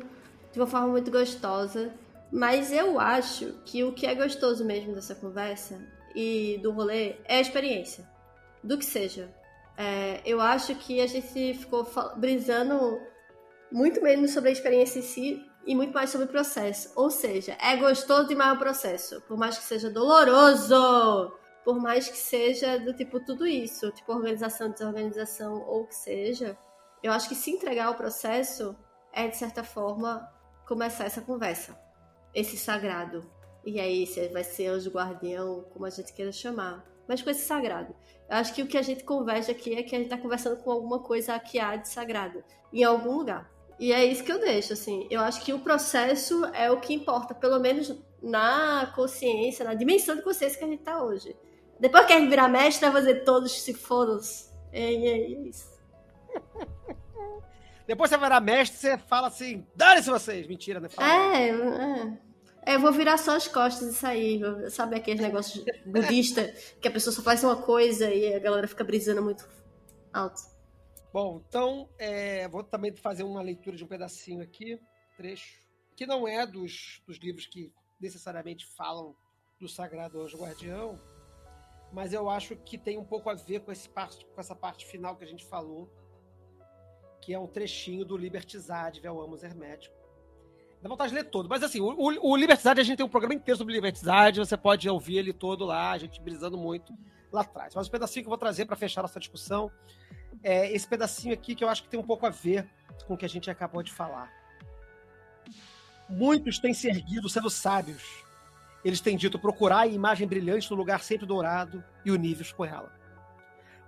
de uma forma muito gostosa. Mas eu acho que o que é gostoso mesmo dessa conversa e do rolê é a experiência. Do que seja. É, eu acho que a gente ficou brisando muito menos sobre a experiência em si e muito mais sobre o processo. Ou seja, é gostoso demais o processo. Por mais que seja doloroso por mais que seja do tipo tudo isso, tipo organização, desorganização ou o que seja, eu acho que se entregar ao processo é de certa forma começar essa conversa, esse sagrado. E aí se vai ser anjo guardião, como a gente queira chamar, mas com esse sagrado. Eu acho que o que a gente conversa aqui é que a gente tá conversando com alguma coisa que há de sagrado em algum lugar. E é isso que eu deixo, assim. Eu acho que o processo é o que importa, pelo menos na consciência, na dimensão de consciência que a gente tá hoje. Depois que a gente virar mestre, vai fazer todos se foram. É, é, é isso. Depois você vai virar mestre, você fala assim, dane-se vocês. Mentira, né? Fala. É, é. É, Eu vou virar só as costas e sair. Sabe aqueles negócios budista que a pessoa só faz uma coisa e a galera fica brisando muito alto. Bom, então, é, vou também fazer uma leitura de um pedacinho aqui, trecho, que não é dos, dos livros que necessariamente falam do Sagrado Anjo Guardião, mas eu acho que tem um pouco a ver com, esse parte, com essa parte final que a gente falou, que é um trechinho do Libertizade, Véu Amos Hermético. Dá vontade de ler todo, mas assim, o, o, o a gente tem um programa inteiro sobre Libertizade, você pode ouvir ele todo lá, a gente brisando muito lá atrás. Mas o pedacinho que eu vou trazer para fechar nossa discussão é esse pedacinho aqui que eu acho que tem um pouco a ver com o que a gente acabou de falar. Muitos têm se erguido sendo sábios. Eles têm dito procurar a imagem brilhante no lugar sempre dourado e univos com ela.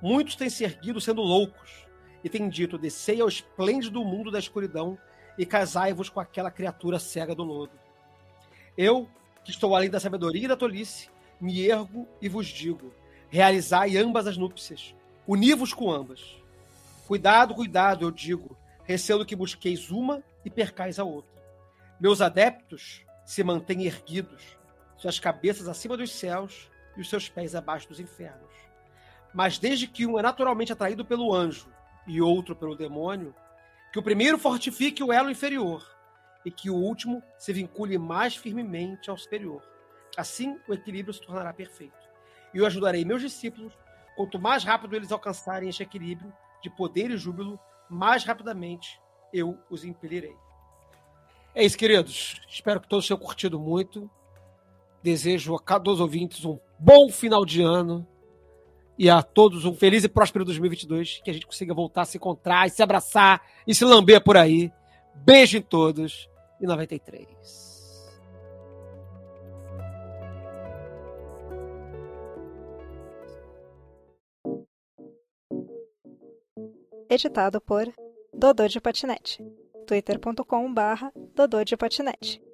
Muitos têm se erguido sendo loucos e têm dito descei ao esplêndido mundo da escuridão e casai-vos com aquela criatura cega do lodo. Eu, que estou além da sabedoria e da tolice, me ergo e vos digo: realizai ambas as núpcias, uni-vos com ambas. Cuidado, cuidado, eu digo, receio que busqueis uma e percais a outra. Meus adeptos se mantêm erguidos, suas cabeças acima dos céus e os seus pés abaixo dos infernos. Mas desde que um é naturalmente atraído pelo anjo e outro pelo demônio, que o primeiro fortifique o elo inferior e que o último se vincule mais firmemente ao superior. Assim, o equilíbrio se tornará perfeito. E eu ajudarei meus discípulos, quanto mais rápido eles alcançarem este equilíbrio de poder e júbilo, mais rapidamente eu os impelirei. É isso, queridos. Espero que todos tenham curtido muito. Desejo a cada dos ouvintes um bom final de ano e a todos um feliz e próspero 2022. Que a gente consiga voltar a se encontrar e se abraçar e se lamber por aí. Beijo em todos e 93. Editado por Dodô de Patinete. twitter.com barra Dodô de Patinete.